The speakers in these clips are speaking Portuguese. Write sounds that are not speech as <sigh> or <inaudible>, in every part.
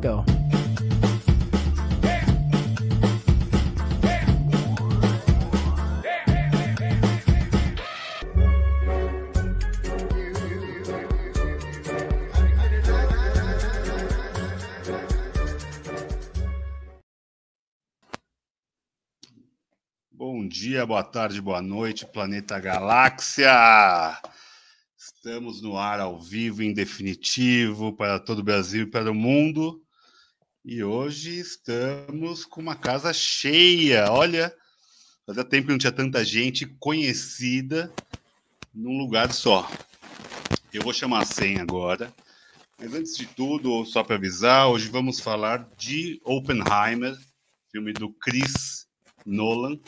Go. Bom dia, boa tarde, boa noite, planeta Galáxia. Estamos no ar ao vivo, em definitivo, para todo o Brasil e para o mundo. E hoje estamos com uma casa cheia. Olha, fazia tempo que não tinha tanta gente conhecida num lugar só. Eu vou chamar a senha agora. Mas antes de tudo, só para avisar, hoje vamos falar de Oppenheimer, filme do Chris Nolan.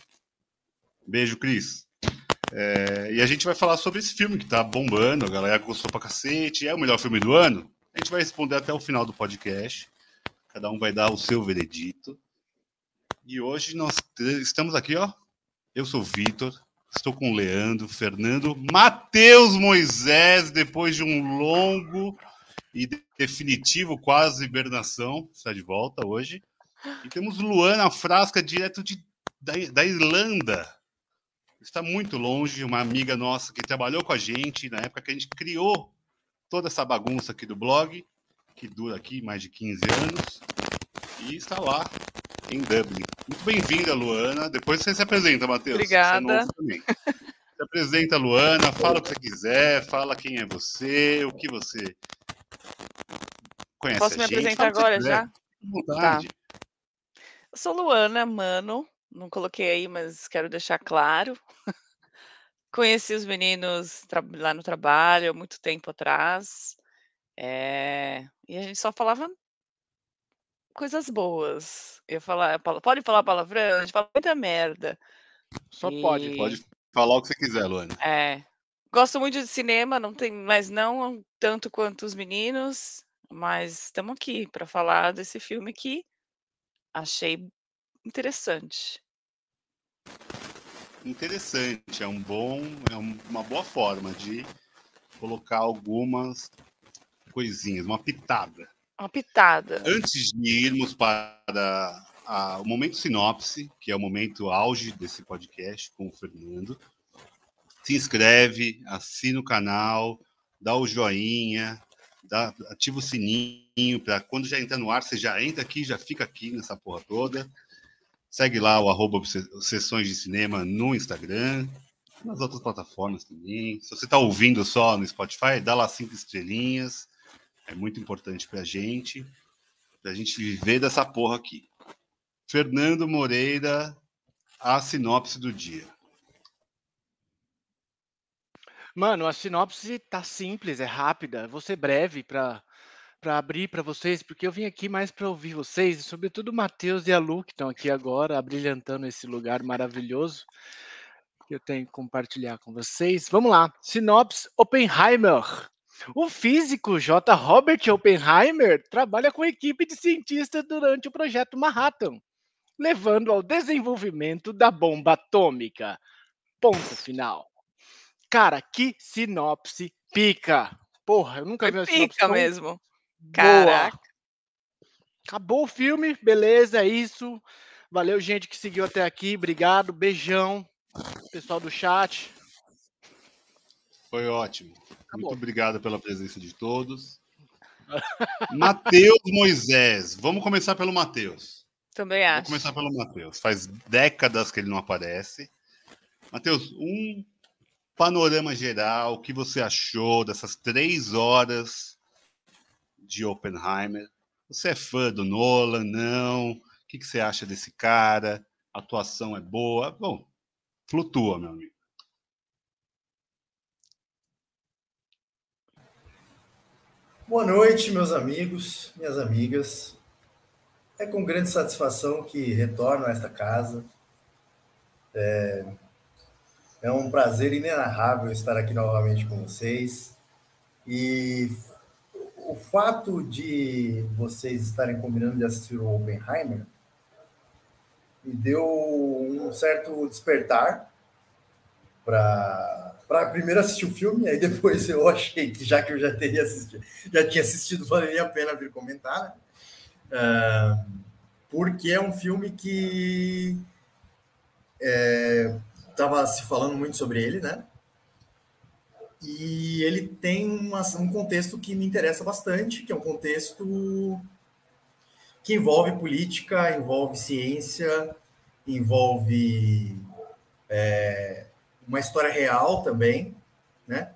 Beijo, Cris. É, e a gente vai falar sobre esse filme que tá bombando, a galera gostou pra cacete, é o melhor filme do ano? A gente vai responder até o final do podcast. Cada um vai dar o seu veredito. E hoje nós estamos aqui, ó. Eu sou o Vitor, estou com o Leandro, Fernando, Matheus Moisés, depois de um longo e definitivo quase hibernação, está de volta hoje. E temos Luana Frasca, direto de, da, da Irlanda está muito longe, uma amiga nossa que trabalhou com a gente na época que a gente criou toda essa bagunça aqui do blog, que dura aqui mais de 15 anos, e está lá em Dublin. Muito bem-vinda, Luana. Depois você se apresenta, Matheus. Obrigada. se apresenta, Luana, fala o que você quiser, fala quem é você, o que você conhece Posso me apresentar agora já? Tá. Eu sou Luana Mano, não coloquei aí, mas quero deixar claro. Conheci os meninos lá no trabalho há muito tempo atrás. É... E a gente só falava coisas boas. Eu falar, pode falar palavrão? A gente fala muita merda. Só e... pode, pode falar o que você quiser, Luana. É. Gosto muito de cinema, não tem, mas não tanto quanto os meninos. Mas estamos aqui para falar desse filme que achei interessante. Interessante, é um bom, é uma boa forma de colocar algumas coisinhas, uma pitada. Uma pitada. Antes de irmos para a, o momento sinopse, que é o momento auge desse podcast com o Fernando, se inscreve, assina o canal, dá o joinha, dá, ativa o sininho para quando já entrar no ar, você já entra aqui, já fica aqui nessa porra toda. Segue lá o arroba Sessões de Cinema no Instagram, nas outras plataformas também. Se você está ouvindo só no Spotify, dá lá cinco estrelinhas. É muito importante para a gente, para a gente viver dessa porra aqui. Fernando Moreira, a sinopse do dia. Mano, a sinopse tá simples, é rápida. Vou ser breve para para abrir para vocês, porque eu vim aqui mais para ouvir vocês, e sobretudo o Matheus e a Lu, que estão aqui agora, abrilhantando esse lugar maravilhoso que eu tenho que compartilhar com vocês. Vamos lá. Sinopse Oppenheimer. O físico J. Robert Oppenheimer trabalha com a equipe de cientistas durante o projeto Manhattan, levando ao desenvolvimento da bomba atômica. Ponto final. Cara, que sinopse pica! Porra, eu nunca Foi vi uma sinopse pica tão mesmo. Caraca. Boa. Acabou o filme, beleza, é isso. Valeu, gente que seguiu até aqui. Obrigado, beijão. Pessoal do chat. Foi ótimo. Acabou. Muito obrigado pela presença de todos. <laughs> Matheus Moisés. Vamos começar pelo Matheus. Também acho. Vamos começar pelo Matheus. Faz décadas que ele não aparece. Matheus, um panorama geral, o que você achou dessas três horas de Oppenheimer. Você é fã do Nolan? Não? O que, que você acha desse cara? A atuação é boa? Bom, flutua, meu amigo. Boa noite, meus amigos, minhas amigas. É com grande satisfação que retorno a esta casa. É, é um prazer inenarrável estar aqui novamente com vocês. E o fato de vocês estarem combinando de assistir o Oppenheimer me deu um certo despertar para para primeiro assistir o filme, aí depois eu achei que já que eu já teria assistido, já tinha assistido, <laughs> valeria a pena vir comentar. Né? Uh, porque é um filme que estava é, se falando muito sobre ele, né? E ele tem uma, um contexto que me interessa bastante, que é um contexto que envolve política, envolve ciência, envolve é, uma história real também, né?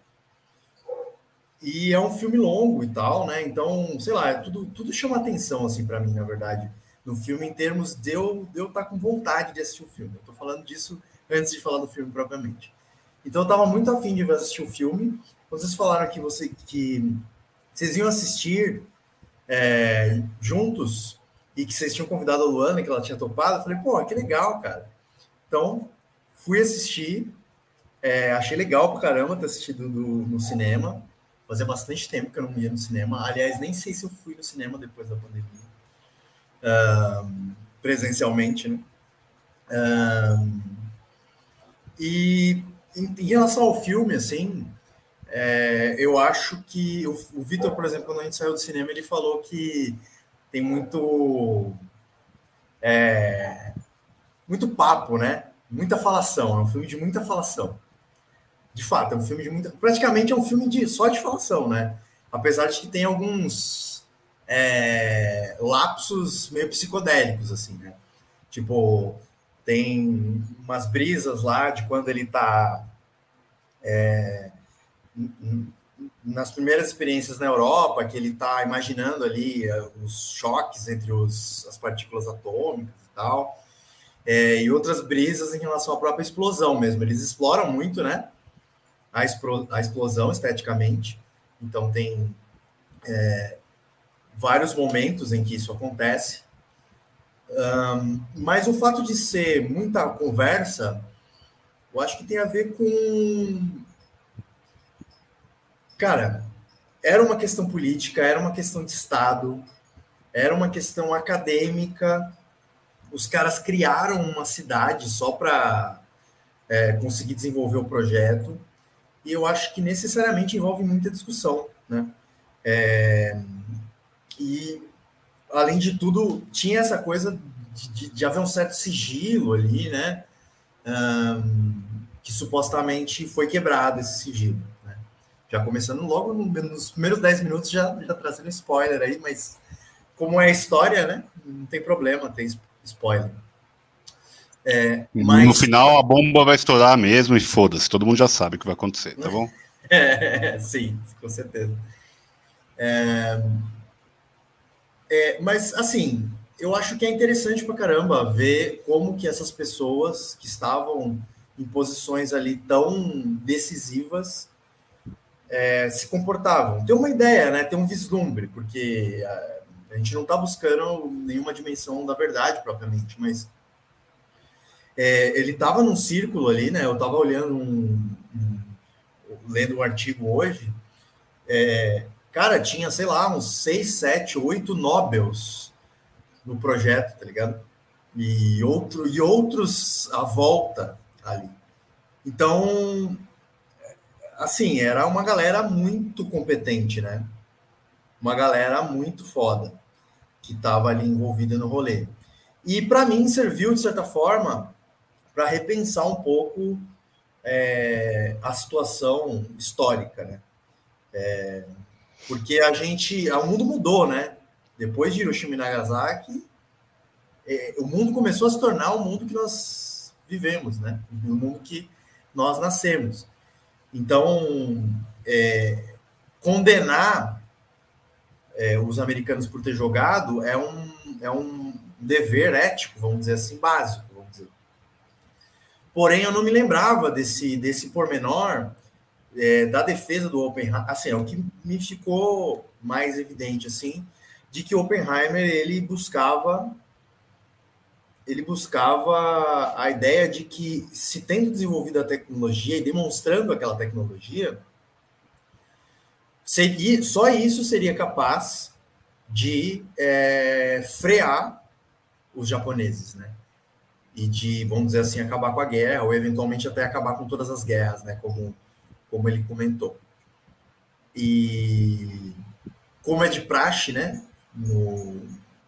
E é um filme longo e tal, né? Então, sei lá, tudo, tudo chama atenção, assim, para mim, na verdade, no filme, em termos de eu, de eu estar tá com vontade de assistir o filme. Eu tô falando disso antes de falar do filme propriamente. Então eu tava muito afim de assistir o filme. Quando vocês falaram que, você, que vocês iam assistir é, juntos e que vocês tinham convidado a Luana, que ela tinha topado, eu falei, pô, que legal, cara. Então, fui assistir, é, achei legal pra caramba ter assistido do, no cinema. Fazia bastante tempo que eu não ia no cinema. Aliás, nem sei se eu fui no cinema depois da pandemia. presencialmente, né? e em, em, relação ao filme, assim, é, eu acho que o, o Vitor, por exemplo, quando a gente saiu do cinema, ele falou que tem muito é, muito papo, né? Muita falação. É um filme de muita falação. De fato, é um filme de muita. Praticamente é um filme de só de falação, né? Apesar de que tem alguns é, lapsos meio psicodélicos, assim, né? Tipo, tem umas brisas lá de quando ele está é, nas primeiras experiências na Europa, que ele está imaginando ali é, os choques entre os, as partículas atômicas e tal, é, e outras brisas em relação à própria explosão mesmo. Eles exploram muito, né? A, explosão esteticamente. Então tem é, vários momentos em que isso acontece. Um, mas o fato de ser muita conversa, eu acho que tem a ver com. Cara, era uma questão política, era uma questão de Estado, era uma questão acadêmica. Os caras criaram uma cidade só para é, conseguir desenvolver o projeto. E eu acho que necessariamente envolve muita discussão, né? É, e além de tudo, tinha essa coisa de, de, de haver um certo sigilo ali, né? Um, que supostamente foi quebrado esse sigilo. Né? Já começando logo no, nos primeiros 10 minutos, já, já trazendo spoiler aí, mas como é história, né? Não tem problema ter spoiler. É, mas... No final a bomba vai estourar mesmo e foda-se, todo mundo já sabe o que vai acontecer, tá bom? <laughs> é, sim, com certeza. É, é, mas, assim, eu acho que é interessante pra caramba ver como que essas pessoas que estavam em posições ali tão decisivas é, se comportavam. Tem uma ideia, né? Tem um vislumbre, porque a, a gente não está buscando nenhuma dimensão da verdade propriamente, mas é, ele estava num círculo ali, né? Eu estava olhando um, um, lendo um artigo hoje. É, Cara, tinha, sei lá, uns seis, sete, oito Nobels no projeto, tá ligado? E, outro, e outros à volta ali. Então, assim, era uma galera muito competente, né? Uma galera muito foda que estava ali envolvida no rolê. E para mim serviu, de certa forma, para repensar um pouco é, a situação histórica, né? É, porque a gente, o mundo mudou, né? Depois de Hiroshima e Nagasaki, é, o mundo começou a se tornar o mundo que nós vivemos, né? O mundo que nós nascemos. Então, é, condenar é, os americanos por ter jogado é um, é um dever ético, vamos dizer assim, básico. Porém, eu não me lembrava desse, desse pormenor é, da defesa do Oppenheimer, assim, é o que me ficou mais evidente, assim, de que Oppenheimer, ele buscava ele buscava a ideia de que, se tendo desenvolvido a tecnologia e demonstrando aquela tecnologia, seria, só isso seria capaz de é, frear os japoneses, né? E de, vamos dizer assim, acabar com a guerra, ou eventualmente até acabar com todas as guerras, né? Como como ele comentou. E como é de praxe, né, no,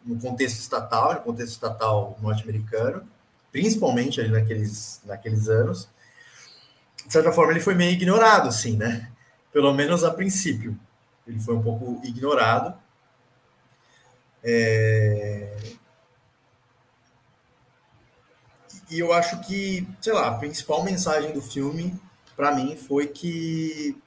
no contexto estatal, no contexto estatal norte-americano, principalmente ali naqueles, naqueles anos. De certa forma, ele foi meio ignorado, assim, né? Pelo menos a princípio. Ele foi um pouco ignorado. É... E eu acho que, sei lá, a principal mensagem do filme, para mim, foi que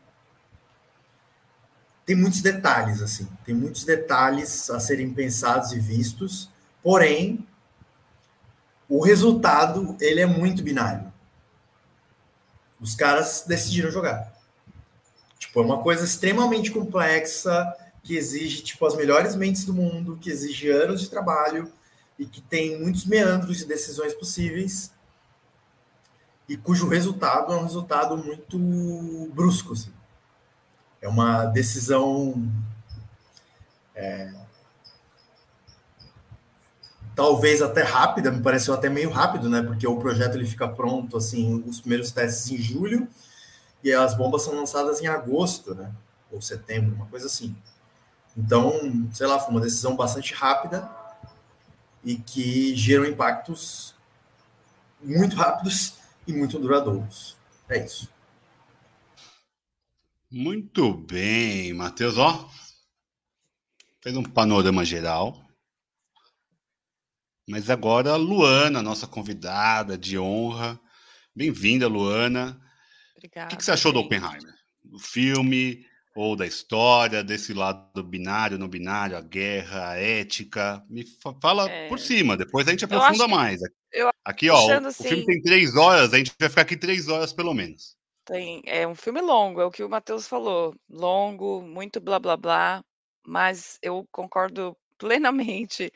tem muitos detalhes, assim, tem muitos detalhes a serem pensados e vistos, porém, o resultado, ele é muito binário. Os caras decidiram jogar. Tipo, é uma coisa extremamente complexa, que exige, tipo, as melhores mentes do mundo, que exige anos de trabalho e que tem muitos meandros de decisões possíveis e cujo resultado é um resultado muito brusco, assim é uma decisão é, talvez até rápida, me pareceu até meio rápido, né? Porque o projeto ele fica pronto assim, os primeiros testes em julho e as bombas são lançadas em agosto, né? Ou setembro, uma coisa assim. Então, sei lá, foi uma decisão bastante rápida e que gerou impactos muito rápidos e muito duradouros. É isso. Muito bem, Matheus, ó. Fez um panorama geral. Mas agora, Luana, nossa convidada de honra. Bem-vinda, Luana. Obrigada. O que, que você achou gente. do Oppenheimer? Do filme ou da história, desse lado binário, não binário, a guerra, a ética? Me fala é... por cima, depois a gente aprofunda mais. Aqui, ó, o, assim... o filme tem três horas, a gente vai ficar aqui três horas pelo menos. Tem é um filme longo, é o que o Matheus falou, longo, muito blá blá blá, mas eu concordo <laughs> plenamente.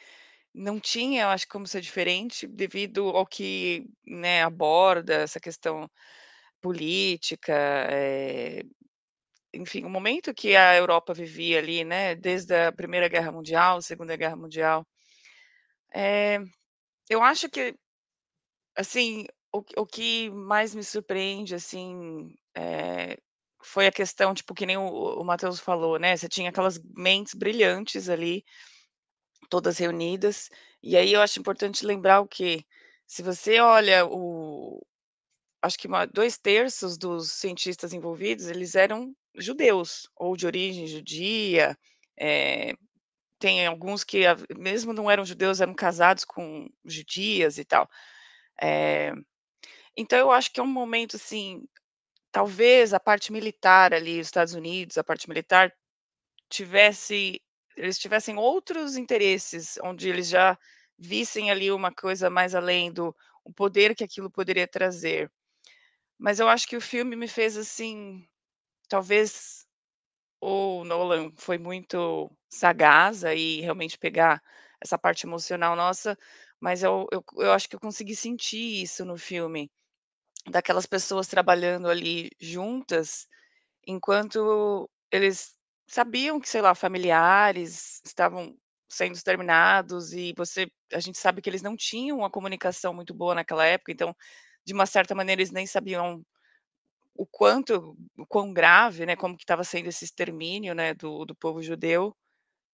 Não tinha, eu acho, como ser diferente devido ao que, né, aborda essa questão política, eh, enfim, o momento que a Europa vivia ali, né, desde a Primeira Guerra Mundial, Segunda Guerra Mundial. Eh, eu acho que, assim, o o que mais me surpreende, assim, eh, foi a questão, tipo, que nem o o Matheus falou, né, você tinha aquelas mentes brilhantes ali, todas reunidas, e aí eu acho importante lembrar o quê? Se você olha o acho que uma 2/3 dos cientistas envolvidos, eles eram judeus, ou de origem judia, eh, tem alguns que mesmo não eram judeus, eram casados com judias e tal. Eh então eu acho que é um momento, assim, talvez a parte militar ali, os Estados Unidos, a parte militar, tivesse eles tivessem outros interesses, onde eles já vissem ali uma coisa mais além do o poder que aquilo poderia trazer. Mas eu acho que o filme me fez, assim, talvez o Nolan foi muito sagaz aí realmente pegar essa parte emocional nossa, mas eu eu eu acho que eu consegui sentir isso no filme daquelas pessoas trabalhando ali juntas, enquanto eles sabiam que, sei lá, familiares estavam sendo exterminados e você a gente sabe que eles não tinham uma comunicação muito boa naquela época, então, de uma certa maneira, eles nem sabiam o quanto o quão grave, né, como que estava sendo esse extermínio, né, do do povo judeu,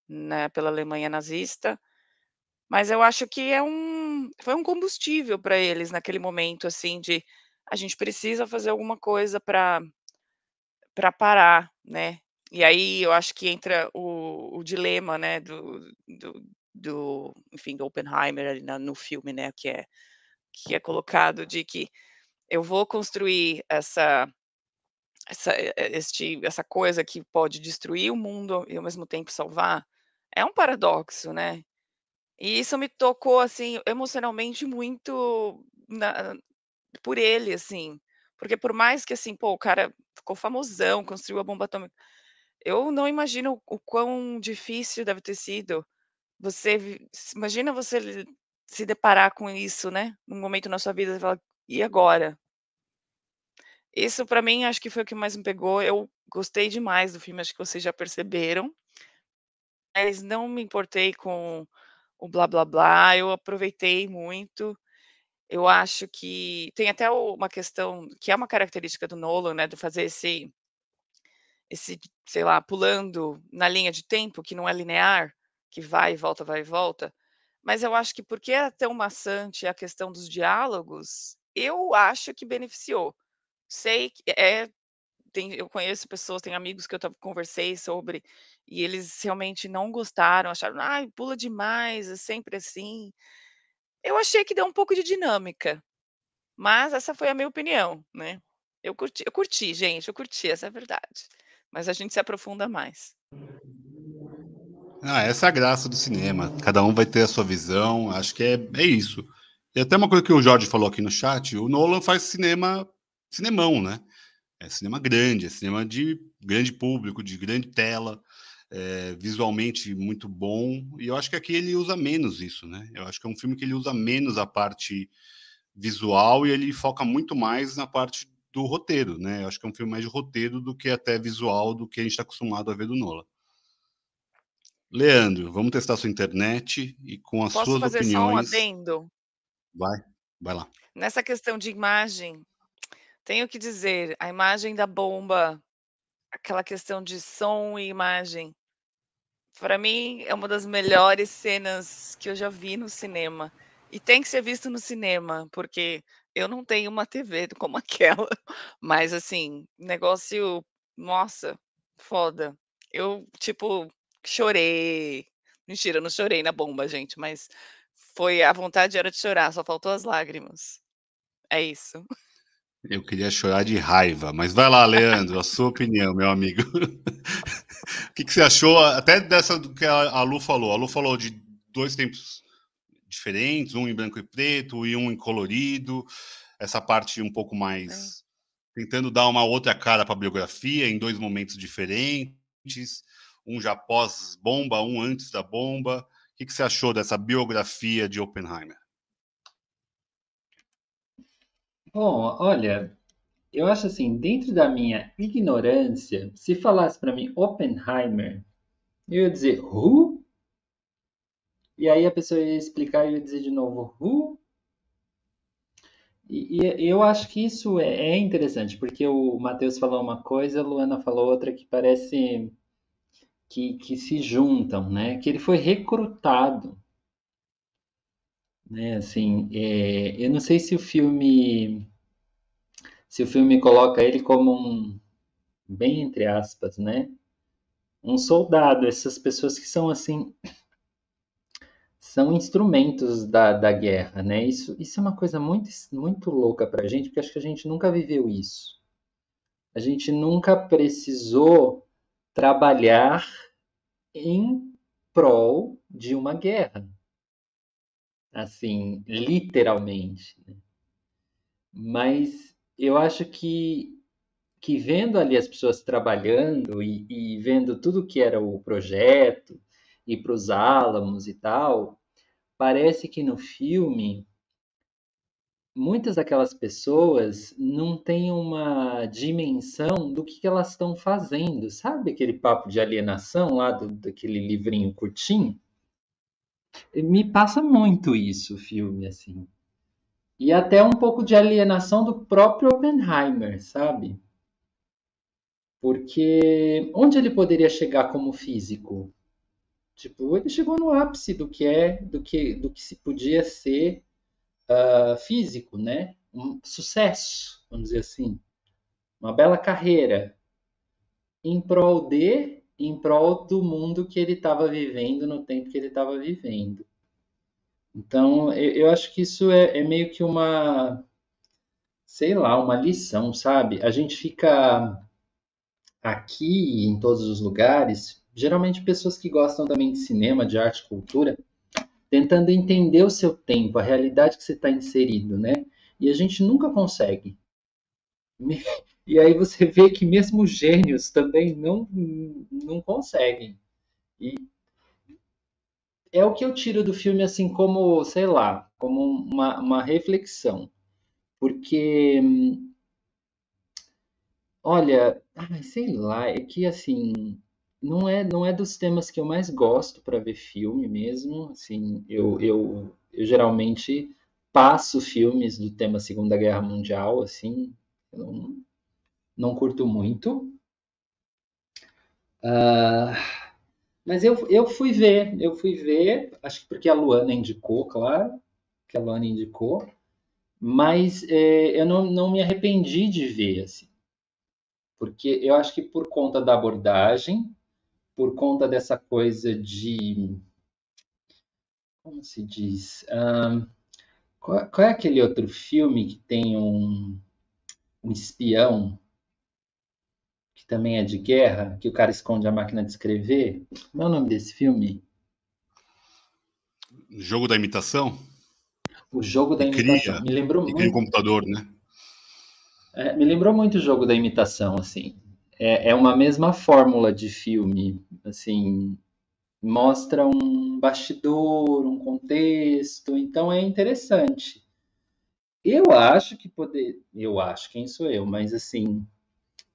né, pela Alemanha nazista. Mas eu acho que é um foi um combustível para eles naquele momento, assim, de a gente precisa fazer alguma coisa para para parar, né. E aí eu acho que entra o o dilema, né, do do do enfim, do Oppenheimer ali no filme, né, que é que é colocado de que eu vou construir essa essa este essa coisa que pode destruir o mundo e ao mesmo tempo salvar. É um paradoxo, né. E isso me tocou, assim, emocionalmente muito na por ele, assim, porque por mais que, assim, pô, o cara ficou famosão, construiu a bomba atômica, eu não imagino o quão difícil deve ter sido você imagina você se deparar com isso, né, num momento na sua vida, você fala: "E agora?". Isso para mim acho que foi o que mais me pegou, eu gostei demais do filme, acho que vocês já perceberam. Mas não me importei com o blá blá blá, eu aproveitei muito. Eu acho que tem até uma questão que é uma característica do Nolan, né, de fazer esse esse, sei lá, pulando na linha de tempo que não é linear, que vai e volta, vai e volta. mas eu acho que porque é tão maçante a questão dos diálogos, eu acho que beneficiou. Sei que é tem eu conheço pessoas, tenho amigos que eu conversei sobre, e eles realmente não gostaram, acharam: "Ai, pula demais, é sempre assim". Eu achei que deu um pouco de dinâmica, mas essa foi a minha opinião, né. Eu curti eu curti, gente, eu curti, essa é a verdade. Mas a gente se aprofunda mais. Ah, essa é a graça do cinema. Cada um vai ter a sua visão. Acho que é, é isso. E até uma coisa que o Jorge falou aqui no chat: o Nolan faz cinema, cinemão, né? É cinema grande, é cinema de grande público, de grande tela, é, visualmente muito bom. E eu acho que aqui ele usa menos isso, né? Eu acho que é um filme que ele usa menos a parte visual e ele foca muito mais na parte do roteiro, né? Eu acho que é um filme mais de roteiro do que até visual do que a gente está acostumado a ver do Nolan. Leandro, vamos testar sua internet e com as Posso suas fazer opiniões. só um adendo? Vai, vai lá. Nessa questão de imagem, tenho que dizer, a imagem da bomba, aquela questão de som e imagem, para mim é uma das melhores cenas que eu já vi no cinema. E tem que ser visto no cinema, porque eu não tenho uma TV <laughs> como aquela, mas assim, negócio, nossa, foda. Eu, tipo, Chorei. Mentira, eu não chorei na bomba, gente, mas foi a vontade era de chorar, só faltou as lágrimas. É isso. Eu queria chorar de raiva, mas vai lá, Leandro, a sua opinião, meu amigo. <laughs> o que, que, você achou até dessa do que a Lu falou? A Lu falou de dois tempos diferentes, um em branco e preto e um em colorido. Essa parte um pouco mais é. tentando dar uma outra cara para a biografia em dois momentos diferentes um já pós-bomba, um antes da bomba. Que, que você achou dessa biografia de Oppenheimer? Bom, olha, eu acho assim, dentro da minha ignorância, se falasse para mim Oppenheimer, eu ia dizer who? E aí a pessoa ia explicar e eu ia dizer de novo who? E, e eu acho que isso é, é interessante, porque o Matheus falou uma coisa, a Luana falou outra que parece que, que se juntam, né? Que ele foi recrutado, né? Assim, é, eu não sei se o filme se o filme coloca ele como um bem entre aspas, né? Um soldado, essas pessoas que são assim são instrumentos da, da guerra, né? Isso, isso é uma coisa muito, muito louca para a gente, porque acho que a gente nunca viveu isso. A gente nunca precisou trabalhar em prol de uma guerra. Assim, literalmente. Né? Mas eu acho que, que vendo ali as pessoas trabalhando e, e vendo tudo que era o projeto, e para os álamos e tal, parece que no filme muitas daquelas pessoas não têm uma dimensão do que, elas estão fazendo. Sabe aquele papo de alienação lá do, daquele livrinho curtinho? Me passa muito isso filme, assim. E até um pouco de alienação do próprio Oppenheimer, sabe? Porque onde ele poderia chegar como físico? Tipo, ele chegou no ápice do que é, do que, do que se podia ser uh, físico, né? Um sucesso, vamos dizer assim, uma bela carreira em prol de, em prol do mundo que ele estava vivendo no tempo que ele estava vivendo. Então, eu, eu, acho que isso é, é meio que uma, sei lá, uma lição, sabe? A gente fica aqui em todos os lugares, geralmente pessoas que gostam também de cinema, de arte, cultura, tentando entender o seu tempo, a realidade que você está inserido, né? E a gente nunca consegue. <laughs> E aí você vê que mesmo gênios também não, não conseguem. E é o que eu tiro do filme, assim, como, sei lá, como uma, uma reflexão. Porque, olha, sei lá, é que, assim, não é, não é dos temas que eu mais gosto para ver filme mesmo. Assim, eu, eu, eu geralmente passo filmes do tema Segunda Guerra Mundial, assim, eu não, não curto muito. Uh, Mas eu, eu fui ver, eu fui ver, acho que porque a Luana indicou, claro, que a Luana indicou, mas é, eu não, não me arrependi de ver, assim, porque eu acho que por conta da abordagem, por conta dessa coisa de, como se diz, um, qual, qual, é aquele outro filme que tem um, um espião que também é de guerra, que o cara esconde a máquina de escrever. Qual é o nome desse filme? Jogo da imitação? O jogo da imitação. Cria, me lembrou muito. Cria computador, né? É, me lembrou muito o jogo da imitação, assim. É, é uma mesma fórmula de filme, assim, mostra um bastidor, um contexto, então é interessante. Eu acho que poder, eu acho, quem sou eu, mas assim,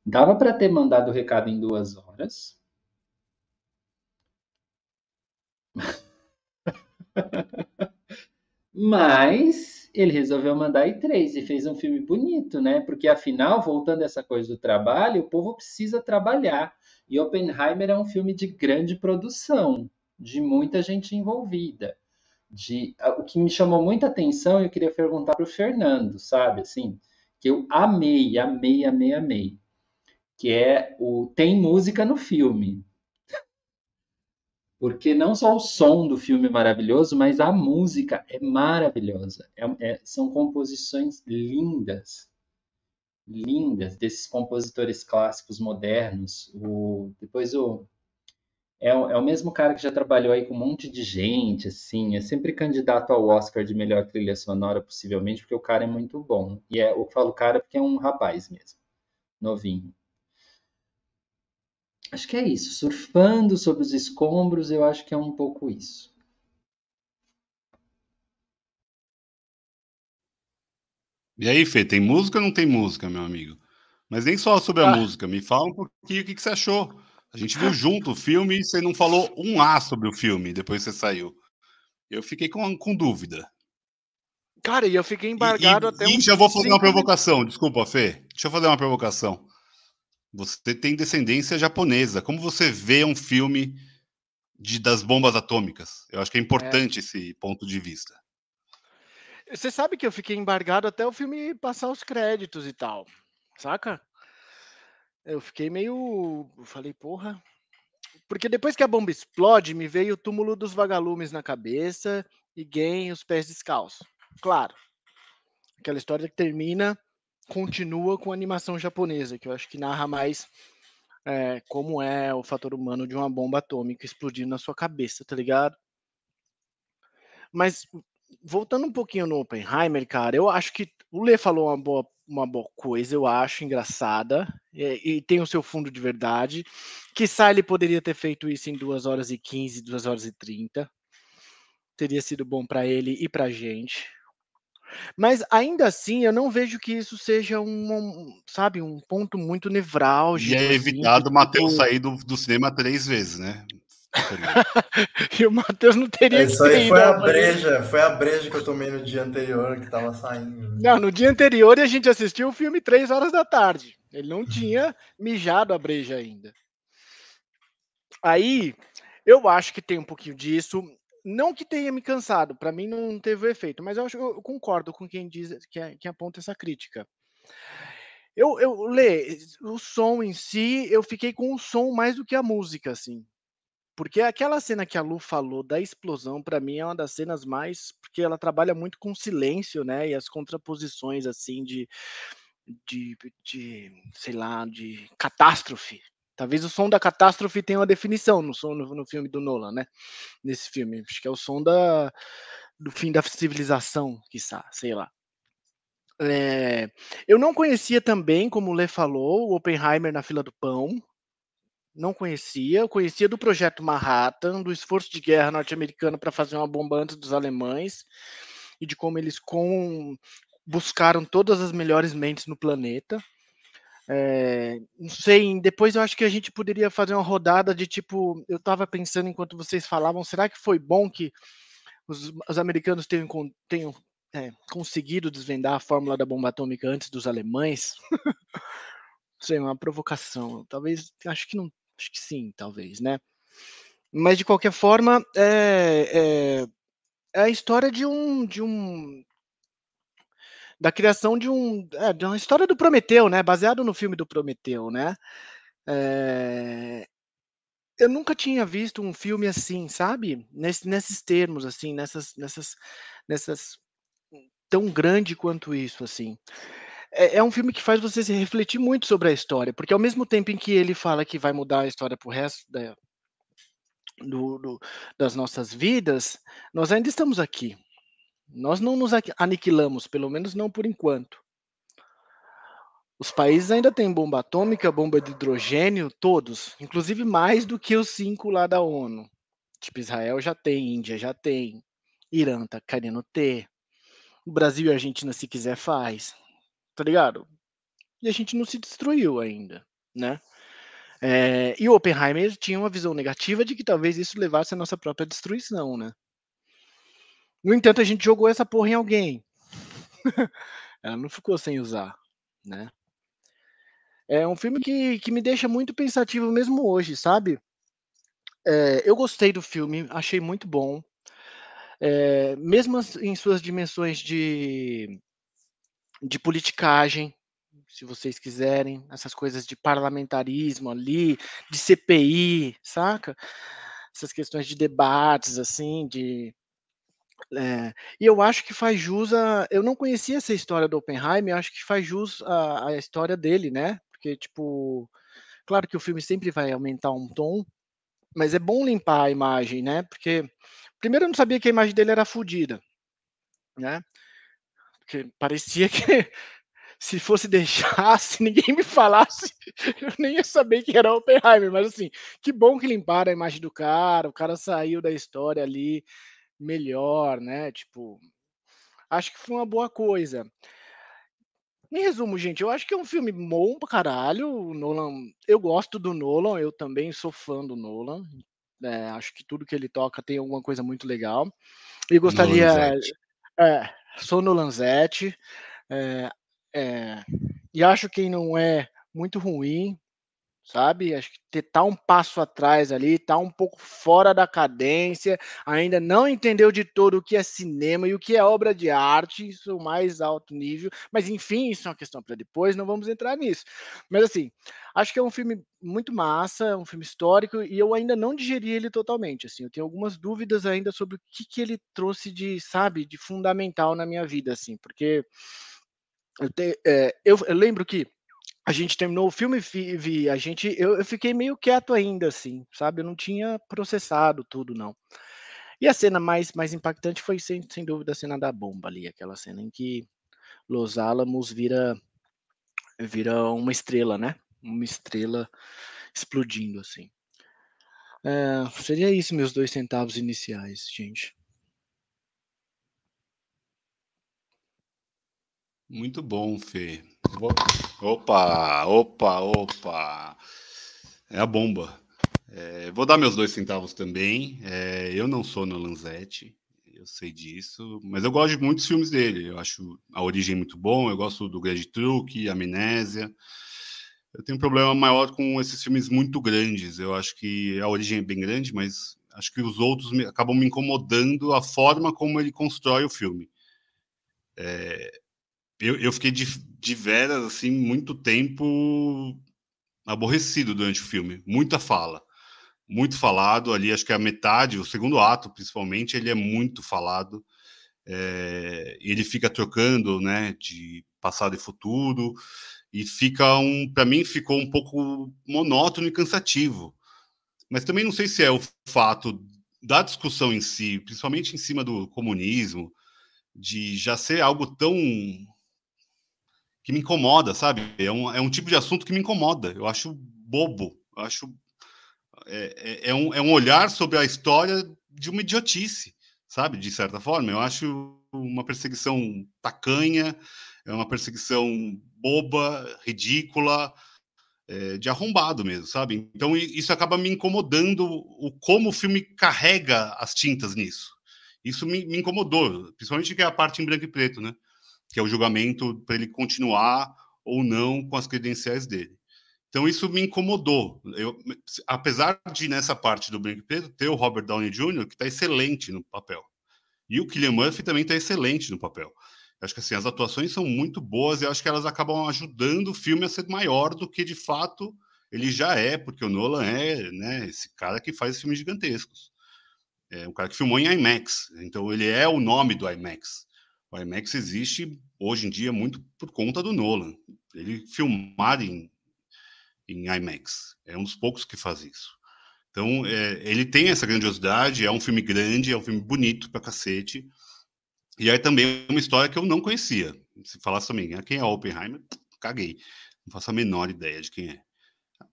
Dava para ter mandado o recado em duas horas. <laughs> Mas ele resolveu mandar em três e fez um filme bonito, né? Porque afinal, voltando essa coisa do trabalho, o povo precisa trabalhar. E Oppenheimer é um filme de grande produção, de muita gente envolvida. De, o que me chamou muita atenção, eu queria perguntar para o Fernando, sabe? Assim, que eu amei, amei, amei, amei que é o tem música no filme. Porque não só o som do filme é maravilhoso, mas a música é maravilhosa. É, é, são composições lindas, lindas desses compositores clássicos modernos. O, depois o é, é, o mesmo cara que já trabalhou aí com um monte de gente, assim, é sempre candidato ao Oscar de melhor trilha sonora, possivelmente, porque o cara é muito bom. E é, eu falo cara porque é um rapaz mesmo, novinho. Acho que é isso. Surfando sobre os escombros, eu acho que é um pouco isso. E aí, Fê, tem música ou não tem música, meu amigo? Mas nem só sobre a ah. música, me fala um pouquinho o que, que você achou. A gente viu junto o filme e você não falou um A sobre o filme depois que você saiu. Eu fiquei com, com dúvida. Cara, e eu fiquei embargado e, até E já vou fazer uma provocação, desculpa, Fê. Deixa eu fazer uma provocação. Você tem descendência japonesa. Como você vê um filme de, das bombas atômicas? Eu acho que é importante é. esse ponto de vista. Você sabe que eu fiquei embargado até o filme passar os créditos e tal, saca? Eu fiquei meio. Eu falei, porra. Porque depois que a bomba explode, me veio o túmulo dos vagalumes na cabeça e Gen os pés descalços. Claro. Aquela história que termina continua com a animação japonesa, que eu acho que narra mais é, como é o fator humano de uma bomba atômica explodindo na sua cabeça, tá ligado? Mas voltando um pouquinho no Oppenheimer, cara, eu acho que o Lê falou uma boa, uma boa coisa, eu acho engraçada, e, e tem o seu fundo de verdade. Que ele poderia ter feito isso em 2 horas e 15, 2 horas e 30. Teria sido bom para ele e pra gente. Mas ainda assim, eu não vejo que isso seja um, sabe, um ponto muito nevrálgico. E é assim, evitado o Matheus tipo... sair do, do cinema três vezes, né? <laughs> e o Matheus não teria Isso aí foi a breja, foi a breja que eu tomei no dia anterior que tava saindo. Né? Não, no dia anterior a gente assistiu o filme três horas da tarde. Ele não tinha mijado a breja ainda. Aí, eu acho que tem um pouquinho disso. Não que tenha me cansado, para mim não teve efeito, mas eu, acho, eu concordo com quem diz que, é, que aponta essa crítica. Eu, eu lê o som em si, eu fiquei com o som mais do que a música, assim. Porque aquela cena que a Lu falou da explosão, para mim, é uma das cenas mais. Porque ela trabalha muito com silêncio, né? E as contraposições, assim, de. De, de sei lá, de catástrofe, Talvez o som da catástrofe tenha uma definição no, som, no, no filme do Nolan, né? Nesse filme. Acho que é o som da, do fim da civilização, quiçá, sei lá. É, eu não conhecia também, como o Lê falou, o Oppenheimer na fila do pão. Não conhecia. Eu conhecia do projeto Manhattan, do esforço de guerra norte-americano para fazer uma bomba antes dos alemães e de como eles com, buscaram todas as melhores mentes no planeta. É, não sei, depois eu acho que a gente poderia fazer uma rodada de tipo, eu estava pensando enquanto vocês falavam, será que foi bom que os, os americanos tenham, tenham é, conseguido desvendar a fórmula da bomba atômica antes dos alemães? não sei, uma provocação. Talvez, acho que não, acho que sim, talvez, né? Mas de qualquer forma, é, é, é a história de um, de um da criação de um é, de uma história do Prometeu, né? Baseado no filme do Prometeu, né? É, eu nunca tinha visto um filme assim, sabe? Nesse, nesses termos, assim, nessas, nessas, nessas tão grande quanto isso, assim. É, é, um filme que faz você se refletir muito sobre a história, porque ao mesmo tempo em que ele fala que vai mudar a história para o resto da, do, do, das nossas vidas, nós ainda estamos aqui. Nós não nos aniquilamos, pelo menos não por enquanto. Os países ainda têm bomba atômica, bomba de hidrogênio, todos, inclusive mais do que os cinco lá da ONU. Tipo, Israel já tem, Índia já tem, Irã tá querendo ter. O Brasil e a Argentina, se quiser, faz. Tá ligado? E a gente não se destruiu ainda, né? É, e o Oppenheimer tinha uma visão negativa de que talvez isso levasse à nossa própria destruição, né? No entanto, a gente jogou essa porra em alguém. <laughs> Ela não ficou sem usar, né? É um filme que, que me deixa muito pensativo mesmo hoje, sabe? É, eu gostei do filme, achei muito bom. É, mesmo em suas dimensões de, de politicagem, se vocês quiserem, essas coisas de parlamentarismo ali, de CPI, saca? Essas questões de debates, assim, de. É, e eu acho que faz jus a. Eu não conhecia essa história do Oppenheimer, eu acho que faz jus a, a história dele, né? porque, tipo, claro que o filme sempre vai aumentar um tom, mas é bom limpar a imagem, né? Porque, primeiro, eu não sabia que a imagem dele era fodida, né? Porque parecia que <laughs> se fosse deixar, se ninguém me falasse, <laughs> eu nem ia saber que era Oppenheimer, mas assim, que bom que limparam a imagem do cara, o cara saiu da história ali melhor, né? Tipo, acho que foi uma boa coisa. Em resumo, gente, eu acho que é um filme bom pra caralho. O Nolan, eu gosto do Nolan, eu também sou fã do Nolan. É, acho que tudo que ele toca tem alguma coisa muito legal. E gostaria. É, sou Nolanzete. É, é, e acho que não é muito ruim sabe? Acho que tá um passo atrás ali, tá um pouco fora da cadência, ainda não entendeu de todo o que é cinema e o que é obra de arte, isso mais alto nível, mas enfim, isso é uma questão para depois, não vamos entrar nisso. Mas assim, acho que é um filme muito massa, é um filme histórico e eu ainda não digeri ele totalmente, assim, eu tenho algumas dúvidas ainda sobre o que, que ele trouxe de, sabe, de fundamental na minha vida, assim, porque eu, te, é, eu, eu lembro que a gente terminou o filme, vi, vi a gente, eu, eu, fiquei meio quieto ainda, assim, sabe? Eu não tinha processado tudo, não. E a cena mais, mais impactante foi, sem, sem dúvida, a cena da bomba ali, aquela cena em que Los Alamos vira, vira uma estrela, né? Uma estrela explodindo, assim. É, seria isso, meus dois centavos iniciais, gente. Muito bom, Fê. Opa, opa, opa. É a bomba. É, vou dar meus dois centavos também. É, eu não sou no Lanzetti, eu sei disso, mas eu gosto de muitos filmes dele. Eu acho a origem muito bom. Eu gosto do Grande Truque, Amnésia. Eu tenho um problema maior com esses filmes muito grandes. Eu acho que a origem é bem grande, mas acho que os outros me, acabam me incomodando a forma como ele constrói o filme. É, eu, eu fiquei de, de veras, assim, muito tempo aborrecido durante o filme. Muita fala. Muito falado ali, acho que a metade, o segundo ato, principalmente, ele é muito falado. É, ele fica trocando, né, de passado e futuro, e fica um, para mim, ficou um pouco monótono e cansativo. Mas também não sei se é o fato da discussão em si, principalmente em cima do comunismo, de já ser algo tão que me incomoda, sabe? É um, é um tipo de assunto que me incomoda. Eu acho bobo. Eu acho. É, é, é, um, é um olhar sobre a história de uma idiotice, sabe? De certa forma. Eu acho uma perseguição tacanha, é uma perseguição boba, ridícula, é, de arrombado mesmo, sabe? Então isso acaba me incomodando o como o filme carrega as tintas nisso. Isso me, me incomodou, principalmente que é a parte em branco e preto, né? Que é o julgamento para ele continuar ou não com as credenciais dele. Então isso me incomodou. Eu, apesar de nessa parte do Preto ter o Robert Downey Jr. que está excelente no papel e o Killian Murphy também está excelente no papel. Acho que assim as atuações são muito boas e acho que elas acabam ajudando o filme a ser maior do que de fato ele já é, porque o Nolan é, né, esse cara que faz filmes gigantescos. É um cara que filmou em IMAX, então ele é o nome do IMAX. O IMAX existe hoje em dia muito por conta do Nolan. Ele filmar em, em IMAX é um dos poucos que faz isso. Então é, ele tem essa grandiosidade, é um filme grande, é um filme bonito pra cacete. E é também uma história que eu não conhecia. Se falasse também, ah, quem é Oppenheimer? Caguei. Não faço a menor ideia de quem é.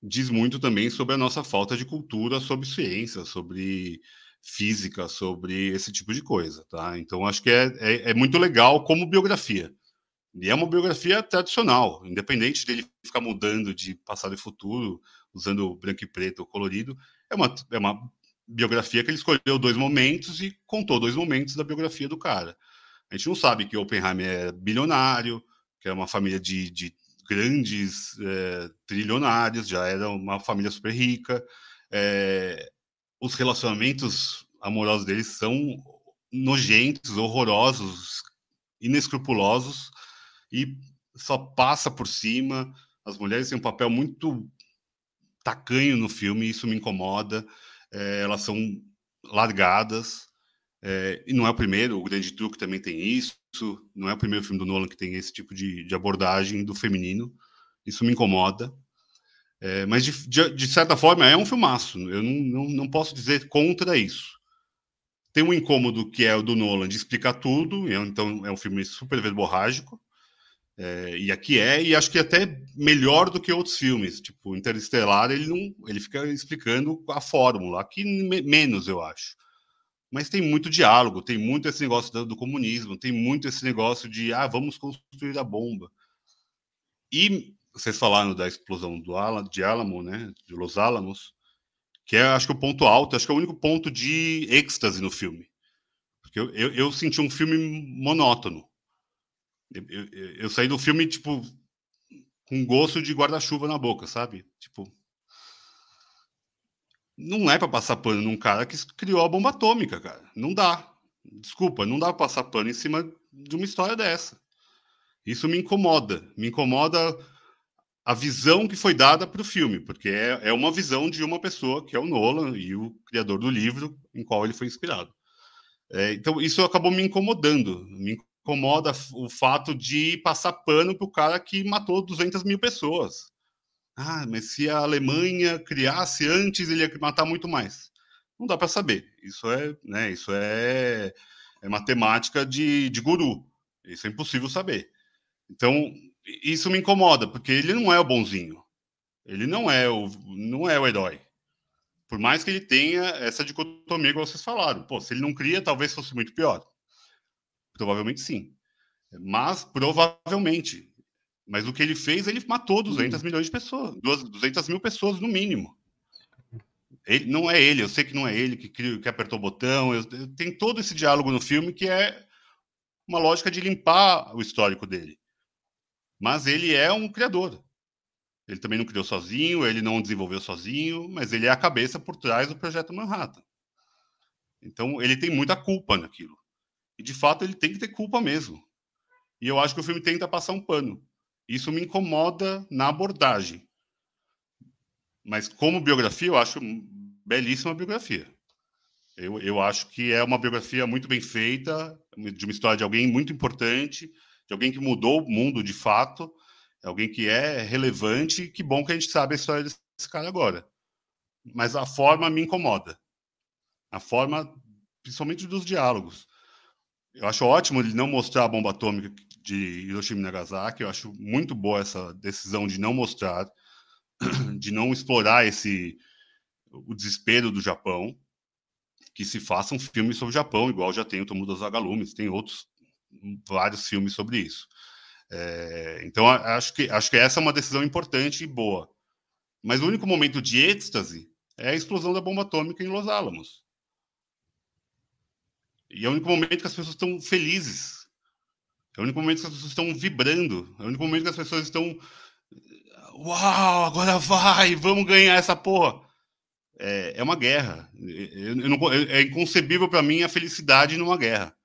Diz muito também sobre a nossa falta de cultura sobre ciência, sobre física, sobre esse tipo de coisa, tá? Então acho que é, é, é, muito legal como biografia. E é uma biografia tradicional, independente dele ficar mudando de passado e futuro, usando branco e preto ou colorido, é uma, é uma biografia que ele escolheu dois momentos e contou dois momentos da biografia do cara. A gente não sabe que Oppenheimer é bilionário, que é uma família de, de grandes é, trilionários, já era uma família super rica. É, os relacionamentos amorosos deles são nojentos, horrorosos, inescrupulosos e só passa por cima. As mulheres têm um papel muito tacanho no filme, isso me incomoda. É, elas são largadas. É, e não é o primeiro, o Grande Truque também tem isso. Não é o primeiro filme do Nolan que tem esse tipo de, de abordagem do feminino. Isso me incomoda. É, mas, de, de, de, certa forma, é um filmaço. Eu não, não, não posso dizer contra isso. Tem um incômodo que é o do Nolan de explicar tudo, então é um filme super verborrágico. É, e aqui é, e acho que até melhor do que outros filmes. Tipo, Interestelar, ele não ele fica explicando a fórmula. Aqui menos, eu acho. Mas tem muito diálogo, tem muito esse negócio do, do comunismo, tem muito esse negócio de ah, vamos construir a bomba. E vocês falaram da explosão do de Alamo, né, de Los Alamos, que é, acho que o ponto alto, acho que é o único ponto de êxtase no filme. Porque eu, eu, eu senti um filme monótono. Eu, eu, eu, saí do filme, tipo, com gosto de guarda-chuva na boca, sabe? Tipo, não é para passar pano num cara que criou a bomba atômica, cara. Não dá. Desculpa, não dá para passar pano em cima de uma história dessa. Isso me incomoda. Me incomoda a visão que foi dada para o filme, porque é, é uma visão de uma pessoa, que é o Nolan, e o criador do livro em qual ele foi inspirado. É, então, isso acabou me incomodando. Me incomoda o fato de passar pano para o cara que matou 200 mil pessoas. Ah, mas se a Alemanha criasse antes, ele ia matar muito mais. Não dá para saber. Isso é, né, isso é, é matemática de, de guru. Isso é impossível saber. Então, isso me incomoda, porque ele não é o bonzinho. Ele não é o, não é o herói. Por mais que ele tenha essa dicotomia que vocês falaram. Pô, se ele não cria, talvez fosse muito pior. Provavelmente sim. Mas, provavelmente. Mas o que ele fez, ele matou 200 hum. milhões de pessoas. 200 mil pessoas, no mínimo. Ele, não é ele, eu sei que não é ele que, que apertou o botão. Eu, eu, tem todo esse diálogo no filme que é uma lógica de limpar o histórico dele. Mas ele é um criador. Ele também não criou sozinho, ele não desenvolveu sozinho, mas ele é a cabeça por trás do projeto Manhattan. Então ele tem muita culpa naquilo. E de fato ele tem que ter culpa mesmo. E eu acho que o filme tenta passar um pano. Isso me incomoda na abordagem. Mas como biografia, eu acho belíssima biografia. Eu, eu acho que é uma biografia muito bem feita, de uma história de alguém muito importante, de alguém que mudou o mundo de fato, é alguém que é relevante. Que bom que a gente sabe a história desse cara agora. Mas a forma me incomoda. A forma, principalmente dos diálogos. Eu acho ótimo ele não mostrar a bomba atômica de Hiroshima e Nagasaki. Eu acho muito boa essa decisão de não mostrar, <clears throat> de não explorar esse o desespero do Japão. Que se faça um filme sobre o Japão, igual já tem o Tomo dos Agalumes, tem outros vários filmes sobre isso. É, então, acho que, acho que essa é uma decisão importante e boa. Mas o único momento de êxtase é a explosão da bomba atômica em Los Alamos. E é o único momento que as pessoas estão felizes. É o único momento que as pessoas estão vibrando. É o único momento que as pessoas estão. uau, agora vai, vamos ganhar essa porra. É, é uma guerra. Eu, eu não, é inconcebível para mim a felicidade numa guerra.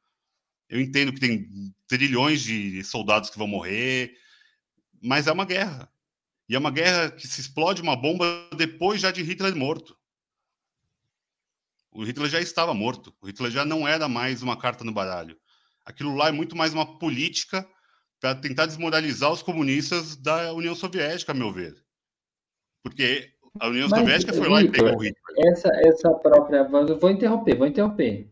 Eu entendo que tem trilhões de soldados que vão morrer, mas é uma guerra. E é uma guerra que se explode uma bomba depois já de Hitler morto. O Hitler já estava morto. O Hitler já não era mais uma carta no baralho. Aquilo lá é muito mais uma política para tentar desmoralizar os comunistas da União Soviética, a meu ver. Porque a União Mas, Soviética foi lá e pegou o Hitler. Essa, essa própria. Vou interromper, vou interromper.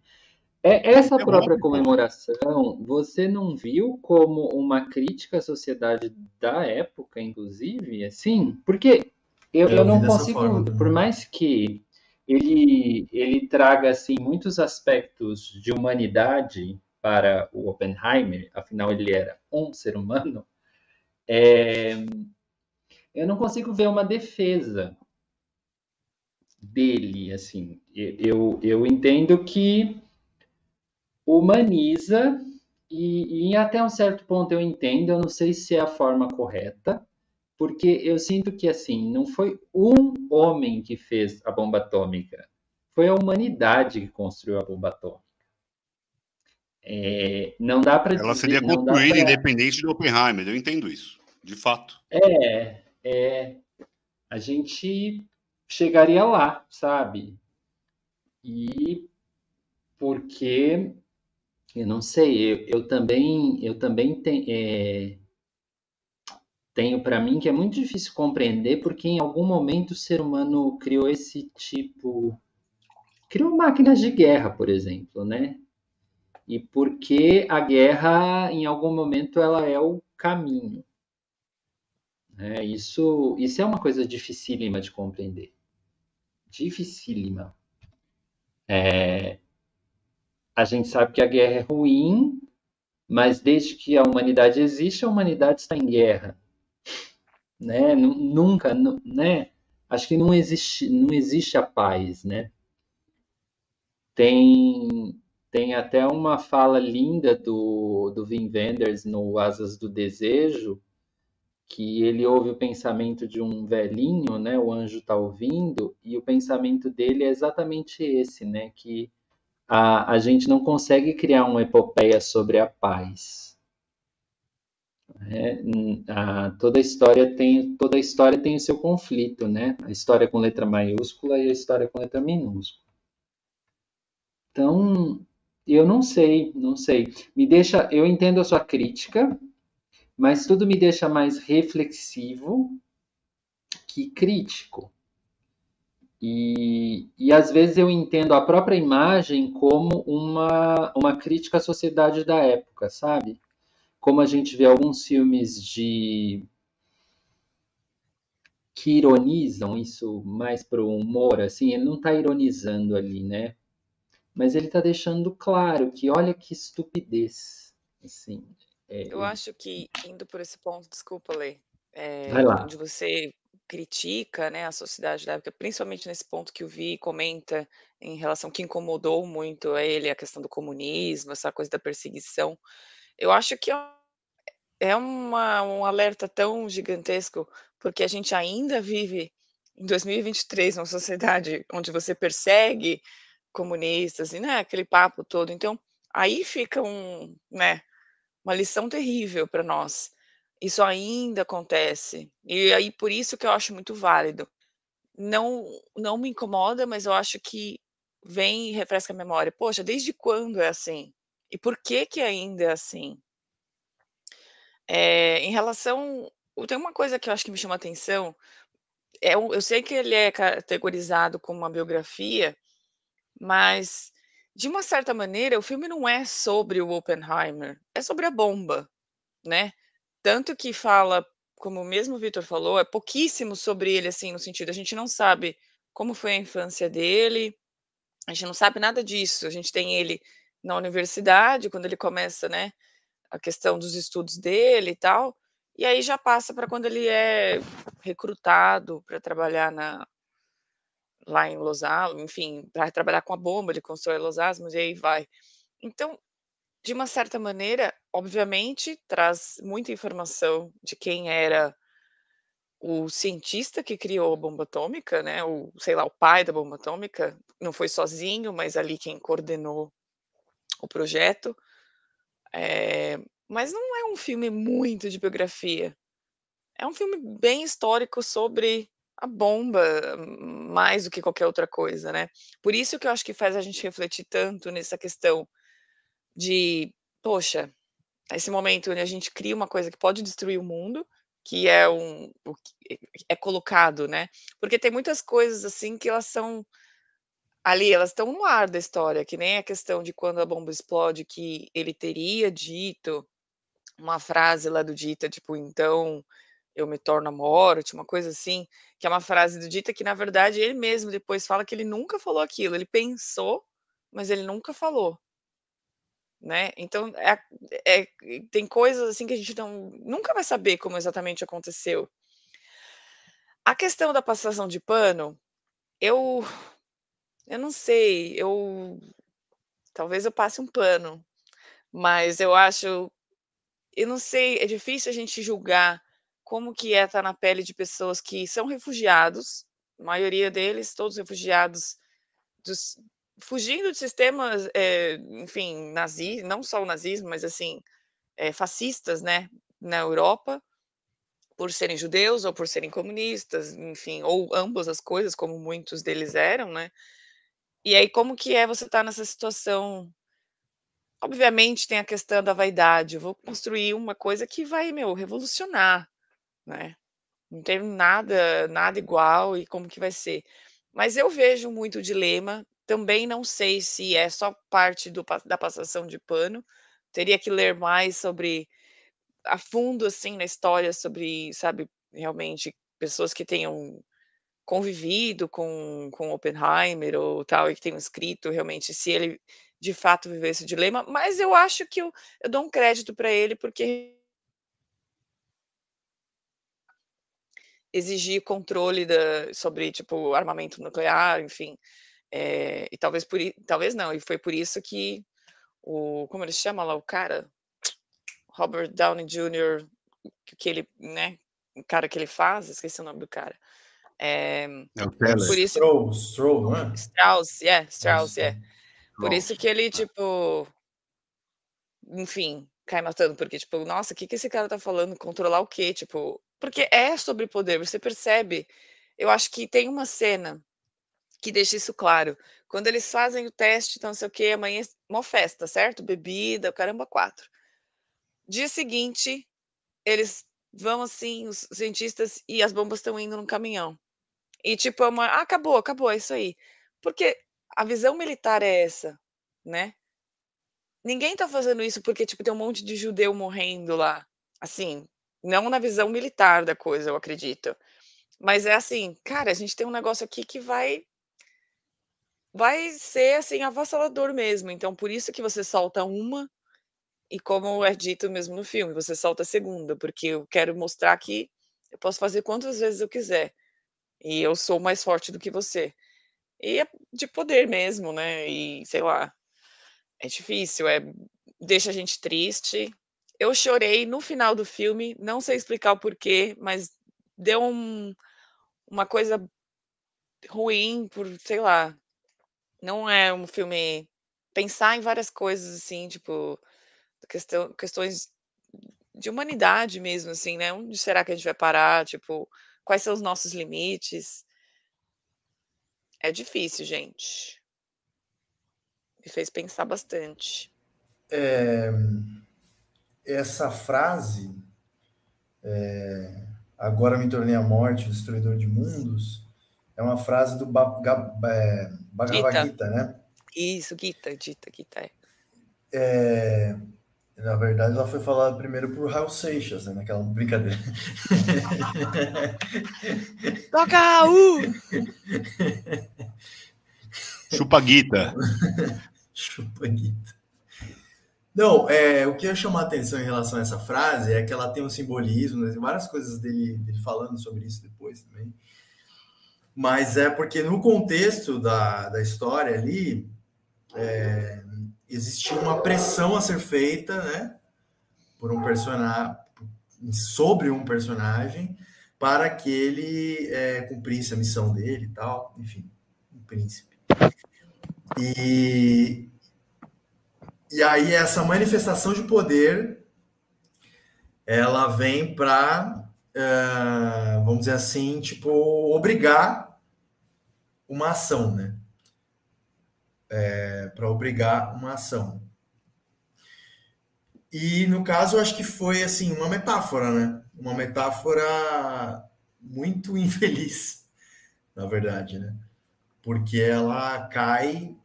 É, essa própria comemoração, você não viu como uma crítica à sociedade da época, inclusive? Assim, porque eu, eu, eu não consigo, forma, por mais que ele, ele traga assim muitos aspectos de humanidade para o Oppenheimer, afinal ele era um ser humano, é, eu não consigo ver uma defesa dele, assim. Eu, eu entendo que humaniza e, e até um certo ponto eu entendo, eu não sei se é a forma correta, porque eu sinto que assim, não foi um homem que fez a bomba atômica, foi a humanidade que construiu a bomba atômica. É, não dá para Ela seria construída pra... independente do Oppenheimer, eu entendo isso, de fato. É, é, a gente chegaria lá, sabe? E porque eu não sei, eu, eu também, eu também tenho, é, tenho para mim que é muito difícil compreender porque em algum momento o ser humano criou esse tipo, criou máquinas de guerra, por exemplo, né? E porque a guerra, em algum momento, ela é o caminho. É, isso, isso é uma coisa dificílima de compreender. Dificílima. É, a gente sabe que a guerra é ruim, mas desde que a humanidade existe, a humanidade está em guerra. Né? Nunca, né? Acho que não existe, não existe a paz, né? Tem, tem até uma fala linda do, do Wim Wenders no Asas do Desejo, que ele ouve o pensamento de um velhinho, né? O anjo está ouvindo, e o pensamento dele é exatamente esse, né? Que a, a gente não consegue criar uma epopeia sobre a paz. É, a, toda história tem toda história tem o seu conflito, né? A história com letra maiúscula e a história com letra minúscula. Então, eu não sei, não sei. Me deixa, eu entendo a sua crítica, mas tudo me deixa mais reflexivo que crítico. E, e às vezes eu entendo a própria imagem como uma, uma crítica à sociedade da época, sabe? Como a gente vê alguns filmes de que ironizam isso mais para o humor, assim, ele não está ironizando ali, né? Mas ele está deixando claro que olha que estupidez, assim. É, eu acho que indo por esse ponto, desculpa, Lê, é, Vai lá. onde você critica, né, a sociedade da época, principalmente nesse ponto que o Vi comenta em relação que incomodou muito a ele a questão do comunismo, essa coisa da perseguição. Eu acho que é é uma um alerta tão gigantesco, porque a gente ainda vive em 2023 numa sociedade onde você persegue comunistas e, né, aquele papo todo. Então, aí fica um, né, uma lição terrível para nós. Isso ainda acontece. E aí por isso que eu acho muito válido. Não não me incomoda, mas eu acho que vem e refresca a memória. Poxa, desde quando é assim? E por que que ainda é assim? Eh, em relação tem uma coisa que eu acho que me chama atenção, é eu sei que ele é categorizado como uma biografia, mas de uma certa maneira o filme não é sobre o Oppenheimer, é sobre a bomba, né? Tanto que fala, como mesmo o Vitor falou, é pouquíssimo sobre ele, assim, no sentido, a gente não sabe como foi a infância dele, a gente não sabe nada disso. A gente tem ele na universidade, quando ele começa, né, a questão dos estudos dele e tal, e aí já passa para quando ele é recrutado para trabalhar na lá em Los Alamos, enfim, para trabalhar com a bomba, ele constrói Los Alamos e aí vai. Então, de uma certa maneira, obviamente, traz muita informação de quem era o cientista que criou a bomba atômica, né, o, sei lá, o pai da bomba atômica, não foi sozinho, mas ali quem coordenou o projeto. É, mas não é um filme muito de biografia. É um filme bem histórico sobre a bomba, mais do que qualquer outra coisa, né? Por isso que eu acho que faz a gente refletir tanto nessa questão de, poxa, esse momento onde a gente cria uma coisa que pode destruir o mundo, que é um que é colocado, né? Porque tem muitas coisas assim que elas são ali, elas estão no ar da história, que nem a questão de quando a bomba explode, que ele teria dito uma frase lá do Dita, tipo, então eu me torno a morte, uma coisa assim, que é uma frase do Dita que, na verdade, ele mesmo depois fala que ele nunca falou aquilo, ele pensou, mas ele nunca falou. Né? Então, é, é, tem coisas assim que a gente não, nunca vai saber como exatamente aconteceu. A questão da passação de pano, eu, eu não sei, eu talvez eu passe um pano, mas eu acho, eu não sei, é difícil a gente julgar como que é estar na pele de pessoas que são refugiados, a maioria deles, todos refugiados dos, fugindo de sistemas, é, enfim, nazi, não só o nazismo, mas assim, é, fascistas, né, na Europa, por serem judeus ou por serem comunistas, enfim, ou ambas as coisas, como muitos deles eram, né? E aí, como que é você estar tá nessa situação? Obviamente tem a questão da vaidade, eu vou construir uma coisa que vai, meu, revolucionar, né? Não tem nada, nada igual e como que vai ser. Mas eu vejo muito dilema também não sei se é só parte do, da passação de pano. Teria que ler mais sobre a fundo assim na história sobre, sabe, realmente pessoas que tenham convivido com, com Oppenheimer ou tal e que tenham escrito realmente se ele de fato viveu esse dilema, mas eu acho que eu, eu dou um crédito para ele porque exigir controle da, sobre tipo armamento nuclear, enfim, é, e talvez por talvez não, e foi por isso que o como ele chama lá o cara, Robert Downey Jr., que ele, né, o cara que ele faz, esqueci o nome do cara. É, é o. Por isso, Strauss, Strauss, não é? Strauss, yeah, Strauss, yeah. Por isso que ele, tipo, enfim, cai matando, porque, tipo, nossa, o que, que esse cara tá falando? Controlar o quê? Tipo, porque é sobre poder, você percebe. Eu acho que tem uma cena que deixa isso claro. Quando eles fazem o teste, então não sei o que, amanhã é uma festa, certo? Bebida, caramba, quatro. Dia seguinte, eles vão assim, os cientistas e as bombas estão indo no caminhão. E tipo, é uma, ah, acabou, acabou, é isso aí. Porque a visão militar é essa, né? Ninguém tá fazendo isso porque tipo tem um monte de judeu morrendo lá. Assim, não na visão militar da coisa, eu acredito. Mas é assim, cara, a gente tem um negócio aqui que vai vai ser, assim, avassalador mesmo. Então, por isso que você solta uma, e como é dito mesmo no filme, você solta a segunda, porque eu quero mostrar que eu posso fazer quantas vezes eu quiser. E eu sou mais forte do que você. E é de poder mesmo, né? E sei lá. É difícil, é deixa a gente triste. Eu chorei no final do filme, não sei explicar o porquê, mas deu um, uma coisa ruim por, sei lá, não é um filme pensar em várias coisas, assim, tipo, questão questões de humanidade mesmo, assim, né, onde será que a gente vai parar, tipo, quais são os nossos limites? É difícil, gente. Me fez pensar bastante. É, essa frase, é, agora me tornei a morte, destruidor de mundos, é uma frase do ba é, Bhagavad Gita, né? Isso, Gita, Gita, Gita, é. é. Na verdade, ela foi falada primeiro por Raul Seixas, né? Naquela brincadeira. <laughs> Toca, Raul! Chupa Gita. <laughs> Chupa Gita. Não, é, o que eu chamar a atenção em relação a essa frase é que ela tem um simbolismo, né? várias coisas dele, dele falando sobre isso depois também mas é porque no contexto da, da história ali é, existia uma pressão a ser feita, né, por um personagem sobre um personagem para que ele é, cumprisse a missão dele e tal, enfim, um príncipe. E, e aí essa manifestação de poder ela vem para, uh, é, vamos dizer assim, tipo, obrigar uma ação, né? É, para obrigar uma ação. E no caso, eu acho que foi assim uma metáfora, né? Uma metáfora muito <laughs> infeliz, na verdade, né? Porque ela cai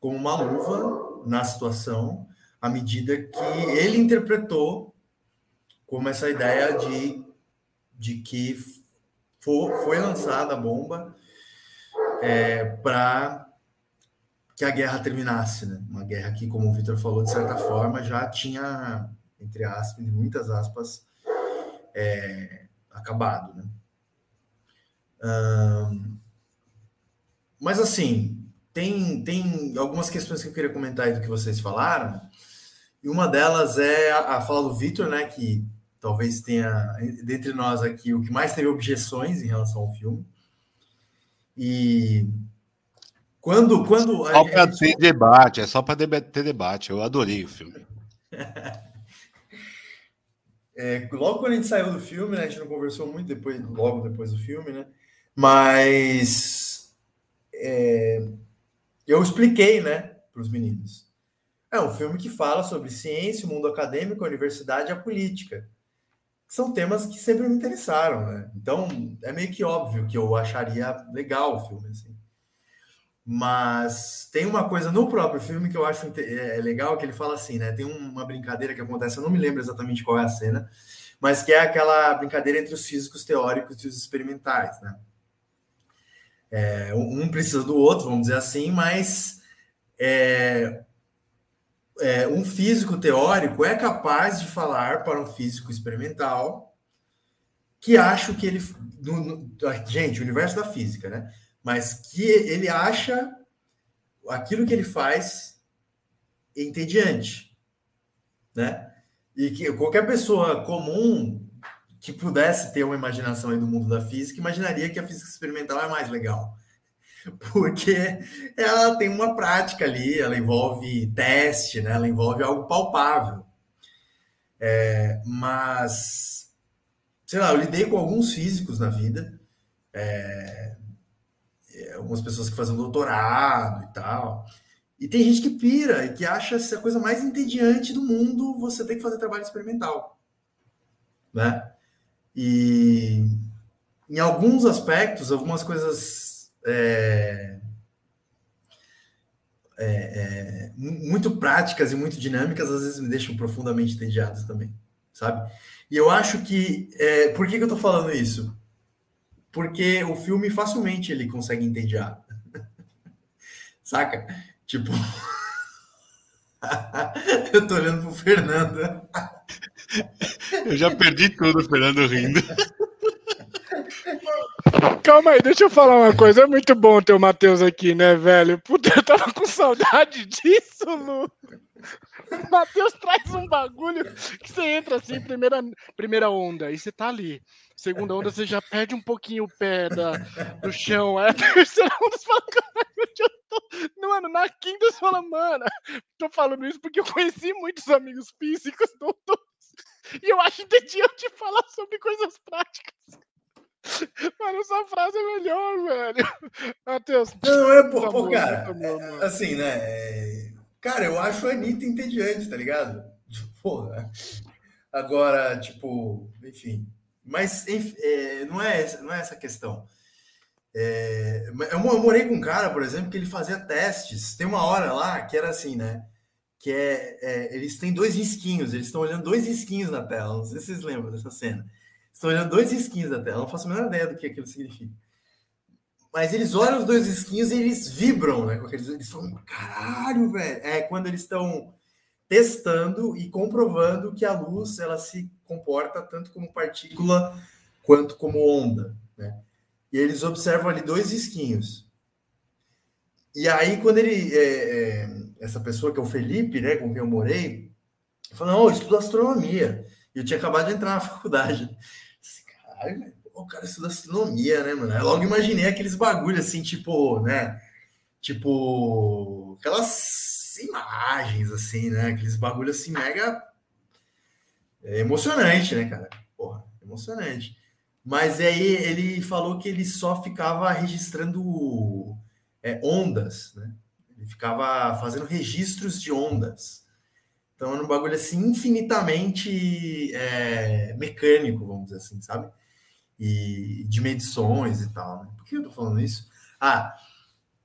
como uma luva na situação à medida que ele interpretou como essa ideia de, de que foi lançada a bomba é, para que a guerra terminasse, né? Uma guerra que, como o Vitor falou, de certa forma já tinha, entre aspas, muitas aspas, é, acabado, né? mas assim, tem, tem algumas questões que eu queria comentar aí do que vocês falaram, e uma delas é a, a fala do Vitor, né? Que talvez tenha, dentre nós aqui, o que mais teve objeções em relação ao filme. E quando. quando só para gente... ter debate, é só para ter debate. Eu adorei o filme. <laughs> é, logo quando a gente saiu do filme, né, a gente não conversou muito depois, logo depois do filme, né? Mas é, eu expliquei, né, para os meninos. É um filme que fala sobre ciência, o mundo acadêmico, a universidade e a política são temas que sempre me interessaram, né? Então é meio que óbvio que eu acharia legal o filme, assim. Mas tem uma coisa no próprio filme que eu acho é, é legal, que ele fala assim, né? Tem uma brincadeira que acontece, eu não me lembro exatamente qual é a cena, mas que é aquela brincadeira entre os físicos teóricos e os experimentais, né? É, um precisa do outro, vamos dizer assim, mas é, é, um físico teórico é capaz de falar para um físico experimental que acha que ele. No, no, gente, o universo da física, né? Mas que ele acha aquilo que ele faz entediante, né? E que qualquer pessoa comum que pudesse ter uma imaginação aí do mundo da física imaginaria que a física experimental é mais legal <laughs> porque ela tem uma prática ali, ela envolve teste, né? ela envolve algo palpável. É, mas, sei lá, eu lidei com alguns físicos na vida, é, é algumas pessoas que fazem doutorado e tal, e tem gente que pira e que acha essa coisa mais entediante do mundo você tem que fazer trabalho experimental, né? E em alguns aspectos, algumas coisas é, é, é, muito práticas e muito dinâmicas, às vezes me deixam profundamente entediados também, sabe? E eu acho que. É, por que, que eu tô falando isso? Porque o filme facilmente ele consegue entediar. <laughs> Saca? Tipo. <laughs> eu tô olhando pro Fernando. eu já perdi tudo, Fernando rindo. <laughs> Calma aí, deixa eu falar uma coisa. É muito bom ter o Matheus aqui, né, velho? Puta, eu tava com saudade disso, Lu. O Matheus traz um bagulho que você entra assim, primeira, primeira onda, e você tá ali. Segunda onda, você já perde um pouquinho o pé da, do chão. É a terceira onda, você fala, caralho, eu tô. Mano, na quinta você fala, mano, tô falando isso porque eu conheci muitos amigos físicos, doutores, e eu acho entediante falar sobre coisas práticas. <laughs> Mano, essa frase é melhor, velho. Matheus. Não, é, pô, pô cara. É, assim, né? É, cara, eu acho a Anitta entediante, tá ligado? <laughs> Porra. Agora, tipo, enfim. Mas enfim, é, não, é, não é essa questão. É, eu morei com um cara, por exemplo, que ele fazia testes. Tem uma hora lá que era assim, né? Que é, é eles têm dois risquinhos, eles estão olhando dois risquinhos na tela. Não sei se vocês lembram dessa cena. Estão olhando dois skins da tela, não faço a menor ideia do que aquilo significa. Mas eles olham os dois skins e eles vibram, né? Aqueles, eles falam, caralho, velho. É quando eles estão testando e comprovando que a luz ela se comporta tanto como partícula quanto como onda, né? E eles observam ali dois esquinhos. E aí, quando ele. É, é, essa pessoa que é o Felipe, né, com quem eu morei, falou: não, eu estudo astronomia. Eu tinha acabado de entrar na <laughs> faculdade. Caralho, o cara estuda astronomia, né, mano? Eu logo imaginei aqueles bagulho assim, tipo, né? Tipo, aquelas imagens, assim, né? Aqueles bagulho assim, mega é emocionante, né, cara? Porra, emocionante. Mas aí ele falou que ele só ficava registrando é, ondas, né? Ele ficava fazendo registros de ondas. Então era um bagulho assim infinitamente é, mecânico, vamos dizer assim, sabe? E de medições e tal. Né? Por que eu tô falando isso? Ah,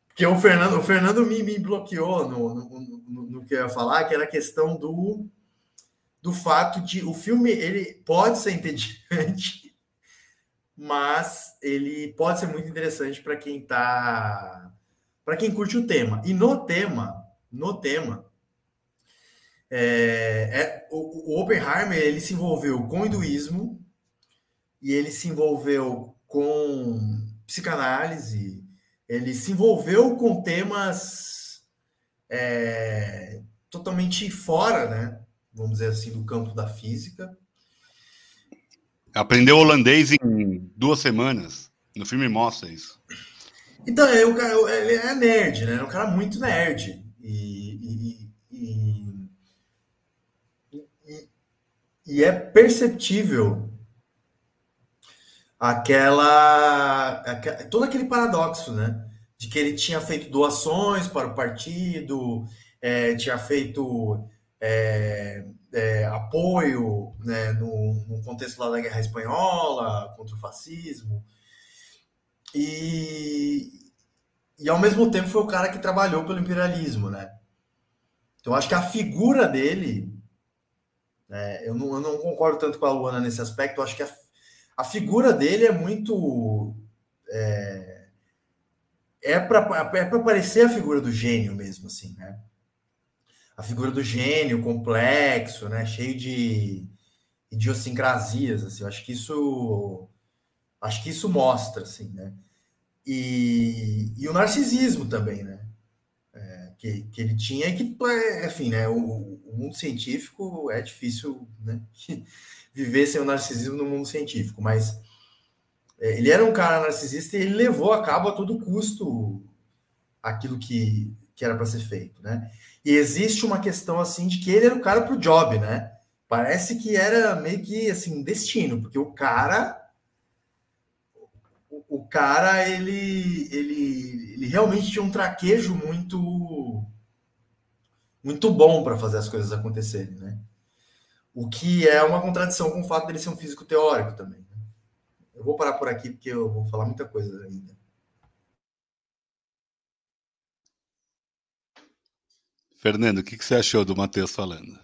porque o Fernando, o Fernando me, me bloqueou no, no, no, no, que eu ia falar, que era a questão do, do fato de o filme ele pode ser entediante, <laughs> mas ele pode ser muito interessante para quem tá para quem curte o tema. E no tema, no tema, é, é, o, o Oppenheimer ele se envolveu com hinduísmo e ele se envolveu com psicanálise, ele se envolveu com temas é, totalmente fora, né? Vamos dizer assim, do campo da física. Aprendeu holandês em duas semanas. No filme mostra isso. Então, é, o cara, ele é nerd, né? É um cara muito nerd. E, e, e, e é perceptível aquela, aquela, todo aquele paradoxo, né? De que ele tinha feito doações para o partido, é, tinha feito é, é, apoio né, no, no, contexto lá da Guerra Espanhola, contra o fascismo. E, e ao mesmo tempo foi o cara que trabalhou pelo imperialismo, né? Então acho que a figura dele, né, eu, não, eu não concordo tanto com a Luana nesse aspecto, acho que a, a figura dele é muito. É, é para é parecer a figura do gênio mesmo, assim, né? A figura do gênio complexo, né? Cheio de idiosincrasias, assim. Eu acho que isso acho que isso mostra, assim, né? E, e o narcisismo também, né? É, que, que ele tinha e que, enfim, né? O, o mundo científico é difícil, né? <laughs> viver sem o narcisismo no mundo científico, mas é, ele era um cara narcisista e ele levou a cabo a todo custo aquilo que, que era para ser feito, né? E existe uma questão assim de que ele era o cara para o job, né? Parece que era meio que assim destino, porque o cara o cara ele, ele, ele realmente tinha um traquejo muito muito bom para fazer as coisas acontecerem, né? O que é uma contradição com o fato dele ser um físico teórico também. Né? Eu vou parar por aqui porque eu vou falar muita coisa ainda. Fernando, o que, que você achou do Matheus falando?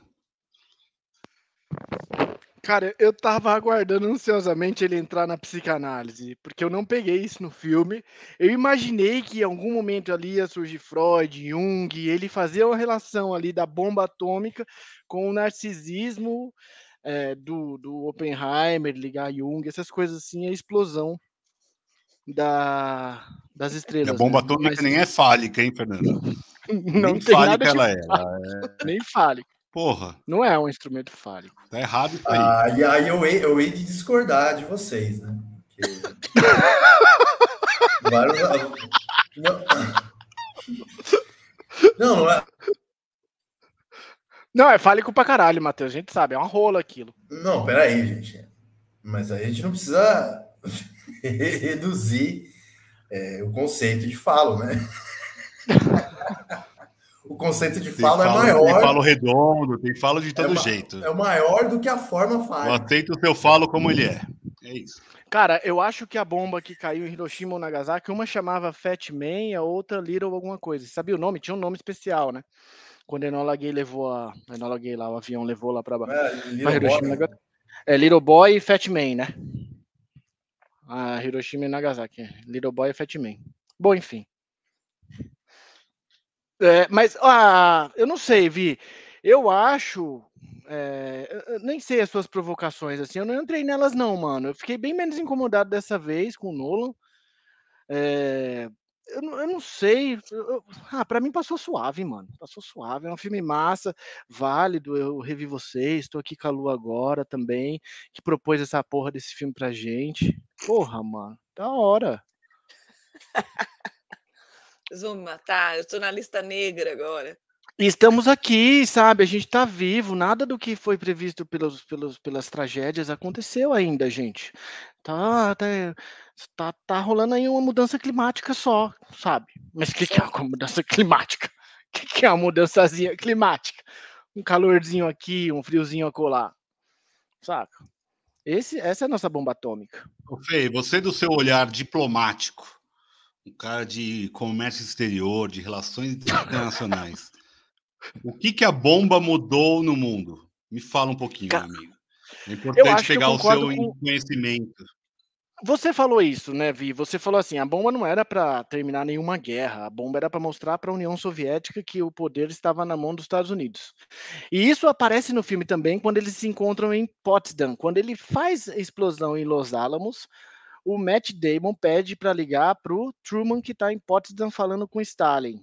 Cara, eu tava aguardando ansiosamente ele entrar na psicanálise, porque eu não peguei isso no filme. Eu imaginei que em algum momento ali ia surgir Freud, Jung, ele fazia uma relação ali da bomba atômica com o narcisismo é, do, do Oppenheimer, ligar Jung, essas coisas assim, a explosão da, das estrelas. E a bomba né? atômica Mas, nem é fálica, hein, Fernando? <laughs> Não nem tem fálica nada ela é. Ela é. Nem fálica. Porra. Não é um instrumento fálico. Tá errado isso aí. Ah, e aí eu hei, eu hei de discordar de vocês, né? Porque... Não, não é. Não, é fálico pra caralho, Matheus. A gente sabe, é uma rola aquilo. Não, peraí, gente. Mas a gente não precisa <laughs> reduzir é, o conceito de falo, né? O conceito de falo, falo, é maior. Tem falo redondo, tem falo de todo é jeito. É maior do que a forma fala. Eu aceito o seu falo como ele é. É isso. Cara, eu acho que a bomba que caiu em Hiroshima ou Nagasaki, uma chamava Fat Man, a outra Little alguma coisa. Sabia o nome? Tinha um nome especial, né? Quando a Enola Gay levou a. A Enola Gay lá, o avião levou lá pra, é, pra Hiroshima. Boy. É Little Boy e Fat Man, né? A Hiroshima e Nagasaki. Little Boy e Fat Man. Bom, enfim. É, mas ah, eu não sei, Vi. Eu acho. É, eu nem sei as suas provocações, assim. Eu não entrei nelas, não, mano. Eu fiquei bem menos incomodado dessa vez com o Nolan. É, eu, não- eu não sei. eu- ah, pra mim passou suave, mano. Passou suave. É um filme massa, válido. Eu revi vocês. Estou aqui com a Lu agora também, que propôs essa porra desse filme pra gente. Porra, mano. Da hora. <laughs> Me matar? Eu tô na lista negra agora. Estamos aqui, sabe? A gente tá vivo. Nada do que foi previsto pelos, pelos, pelas tragédias aconteceu ainda, gente. Tá, tá, tá, tá rolando aí uma mudança climática só, sabe? Mas o que, que é uma mudança climática? O <laughs> que, que é uma mudançazinha climática? Um calorzinho aqui, um friozinho acolá. Saca? Esse, essa é a nossa bomba atômica. Fê, você do seu olhar diplomático, um cara de comércio exterior, de relações internacionais, o que, que a bomba mudou no mundo? Me fala um pouquinho, Ca- meu amigo. É importante pegar o seu com- conhecimento. Você falou isso, né, Vi? Você falou assim, a bomba não era para terminar nenhuma guerra, a bomba era para mostrar para a União Soviética que o poder estava na mão dos Estados Unidos. E isso aparece no filme também quando eles se encontram em Potsdam, quando ele faz a explosão em Los Alamos, o Matt Damon pede para ligar para o Truman que está em Potsdam falando com Stalin.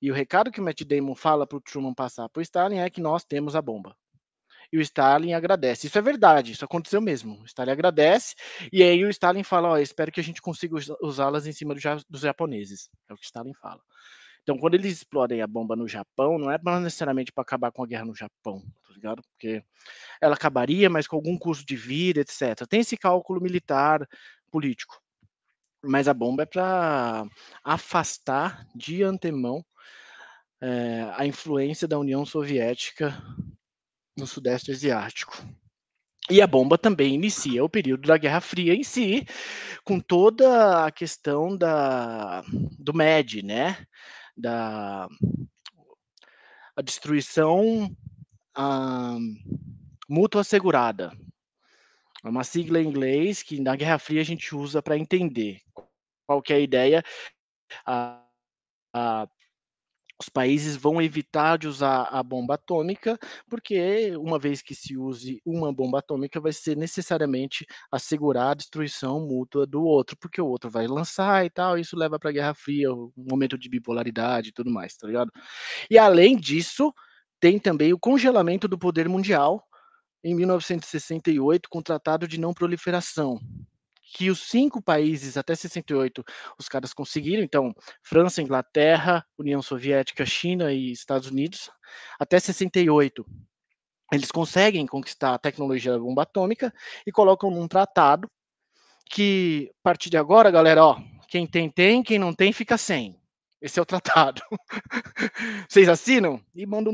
E o recado que o Matt Damon fala para o Truman passar para o Stalin é que nós temos a bomba. E o Stalin agradece. Isso é verdade, isso aconteceu mesmo. O Stalin agradece, e aí o Stalin fala: Ó, espero que a gente consiga us- usá-las em cima dos japoneses. É o que Stalin fala. Então, quando eles explodem a bomba no Japão, não é necessariamente para acabar com a guerra no Japão, tá ligado? Porque ela acabaria, mas com algum custo de vida, etc. Tem esse cálculo militar, político. Mas a bomba é para afastar de antemão eh, a influência da União Soviética no Sudeste Asiático. E a bomba também inicia o período da Guerra Fria em si, com toda a questão da, do MED, né? Da a destruição ah, mútua assegurada. É uma sigla em inglês que na Guerra Fria a gente usa para entender qual é a ideia. Os países vão evitar de usar a bomba atômica, porque uma vez que se use uma bomba atômica, vai ser necessariamente assegurar a destruição mútua do outro, porque o outro vai lançar e tal, isso leva para a Guerra Fria, um momento de bipolaridade e tudo mais, tá ligado? E além disso, tem também o congelamento do poder mundial em 1968 com o Tratado de Não Proliferação, que os cinco países até 68 os caras conseguiram, então França, Inglaterra, União Soviética, China e Estados Unidos, até 68 eles conseguem conquistar a tecnologia da bomba atômica e colocam num tratado que a partir de agora, galera, ó, quem tem tem, quem não tem fica sem. Esse é o tratado. <laughs> Vocês assinam e mandam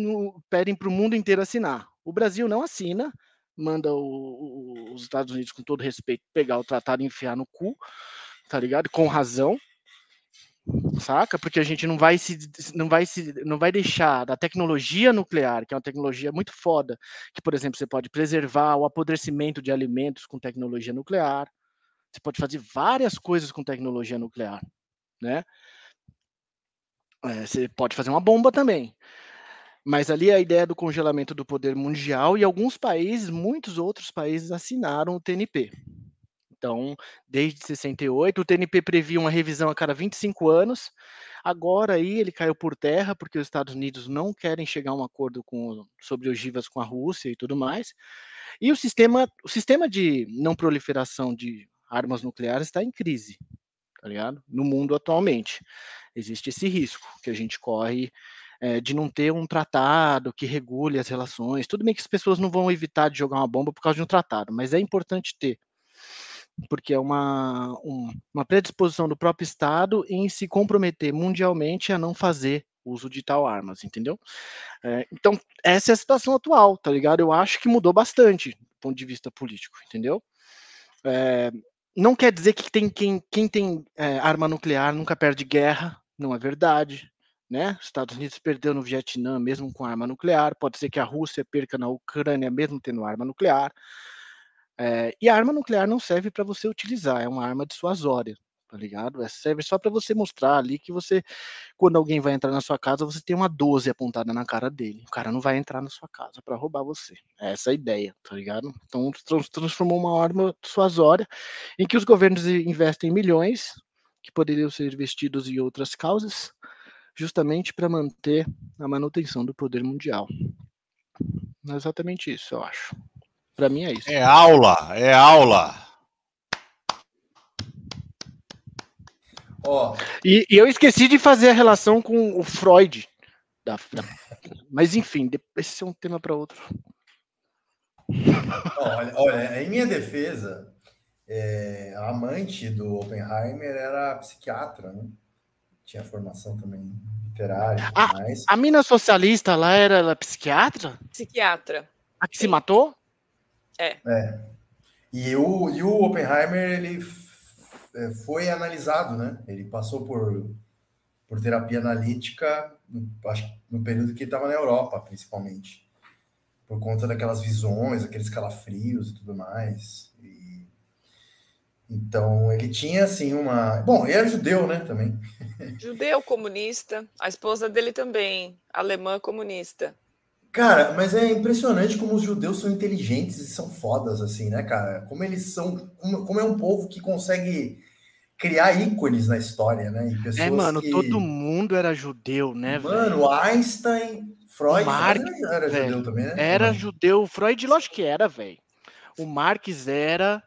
pedem para o mundo inteiro assinar. O Brasil não assina, manda o, o, os Estados Unidos, com todo respeito, pegar o tratado e enfiar no cu, tá ligado? Com razão, saca? Porque a gente não vai se não vai se não vai deixar da tecnologia nuclear, que é uma tecnologia muito foda, que por exemplo, você pode preservar o apodrecimento de alimentos com tecnologia nuclear. Você pode fazer várias coisas com tecnologia nuclear, né? É, você pode fazer uma bomba também. Mas ali a ideia do congelamento do poder mundial e alguns países, muitos outros países assinaram o TNP. Então, desde 68, o TNP previa uma revisão a cada 25 anos. Agora aí ele caiu por terra porque os Estados Unidos não querem chegar a um acordo com, sobre ogivas com a Rússia e tudo mais. E o sistema, o sistema de não proliferação de armas nucleares está em crise, tá ligado? No mundo atualmente. Existe esse risco que a gente corre é, de não ter um tratado que regule as relações. Tudo bem que as pessoas não vão evitar de jogar uma bomba por causa de um tratado, mas é importante ter porque é uma, um, uma predisposição do próprio Estado em se comprometer mundialmente a não fazer uso de tal armas, entendeu? É, então, essa é a situação atual, tá ligado? Eu acho que mudou bastante do ponto de vista político, entendeu? É, não quer dizer que tem, quem, quem tem é, arma nuclear nunca perde guerra, não é verdade. Né? Os Estados Unidos perdeu no Vietnã mesmo com arma nuclear, pode ser que a Rússia perca na Ucrânia mesmo tendo arma nuclear. É, e a arma nuclear não serve para você utilizar, é uma arma dissuasória, tá ligado? É, serve só para você mostrar ali que você, quando alguém vai entrar na sua casa, você tem uma 12 apontada na cara dele. O cara não vai entrar na sua casa para roubar você. É essa a ideia, tá ligado? Então transformou uma arma dissuasória em que os governos investem milhões que poderiam ser investidos em outras causas, justamente para manter a manutenção do poder mundial. É exatamente isso, eu acho. Para mim é isso. É aula, é aula. Ó. E, e, eu esqueci de fazer a relação com o Freud. Da, da... Mas enfim, esse é um tema para outro. Olha, olha, em minha defesa, é, a amante do Oppenheimer era psiquiatra, né? Tinha formação também literária a, mais. A mina socialista lá era ela psiquiatra? Psiquiatra. A que Sim. se matou? É. É. E o, e o Oppenheimer, ele é, foi analisado, né? Ele passou por, por terapia analítica, acho no período que ele estava na Europa, principalmente, por conta daquelas visões, aqueles calafrios e tudo mais. E, então ele tinha assim uma, bom, ele era judeu, né? Também. <laughs> Judeu comunista, a esposa dele também, alemã comunista. Cara, mas é impressionante como os judeus são inteligentes e são fodas, assim, né, cara? Como eles são. Como, é um povo que consegue criar ícones na história, né? é, mano, que... todo mundo era judeu, né, Mano, véio? Einstein, Freud Marx, era véio, judeu também, né? Era judeu, Freud, lógico que era, velho. O Marx era,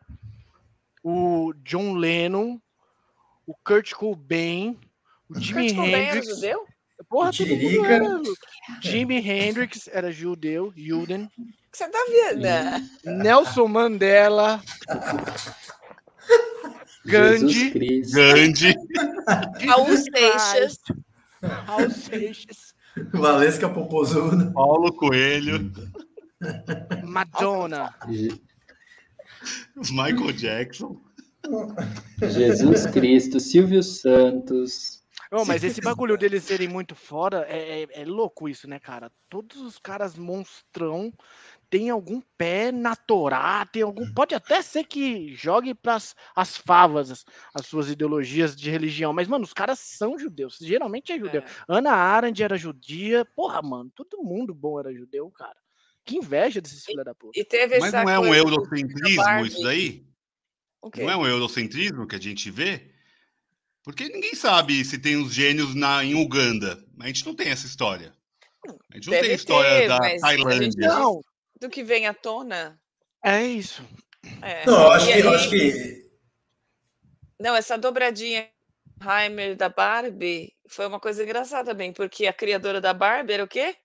o John Lennon, o Kurt Cobain, o Jimi Kurt Hendrix. Era judeu? Porra, todo mundo era. Jimi Hendrix era judeu, Juden. Você tá vendo? Nelson Mandela. Gandhi. Gandhi. <laughs> Raul Seixas. Raul Seixas. Valesca Popozuda. Paulo Coelho. Madonna. Michael Jackson. Jesus Cristo, Silvio Santos. Não, mas esse bagulho deles serem muito fora é, é, é, louco isso, né, cara? Todos os caras monstrão tem algum pé na Torá, tem algum. Pode até ser que jogue para as favas as, as, suas ideologias de religião, mas, mano, os caras são judeus. Geralmente é judeu. É. Ana Arendt era judia. Porra, mano, todo mundo bom era judeu, cara. Que inveja desses filhos da puta. mas não é um eurocentrismo isso daí? Não é um eurocentrismo que a gente vê? Porque ninguém sabe se tem os gênios na, em Uganda. A gente não tem essa história. A gente não Deve tem história ter, da Tailândia. Não, do que vem à tona. É isso. É. Não, acho, que, aí, acho que. Não, essa dobradinha Heimer da Barbie foi uma coisa engraçada também, porque a criadora da Barbie era o quê?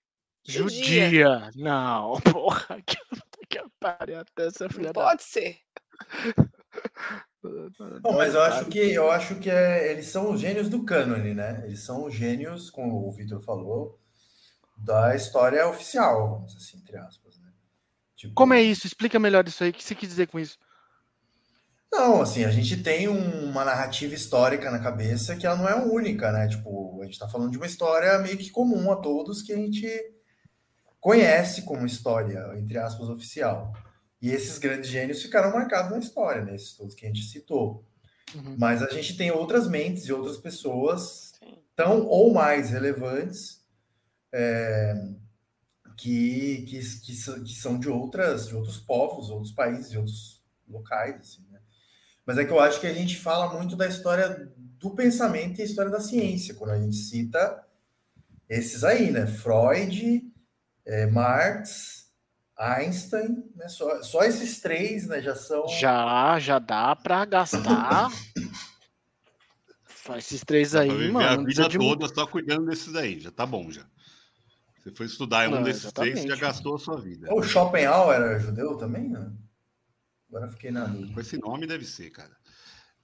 Judia. Judia. Não, <laughs> porra, que, que pariu até essa filha Pode da... ser. Não, mas eu acho que eu acho que é, eles são os gênios do cânone, né? Eles são os gênios, como o Vitor falou, da história oficial, vamos dizer assim, entre aspas. Tipo... Como é isso? Explica melhor isso aí. O que você quis dizer com isso? Não, assim, a gente tem uma narrativa histórica na cabeça que ela não é única, né? Tipo, a gente tá falando de uma história meio que comum a todos que a gente conhece como história, entre aspas, oficial. E esses grandes gênios ficaram marcados na história, né? Esses todos que a gente citou. Uhum. Mas a gente tem outras mentes e outras pessoas Sim. tão ou mais relevantes é, que, que, que, que, são de outras, de outros povos, outros países, de outros locais, assim, né? Mas é que eu acho que a gente fala muito da história do pensamento e a história da ciência, quando a gente cita esses aí, né? Freud, é, Marx, Einstein, né? Só, só esses três, né? Já são. Já, já dá para gastar. só esses três aí, mano. A vida de... toda só cuidando desses aí, já tá bom já. Você foi estudar em um desses três, já gastou a sua vida. O Schopenhauer era judeu também? Né? Agora fiquei na dúvida. Com esse nome deve ser, cara.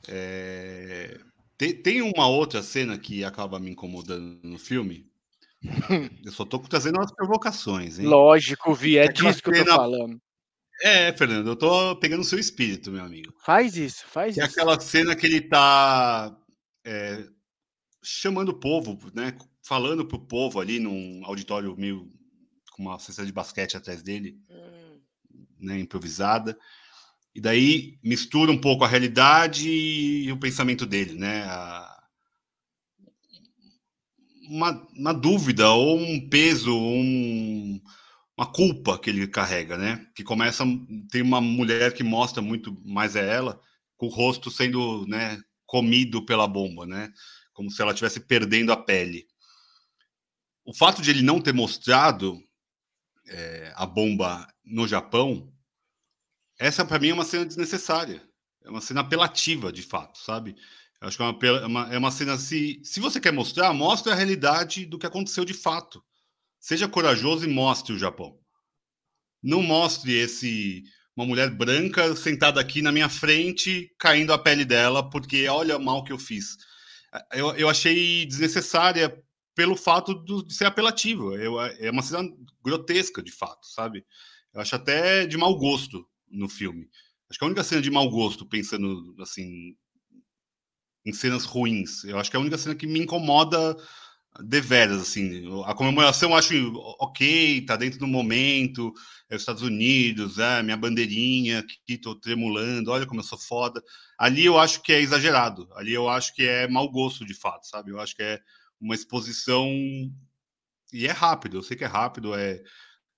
É... Tem, tem uma outra cena que acaba me incomodando no filme. Eu só tô trazendo umas provocações, hein? Lógico, Vi, é, é disso que eu tô falando. É, Fernando, eu tô pegando o seu espírito, meu amigo. Faz isso, faz que isso. É aquela cena que ele tá é, chamando o povo, né? falando pro povo ali num auditório meio com uma cesta de basquete atrás dele, hum. né, improvisada. E daí mistura um pouco a realidade e o pensamento dele, né? A... Uma, uma dúvida ou um peso, um, uma culpa que ele carrega, né? Que começa tem uma mulher que mostra muito mais é ela com o rosto sendo, né, comido pela bomba, né? Como se ela estivesse perdendo a pele. O fato de ele não ter mostrado é, a bomba no Japão, essa para mim é uma cena desnecessária. É uma cena apelativa, de fato, sabe? Acho que é uma, é uma, é uma cena. Se, se você quer mostrar, mostre a realidade do que aconteceu de fato. Seja corajoso e mostre o Japão. Não mostre esse uma mulher branca sentada aqui na minha frente, caindo a pele dela, porque olha o mal que eu fiz. Eu, eu achei desnecessária pelo fato do, de ser apelativo. Eu, é uma cena grotesca, de fato, sabe? Eu acho até de mau gosto no filme. Acho que a única cena de mau gosto, pensando assim, em cenas ruins, eu acho que é a única cena que me incomoda deveras, assim. A comemoração eu acho ok, tá dentro do momento, é os Estados Unidos, é minha bandeirinha aqui, tô tremulando, olha como eu sou foda. Ali eu acho que é exagerado, ali eu acho que é mau gosto de fato, sabe? Eu acho que é uma exposição e é rápido, eu sei que é rápido, é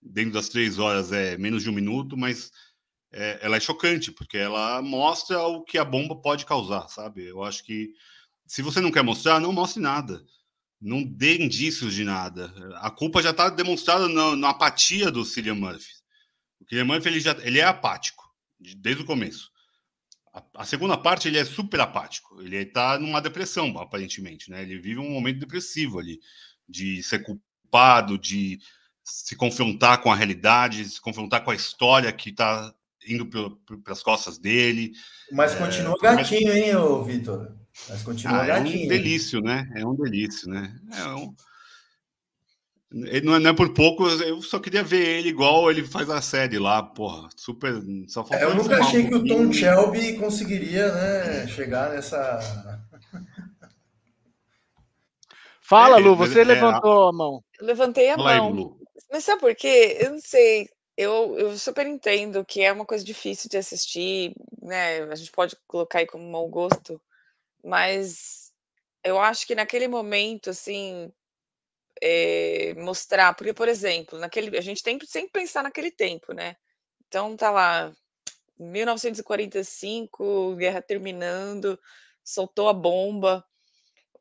dentro das três horas é menos de um minuto, mas é, ela é chocante, porque ela mostra o que a bomba pode causar, sabe? Eu acho que se você não quer mostrar, não mostre nada não dê indícios de nada. A culpa já está demonstrada na, na, apatia do Cillian Murphy. O Cillian Murphy ele, já, ele é apático, desde o começo. A, a segunda parte ele é super apático. Ele está numa depressão, aparentemente. Né? Ele vive um momento depressivo ali, de ser culpado, de se confrontar com a realidade, se confrontar com a história que está indo pelas costas dele. Mas continua é, gatinho, mas... hein, Vitor? Mas continua ah, gatinho. É um delício, né? É um delício, né? É um... Ele não é, não é, por pouco, eu só queria ver ele igual ele faz a série lá, porra, super. Só é, eu nunca achei um que o Tom Shelby conseguiria, né, chegar nessa. Fala, é, Lu, você é, levantou a mão. Eu levantei a Fala mão. Aí, Mas sabe por quê? Eu não sei. Eu, eu super entendo que é uma coisa difícil de assistir, né? A gente pode colocar aí como mau gosto, mas eu acho que naquele momento, assim, eh, mostrar porque, por exemplo, naquele a gente tem que sempre pensar naquele tempo, né. Então tá lá, 1945, guerra terminando, soltou a bomba.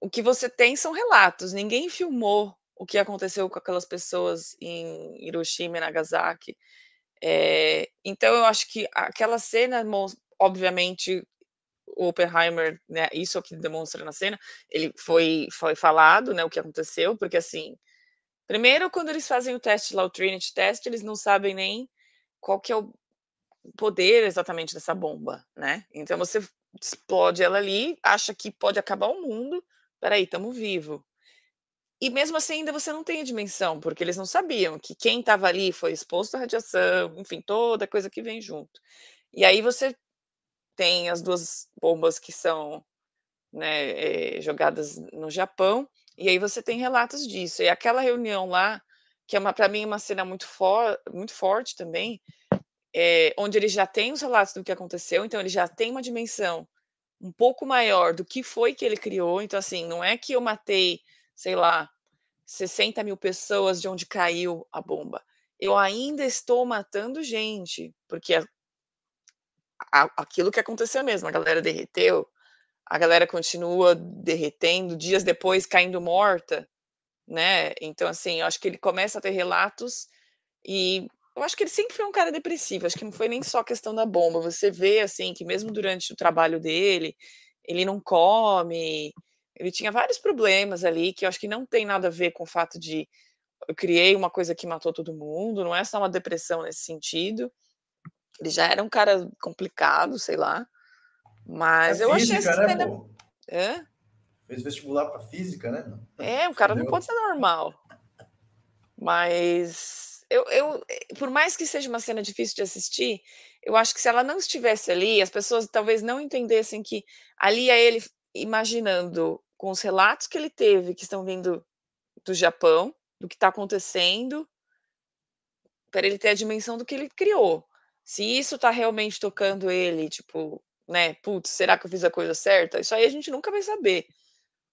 O que você tem são relatos, ninguém filmou o que aconteceu com aquelas pessoas em Hiroshima e Nagasaki. Eh, então eu acho que aquela cena obviamente o Oppenheimer, né, isso é o que demonstra na cena, ele foi, foi falado, né, o que aconteceu, porque assim, primeiro quando eles fazem o teste lá, o Trinity Test, eles não sabem nem qual que é o poder exatamente dessa bomba, né? Então você explode ela ali, acha que pode acabar o mundo, peraí, estamos vivo. E mesmo assim ainda você não tem a dimensão, porque eles não sabiam que quem estava ali foi exposto à radiação, enfim, toda coisa que vem junto. E aí você tem as duas bombas que são né, é, jogadas no Japão, e aí você tem relatos disso. E aquela reunião lá, que é para mim uma cena muito, for, muito forte também, é, onde ele já tem os relatos do que aconteceu, então ele já tem uma dimensão um pouco maior do que foi que ele criou. Então, assim, não é que eu matei, sei lá, 60 mil pessoas de onde caiu a bomba. Eu ainda estou matando gente, porque a, aquilo que aconteceu mesmo, a galera derreteu, a galera continua derretendo, dias depois caindo morta, né? Então, assim, eu acho que ele começa a ter relatos e eu acho que ele sempre foi um cara depressivo, acho que não foi nem só questão da bomba, você vê, assim, que mesmo durante o trabalho dele, ele não come, ele tinha vários problemas ali, que eu acho que não tem nada a ver com o fato de eu criei uma coisa que matou todo mundo, não é só uma depressão nesse sentido, ele já era um cara complicado, sei lá. Mas é eu física, achei essa cena. Né, Hã? Fez vestibular para física, né? É, o cara não pode ser normal. Mas eu, eu, por mais que seja uma cena difícil de assistir, eu acho que se ela não estivesse ali, as pessoas talvez não entendessem que ali é ele imaginando com os relatos que ele teve, que estão vindo do Japão, do que está acontecendo, para ele ter a dimensão do que ele criou. Se isso tá realmente tocando ele, tipo, né, putz, será que eu fiz a coisa certa? Isso aí a gente nunca vai saber,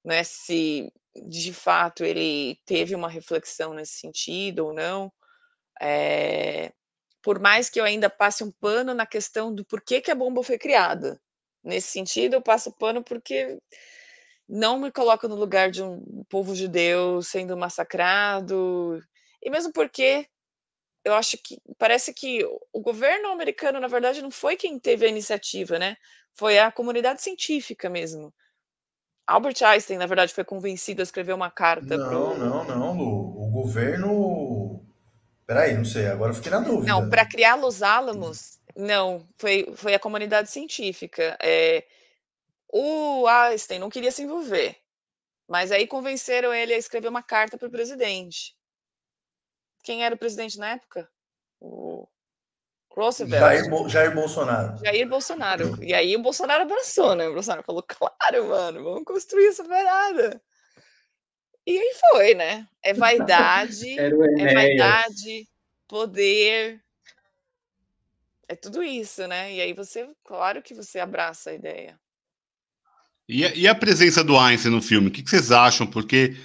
né, se de fato ele teve uma reflexão nesse sentido ou não. É, por mais que eu ainda passe um pano na questão do porquê que a bomba foi criada, Nesse sentido, eu passo pano porque não me coloco no lugar de um povo judeu sendo massacrado, e mesmo porque eu acho que parece que o governo americano, na verdade, não foi quem teve a iniciativa, né? Foi a comunidade científica mesmo. Albert Einstein, na verdade, foi convencido a escrever uma carta. Não, pro... não, não. O, o governo. Peraí, não sei, agora eu fiquei na dúvida. Não, para criar Los Alamos, não, foi, foi a comunidade científica. É, o Einstein não queria se envolver, mas aí convenceram ele a escrever uma carta para o presidente. Quem era o presidente na época? O Roosevelt. Jair, Jair Bolsonaro. Jair Bolsonaro. E aí o Bolsonaro abraçou, né? O Bolsonaro falou, claro, mano, vamos construir essa parada. E aí foi, né? É <laughs> vaidade, é vaidade, poder, é tudo isso, né? E aí você, claro que você abraça a ideia. E a, e a presença do Einstein no filme, o que, que, vocês acham? Porque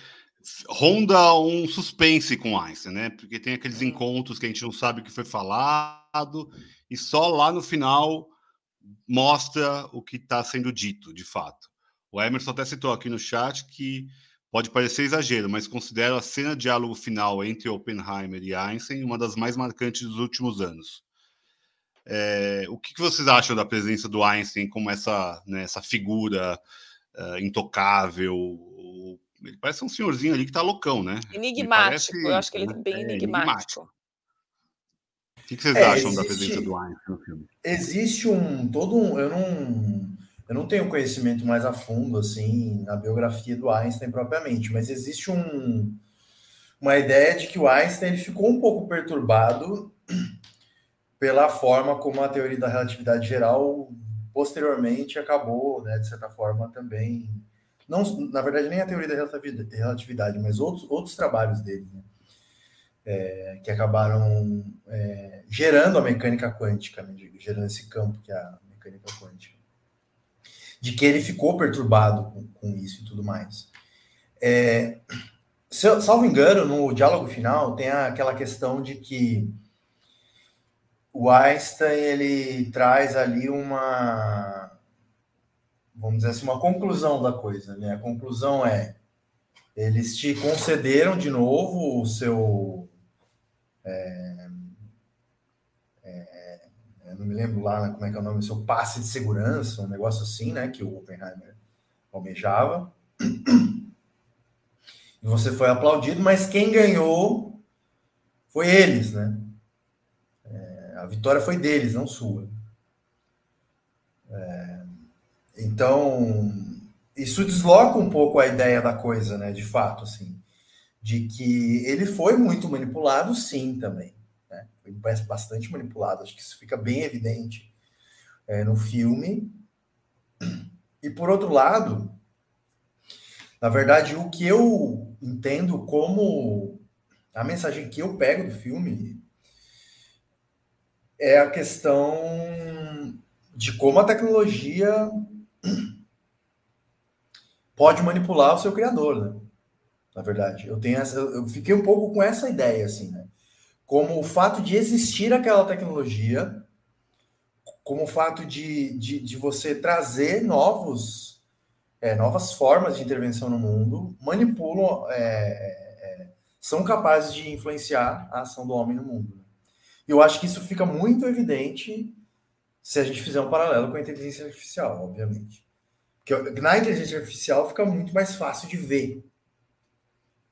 ronda um suspense com Einstein, né? Porque tem aqueles uhum. encontros que a gente não sabe o que foi falado, e só lá no final mostra o que está sendo dito, de fato. O Emerson até citou aqui no chat que pode parecer exagero, mas considero a cena de diálogo final entre Oppenheimer e Einstein uma das mais marcantes dos últimos anos. É, o que, que, vocês acham da presença do Einstein como essa, né, essa figura uh, intocável? Ele parece um senhorzinho ali que tá loucão, né? Enigmático, parece, eu acho que ele é bem é, enigmático. enigmático. O que, que vocês é, acham existe, da presença do Einstein no filme? Existe um todo um. Eu não, eu não tenho conhecimento mais a fundo assim na biografia do Einstein propriamente, mas existe um, uma ideia de que o Einstein ele ficou um pouco perturbado pela forma como a teoria da relatividade geral posteriormente acabou, né, de certa forma também não, na verdade nem a teoria da relatividade, mas outros outros trabalhos dele, né, é, que acabaram é, gerando a mecânica quântica, né, gerando esse campo que é a mecânica quântica, de que ele ficou perturbado com, com isso e tudo mais. É, salvo engano, no diálogo final tem aquela questão de que o Einstein ele traz ali uma vamos dizer assim uma conclusão da coisa, né? A conclusão é eles te concederam de novo o seu é, é, eu não me lembro lá como é que é o nome, seu passe de segurança, um negócio assim, né? Que o Oppenheimer almejava. E você foi aplaudido, mas quem ganhou foi eles, né? A vitória foi deles, não sua. É, então, isso desloca um pouco a ideia da coisa, né? De fato, assim, de que ele foi muito manipulado, sim, também. Né? Foi bastante manipulado. Acho que isso fica bem evidente é, no filme. E por outro lado, na verdade, o que eu entendo como a mensagem que eu pego do filme é a questão de como a tecnologia pode manipular o seu criador, né? Na verdade, eu tenho essa, eu fiquei um pouco com essa ideia assim, né? Como o fato de existir aquela tecnologia, como o fato de, de, de você trazer novos, é, novas formas de intervenção no mundo, manipulam, é, é, é são capazes de influenciar a ação do homem no mundo. Eu acho que isso fica muito evidente se a gente fizer um paralelo com a inteligência artificial, obviamente. Porque na inteligência artificial fica muito mais fácil de ver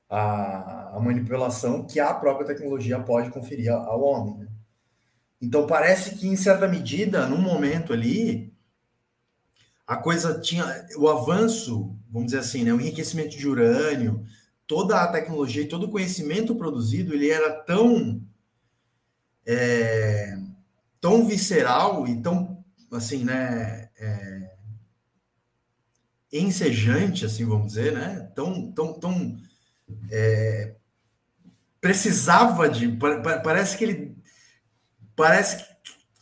a, a manipulação que a própria tecnologia pode conferir ao homem. Né? Então parece que, em certa medida, num momento ali, a coisa tinha o avanço, vamos dizer assim, né, o enriquecimento de urânio, toda a tecnologia e todo o conhecimento produzido, ele era tão é, tão visceral e tão, assim, né, é, ensejante, assim, vamos dizer, né, tão, tão, tão é, precisava de, parece que ele, parece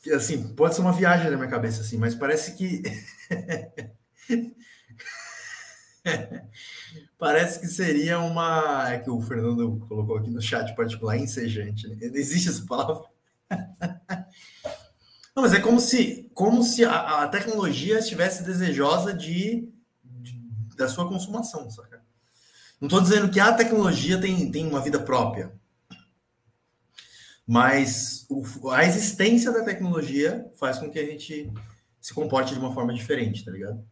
que, assim, pode ser uma viagem na minha cabeça, assim, mas parece que <laughs> Parece que seria uma. É que o Fernando colocou aqui no chat particular, ensejante. Né? Existe essa palavra? Não, mas é como se, como se a, a tecnologia estivesse desejosa de, de, da sua consumação, saca? Não estou dizendo que a tecnologia tem, tem uma vida própria, mas o, a existência da tecnologia faz com que a gente se comporte de uma forma diferente, tá ligado?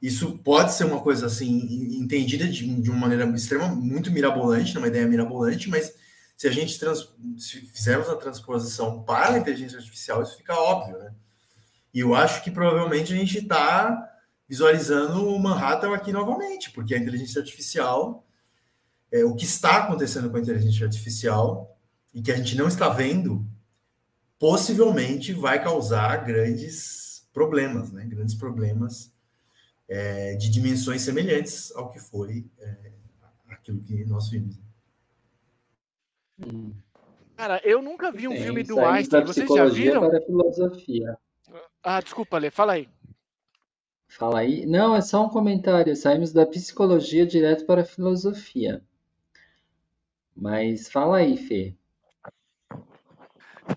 Isso pode ser uma coisa assim entendida de, de uma maneira extrema, muito mirabolante, né, uma ideia mirabolante, mas se a gente trans, se fizermos a transposição para a inteligência artificial, isso fica óbvio, né? E eu acho que provavelmente a gente está visualizando o Manhattan aqui novamente, porque a inteligência artificial, é, o que está acontecendo com a inteligência artificial e que a gente não está vendo, possivelmente vai causar grandes problemas, né? Grandes problemas é, de dimensões semelhantes ao que foi é, aquilo que nós vimos. Hum. Cara, eu nunca vi um Sim, filme do Einstein. Vocês já viram? Para a filosofia. Ah, desculpa, Lê, fala aí. Fala aí. Não, é só um comentário. Saímos da psicologia direto para a filosofia. Mas fala aí, Fê.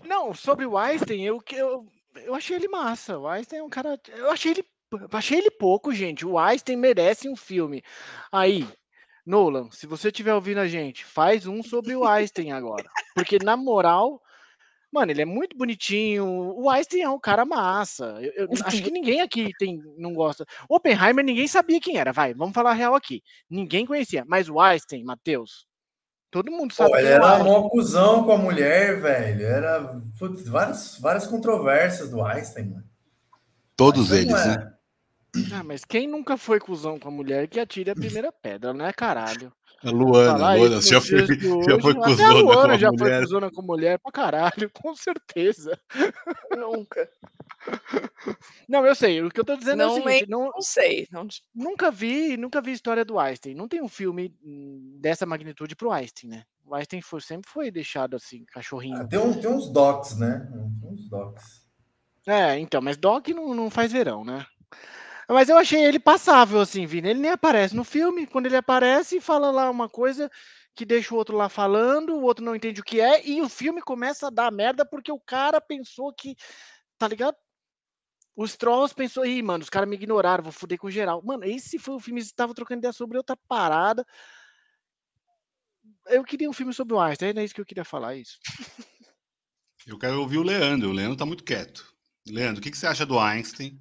Não, sobre o Einstein, eu, eu, eu achei ele massa. O Einstein é um cara. Eu achei ele, achei ele pouco, gente. O Einstein merece um filme. Aí, Nolan, se você estiver ouvindo a gente, faz um sobre o Einstein agora. Porque, na moral, mano, ele é muito bonitinho. O Einstein é um cara massa. Eu, eu acho que ninguém aqui tem, não gosta. Oppenheimer, ninguém sabia quem era, vai, vamos falar real aqui. Ninguém conhecia. Mas o Einstein, Matheus, todo mundo sabe. Pô, ele era um mó cuzão com a mulher, velho. Era putz, várias, várias controvérsias do Einstein, mano. Todos eles, é. né? Ah, mas quem nunca foi cuzão com a mulher que atire a primeira pedra, né, caralho? A Luana, Falar Luana, já foi, hoje, já foi cuzona a Luana já mulher. foi cuzona com mulher pra caralho, <laughs> com certeza. Nunca. Não, eu sei. O que eu tô dizendo não, é o seguinte, não, não sei. Não... Nunca vi, nunca vi história do Einstein. Não tem um filme dessa magnitude pro Einstein, né? O Einstein foi, sempre foi deixado assim, cachorrinho. Ah, tem, um, tem uns docs, né? Tem uns docs. É, então, mas doc não, não faz verão, né? Mas eu achei ele passável, assim, Vini. Ele nem aparece no filme. Quando ele aparece, fala lá uma coisa que deixa o outro lá falando, o outro não entende o que é, e o filme começa a dar merda porque o cara pensou que. Tá ligado? Os Trolls pensou, ih, mano, os caras me ignoraram, vou foder com geral. Mano, esse foi o filme, eles estavam trocando ideia sobre outra parada. Eu queria um filme sobre o Einstein, é isso que eu queria falar, é isso. Eu quero ouvir o Leandro, o Leandro tá muito quieto. Leandro, o que, que você acha do Einstein?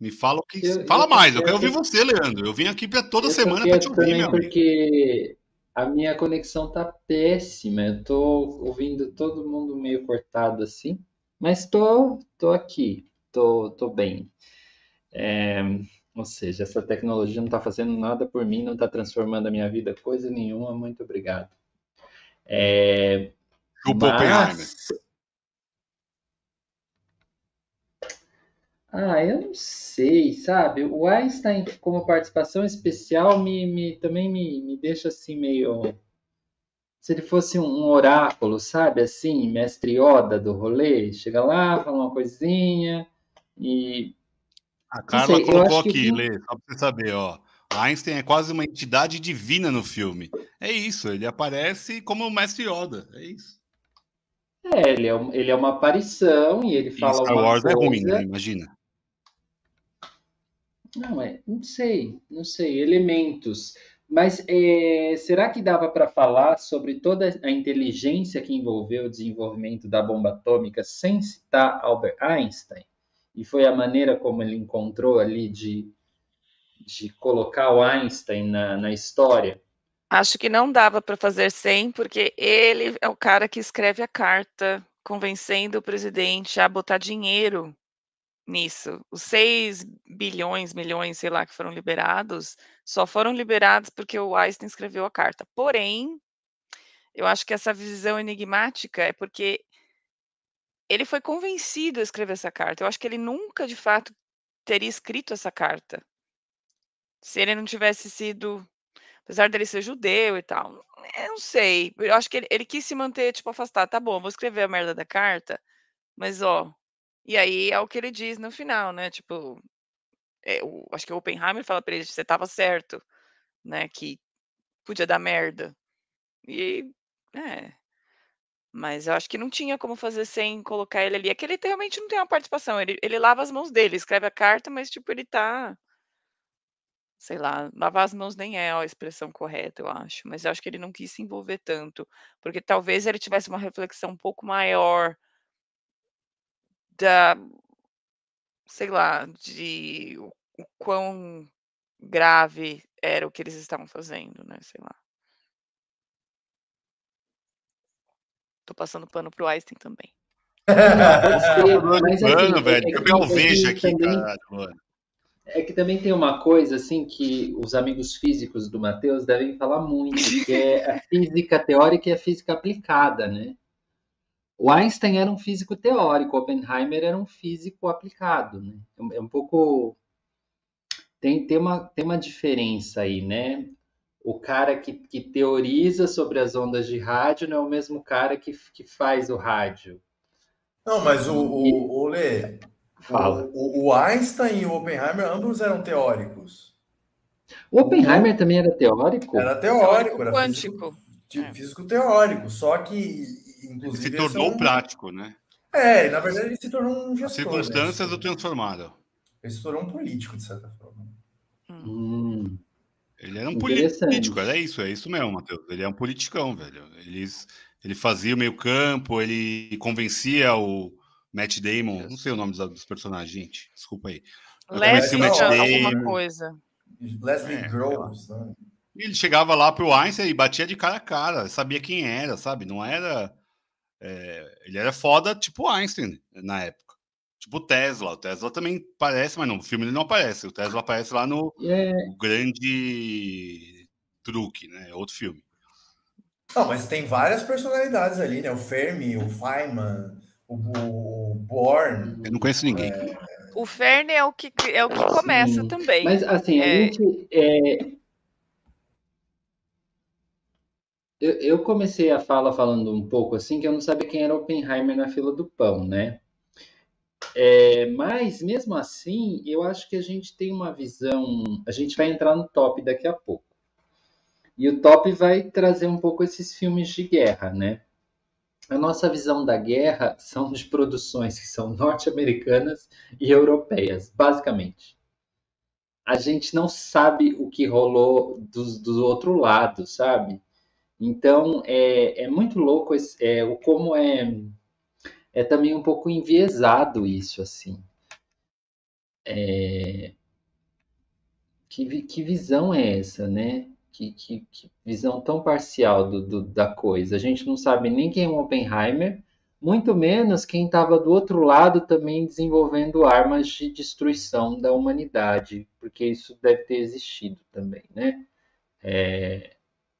Me fala o que. Eu, fala eu, mais, eu, eu quero ouvir você, Leandro. Eu vim aqui toda semana para te ouvir, meu Porque a minha conexão tá péssima. Eu tô ouvindo todo mundo meio cortado assim, mas tô, tô aqui, tô, tô bem. É, ou seja, essa tecnologia não está fazendo nada por mim, não está transformando a minha vida coisa nenhuma. Muito obrigado. É, mas, Ah, eu não sei, sabe? O Einstein, como participação especial, me, me também me, me deixa assim meio. Se ele fosse um oráculo, sabe? Assim, mestre Yoda do rolê, chega lá, fala uma coisinha e. A Carla sei, colocou aqui, que... Lê, só pra você saber, ó. Einstein é quase uma entidade divina no filme. É isso, ele aparece como o mestre Yoda, é isso. É, ele é, ele é uma aparição e ele fala e Star Wars coisa... é ruim, né? Imagina. Não, é, não sei, não sei, elementos. Mas é, será que dava para falar sobre toda a inteligência que envolveu o desenvolvimento da bomba atômica sem citar Albert Einstein? E foi a maneira como ele encontrou ali de, de colocar o Einstein na, na história? Acho que não dava para fazer sem, porque ele é o cara que escreve a carta convencendo o presidente a botar dinheiro nisso. Os 6 bilhões, milhões, sei lá, que foram liberados, só foram liberados porque o Einstein escreveu a carta. Porém, eu acho que essa visão enigmática é porque ele foi convencido a escrever essa carta. Eu acho que ele nunca, de fato, teria escrito essa carta. Se ele não tivesse sido, apesar dele ser judeu e tal. Eu não sei. Eu acho que ele, ele quis se manter, tipo, afastado. Tá bom, vou escrever a merda da carta, mas ó, e aí é o que ele diz no final, né? Tipo, é, o, acho que o Oppenheimer fala pra ele: você tava certo, né? Que podia dar merda. E, é. Mas eu acho que não tinha como fazer sem colocar ele ali. É que ele realmente não tem uma participação. Ele, ele lava as mãos dele, escreve a carta, mas tipo, ele tá. Sei lá, lavar as mãos nem é a expressão correta, eu acho. Mas eu acho que ele não quis se envolver tanto. Porque talvez ele tivesse uma reflexão um pouco maior da. Sei lá, de o, o quão grave era o que eles estavam fazendo, né? Sei lá. Tô passando pano pro Einstein também. <laughs> Mas, assim, pano, velho. É, eu vejo aqui, também, caralho, É que também tem uma coisa, assim, que os amigos físicos do Matheus devem falar muito, que é a física teórica e a física aplicada, né? O Einstein era um físico teórico, Oppenheimer era um físico aplicado, né? É um pouco... Tem, tem, uma, tem uma diferença aí, né? o cara que, que, teoriza sobre as ondas de rádio não é o mesmo cara que, que faz o rádio. Não, mas o, o, o Lê, Fala. O, o, Einstein e o Oppenheimer, ambos eram teóricos. O Oppenheimer o, também era teórico? Era teórico, era quântico. Físico, físico teórico, só que, inclusive. Ele se tornou um... prático, né? É, na verdade ele se tornou um gestor. As circunstâncias né? o transformaram. Ele se tornou um político, de certa forma. Hum. Ele era um político, era isso, é isso mesmo, Matheus. Ele é um politicão, velho. Ele, ele fazia o meio campo, ele convencia o Matt Damon, não sei o nome dos, dos personagens, gente, desculpa aí. Leslie, Matt Damon, alguma coisa. Leslie é, Groves, né? Ele chegava lá pro Einstein e batia de cara a cara, sabia quem era, sabe? Não era... É, ele era foda, tipo Einstein, na época. Tipo o Tesla. O Tesla também parece, mas no filme ele não aparece. O Tesla aparece lá no yeah. Grande Truque, né? Outro filme. Não, mas tem várias personalidades ali, né? O Fermi, o Feynman, o, o Born. Eu não conheço ninguém. É... O Fermi é o que, é o que começa Sim. também. Mas assim, é... a gente. É... Eu, eu comecei a fala falando um pouco assim que eu não sabia quem era Oppenheimer na fila do pão, né? É, mas, mesmo assim, eu acho que a gente tem uma visão. A gente vai entrar no top daqui a pouco. E o top vai trazer um pouco esses filmes de guerra, né? A nossa visão da guerra são de produções que são norte-americanas e europeias, basicamente. A gente não sabe o que rolou do, do outro lado, sabe? Então, é, é muito louco esse, é, o como é é também um pouco enviesado isso, assim. É... Que, que visão é essa, né? Que, que, que visão tão parcial do, do, da coisa. A gente não sabe nem quem é o Oppenheimer, muito menos quem estava do outro lado também desenvolvendo armas de destruição da humanidade, porque isso deve ter existido também, né? É,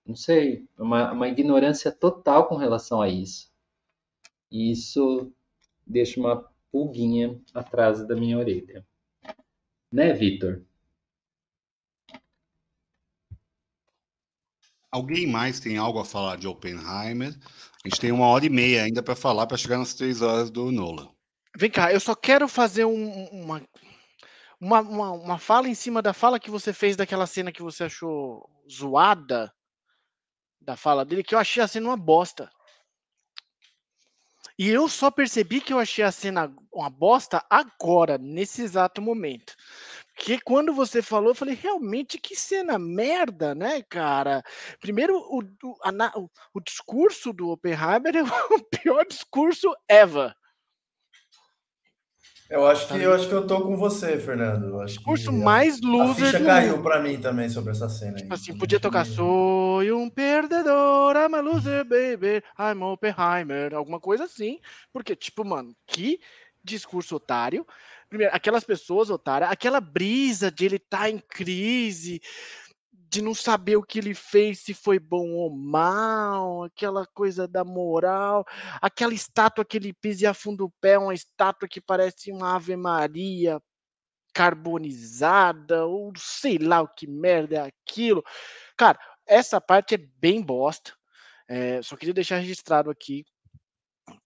não sei, uma, uma ignorância total com relação a isso. E isso deixa uma pulguinha atrás da minha orelha. Né, Vitor? Alguém mais tem algo a falar de Oppenheimer? A gente tem uma hora e meia ainda para falar para chegar nas três horas do Nola. Vem cá, eu só quero fazer um, uma, uma, uma, uma, fala em cima da fala que você fez daquela cena que você achou zoada da fala dele, que eu achei a cena uma bosta. E eu só percebi que eu achei a cena uma bosta agora, nesse exato momento. Porque quando você falou, eu falei, realmente que cena merda, né, cara? Primeiro, o, o, a, o, discurso do Oppenheimer é <laughs> o pior discurso ever. Eu acho que eu acho que eu tô com você, Fernando. Eu acho Curso que mais loser. A ficha caiu para mim também sobre essa cena. Tipo assim, podia tocar Sou um perdedor, I'm a loser, baby, I'm Oppenheimer, alguma coisa assim. Porque, tipo, mano, que discurso otário. Primeiro, aquelas pessoas otárias, aquela brisa de ele estar tá em crise, de não saber o que ele fez, se foi bom ou mal, aquela coisa da moral, aquela estátua que ele pisa e afunda o pé, uma estátua que parece uma Ave Maria carbonizada, ou sei lá o que merda é aquilo. Cara, essa parte é bem bosta. É, só queria deixar registrado aqui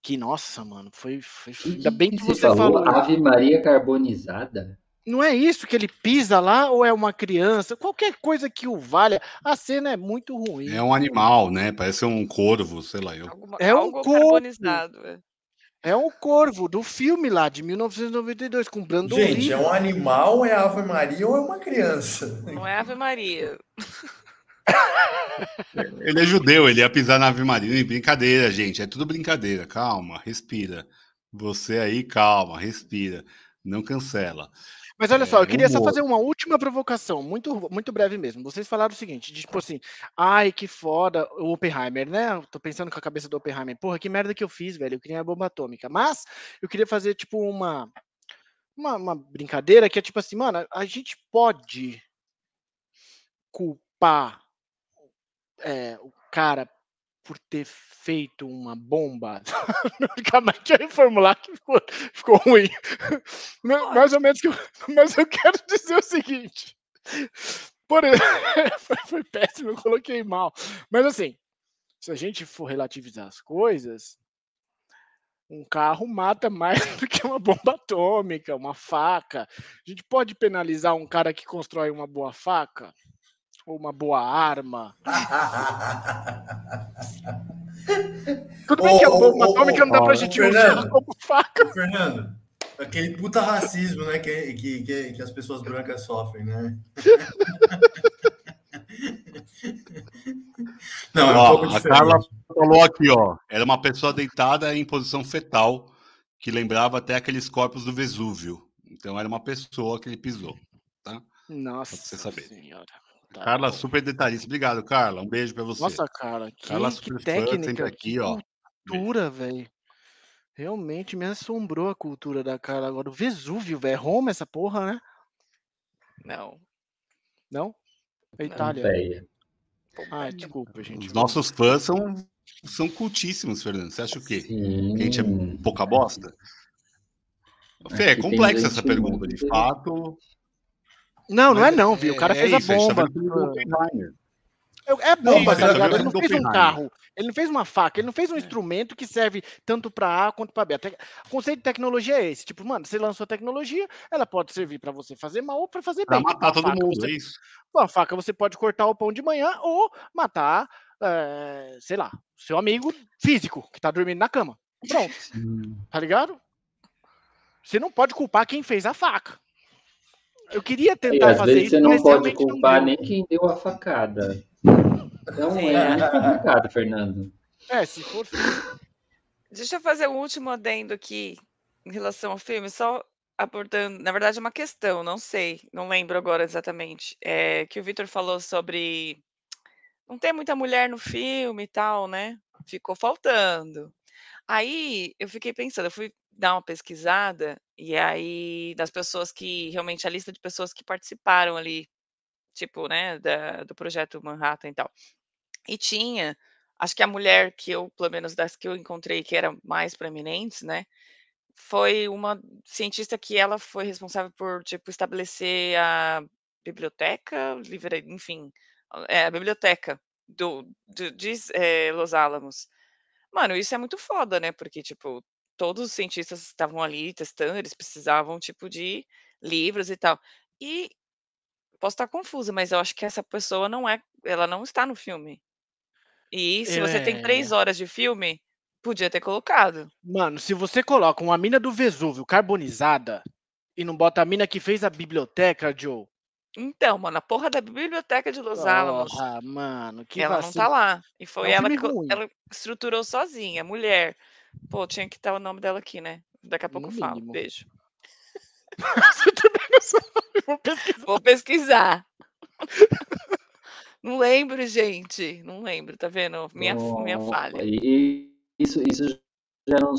que, nossa, mano, foi. foi ainda bem que, que você falou. falou. Ave Maria carbonizada? Não é isso que ele pisa lá ou é uma criança? Qualquer coisa que o valha. A cena é muito ruim. É um animal, né? Parece um corvo, sei lá. Eu... Alguma, É um carbonizado. é. É um corvo do filme lá de 1992 com Brandon Gente, Lee. é um animal, é Ave Maria ou é uma criança? Não é Ave Maria. <laughs> Ele é judeu, ele ia pisar na Ave Maria. Brincadeira, gente. É tudo brincadeira. Calma, respira. Você aí, calma, respira. Não cancela. Mas olha só, eu queria só fazer uma última provocação, muito, muito breve mesmo. Vocês falaram o seguinte, de, tipo assim, ai, que foda o Oppenheimer, né? Eu tô pensando com a cabeça do Oppenheimer. Porra, que merda que eu fiz, velho. Eu queria a bomba atômica. Mas eu queria fazer, tipo, uma, uma, uma brincadeira que é tipo assim, mano, a gente pode culpar é, o cara por ter feito uma bomba. <laughs> Calma, eu reformular que ficou, ficou ruim. Ma- Mais ou menos que eu, <laughs> mas eu quero dizer o seguinte. Por <laughs> foi, foi péssimo, eu coloquei mal. Mas assim, se a gente for relativizar as coisas, um carro mata mais do que uma bomba atômica, uma faca. A gente pode penalizar um cara que constrói uma boa faca? Ou uma boa arma? <laughs> Tudo bem Ô, que a ô, bomba ô, atômica não dá pra gente Fernando. usar como faca. Fernando, aquele puta racismo, né, que, que, que, que as pessoas brancas sofrem, né? <laughs> Não, é um Ó, pouco a. Carla falou aqui, ó. Era uma pessoa deitada em posição fetal, que lembrava até aqueles corpos do Vesúvio. Então era uma pessoa que ele pisou. Nossa você saber. senhora. Tá Carla, bom. super detalhista. Obrigado, Carla. Um beijo pra você. Nossa, cara, que, Carla, que super fã, técnica, sempre aqui, que ó. cultura, velho. Realmente me assombrou a cultura da Carla agora. O Vesúvio, velho. Roma essa porra, né? Não. Não? É. Itália. Ah, desculpa, gente. Os nossos fãs são, são cultíssimos, Fernando. Você acha o quê? Sim. Que a gente é pouca bosta? Fê, é complexa essa pergunta. De fato, Não, não é não, viu? O cara fez a isso, a tá bomba. É é bomba, tá ligado? Ele não fez um carro, ele não fez uma faca, ele não fez um instrumento que serve tanto para A quanto para B. O conceito de tecnologia é esse. Tipo, mano, você lançou a tecnologia, ela pode servir para você fazer mal ou para fazer Pra bem. Tipo, matar todo faca mundo, você- é isso. Com a faca você pode cortar o pão de manhã ou matar, eh, sei lá, seu amigo físico que tá dormindo na cama. Pronto, Sim. tá ligado? Você não pode culpar quem fez a faca. Eu queria E tentar às fazer vezes isso, você não mas pode realmente não culpar deu. nem quem deu a facada. Então Sim. é muito complicado, Fernando. É, se for Deixa eu fazer um último adendo aqui em relação ao filme, só abordando, na verdade, é uma questão, não sei, não lembro agora exatamente. É que o Vitor falou sobre não ter muita mulher no filme e tal, né? Ficou faltando. Aí eu fiquei pensando, eu fui dar uma pesquisada, e aí das pessoas que realmente a lista de pessoas que participaram ali, tipo, né, da- do projeto Manhattan e tal. E tinha, acho que a mulher que eu, pelo menos das que eu encontrei, que era mais proeminentes, né, foi uma cientista que ela foi responsável por, tipo, estabelecer a biblioteca, enfim, é, a biblioteca do, do, de eh, Los Alamos. Mano, isso é muito foda, né? Porque, tipo, todos os cientistas estavam ali testando, eles precisavam, tipo, de livros e tal. E posso estar confusa, mas eu acho que essa pessoa não é, ela não está no filme. E se você tem É. três horas de filme, podia ter colocado. Mano, se você coloca uma mina do Vesúvio carbonizada e não bota a mina que fez a biblioteca, Joe. Então, mano, a porra da biblioteca de Los Alamos, Ah, mano, que ela não vacilo. tá lá. E foi um ela que ruim. ela estruturou sozinha, mulher. Pô, tinha que estar o nome dela aqui, né? Daqui a pouco No eu falo. mínimo. Beijo. <laughs> Você também não sabe, vou pesquisar. Vou pesquisar. Não lembro, gente. Não lembro, tá vendo? Minha, minha Ó, falha. Isso, isso gera um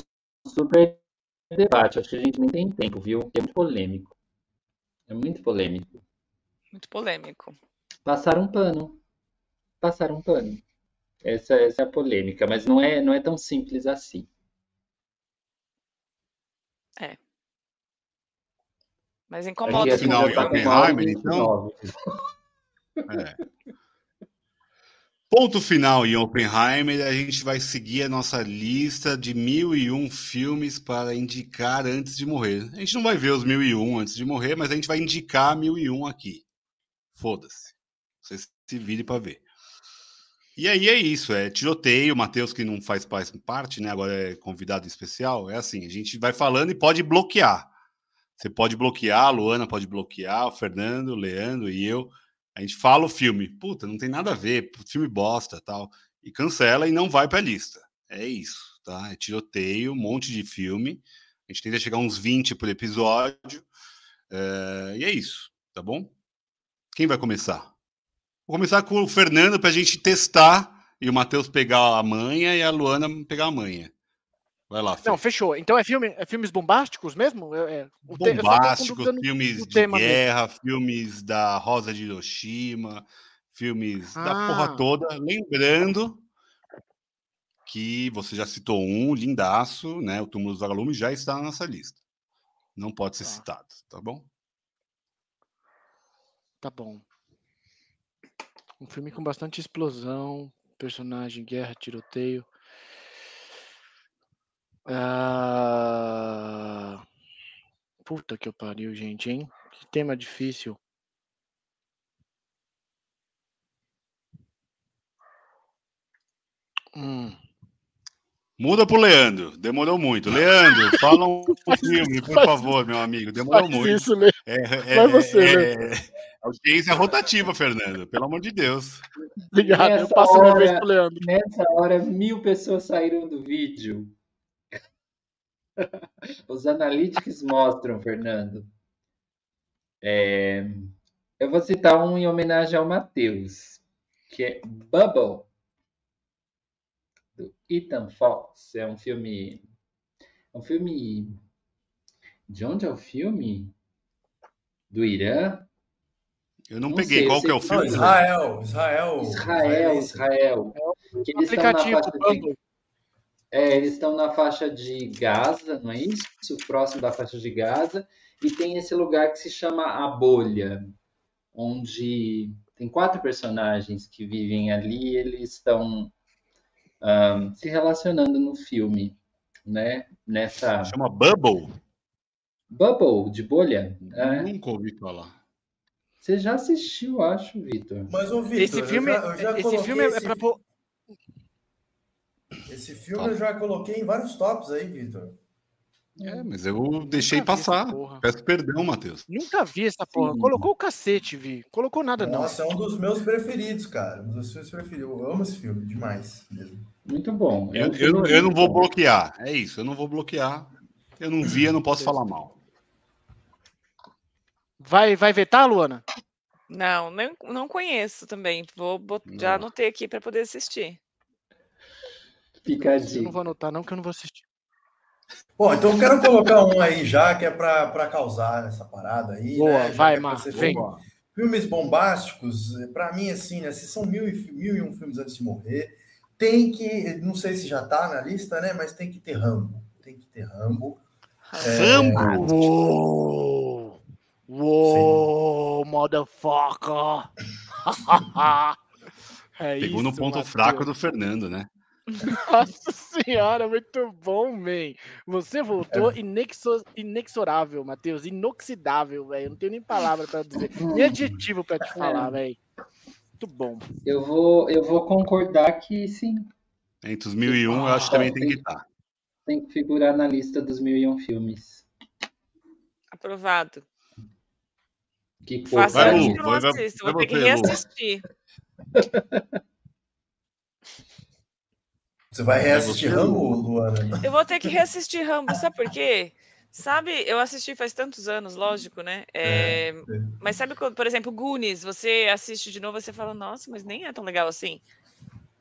super debate. Acho que a gente nem tem tempo, viu? É muito polêmico. É muito polêmico. Muito polêmico. Passaram um pano. Passaram um pano. Essa, essa é a polêmica, mas não é, não é tão simples assim. Mas Aqui incomoda a gente final pouco, já em Oppenheimer, então? 29. É. Ponto final em Oppenheimer, a gente vai seguir a nossa lista de mil e um filmes para indicar antes de morrer. A gente não vai ver os mil e um antes de morrer, mas a gente vai indicar mil e um aqui. Foda-se. Você se vire para ver. E aí é isso, é tiroteio. Matheus, que não faz parte, né? Agora é convidado especial. É assim, a gente vai falando e pode bloquear. Você pode bloquear, a Luana pode bloquear, o Fernando, o Leandro e eu. A gente fala o filme, puta, não tem nada a ver, filme bosta, tal, e cancela e não vai para a lista. É isso, tá? É tiroteio, um monte de filme. A gente tenta chegar uns 20 por episódio. É... E é isso, tá bom? Quem vai começar? Vou começar com o Fernando para a gente testar e o Matheus pegar a manha e a Luana pegar a manha. Vai lá. Não, fechou. Então é, filme, é filmes bombásticos mesmo? É, é bombásticos, filmes de guerra, mesmo. filmes da Rosa de Hiroshima, filmes ah. da porra toda. Lembrando que você já citou um, lindaço, né? O Túmulo dos Vagalumes já está na nossa lista. Não pode ser tá. citado, tá bom? Tá bom. Um filme com bastante explosão, personagem, guerra, tiroteio. Ah... Puta que eu pariu, gente, hein? Que tema difícil. Hum. Muda pro Leandro. Demorou muito. Leandro, <laughs> fala um filme, por favor, meu amigo. Demorou muito. Isso, Le... é, é, Vai você, é, é, audiência rotativa, Fernando. Pelo amor de Deus. Obrigado. Nessa eu passo hora, vez pro Leandro. Nessa hora, mil pessoas saíram do vídeo. <laughs> Os analytics mostram, Fernando. É, eu vou citar um em homenagem ao Matheus, que é Bubble, do Ethan Fox. É um filme. É um filme. De onde é o filme? Do Irã? Eu não, não peguei. Sei, Qual que é o filme? Israel, Israel. Israel, Israel. Que eles aplicativo estão na de... É, eles estão na faixa de Gaza, não é isso? Próximo da faixa de Gaza. E tem esse lugar que se chama A Bolha, onde tem quatro personagens que vivem ali eles estão um, se relacionando no filme, né? Nessa... Chama Bubble? Bubble, de bolha? É. Nunca ouvi falar. Você já assistiu, acho, Vitor. Mas, ô, Vitor, esse filme, eu já, eu já esse filme é esse... é para esse filme eu já coloquei em vários tops aí, Vitor. É, mas eu deixei passar. Peço perdão, Matheus. Nunca vi essa porra. Sim. Colocou o cacete, Vi. Colocou nada, Nossa, não. Nossa, é um dos meus preferidos, cara. Um dos meus preferidos. Eu amo esse filme demais mesmo. Muito bom. Eu, eu, eu, não vou bloquear. É isso, eu não vou bloquear. Eu não vi, eu não posso falar mal. Vai, vai vetar, Luana? Não, não, não conheço também. Vou botar, já anotei aqui para poder assistir. Fica a dica. Eu não vou anotar, não, que eu não vou assistir. Bom, então eu quero colocar um aí já, que é para causar essa parada aí. Boa, né? vai, Marcos, vem. Filmes bombásticos, para mim, assim, né? Se são mil e, mil e um filmes antes de morrer, tem que, não sei se já tá na lista, né? Mas tem que ter Rambo. Tem que ter Rambo. Rambo! É... Uou! Uou, motherfucker! <laughs> é Pegou isso, no ponto Mateus. fraco do Fernando, né? <laughs> Nossa senhora, muito bom, man. Você voltou é. inexo, inexorável, Matheus. Inoxidável, velho. Não tenho nem palavra para dizer, <laughs> nem adjetivo para te é. falar, velho. Muito bom. Eu vou, eu vou concordar que sim. Entre os mil e um, eu acho que também tem, tem que estar. Tem que figurar na lista dos mil e um filmes. Aprovado. Que Faça vai, Lu, vai, vai, vou ter que reassistir. <laughs> Você vai reassistir Rambo, Luana? Eu vou ter que reassistir Rambo, sabe por quê? Sabe, eu assisti faz tantos anos, lógico, né? É, é, mas sabe, quando, por exemplo, Goonies, você assiste de novo, você fala, nossa, mas nem é tão legal assim.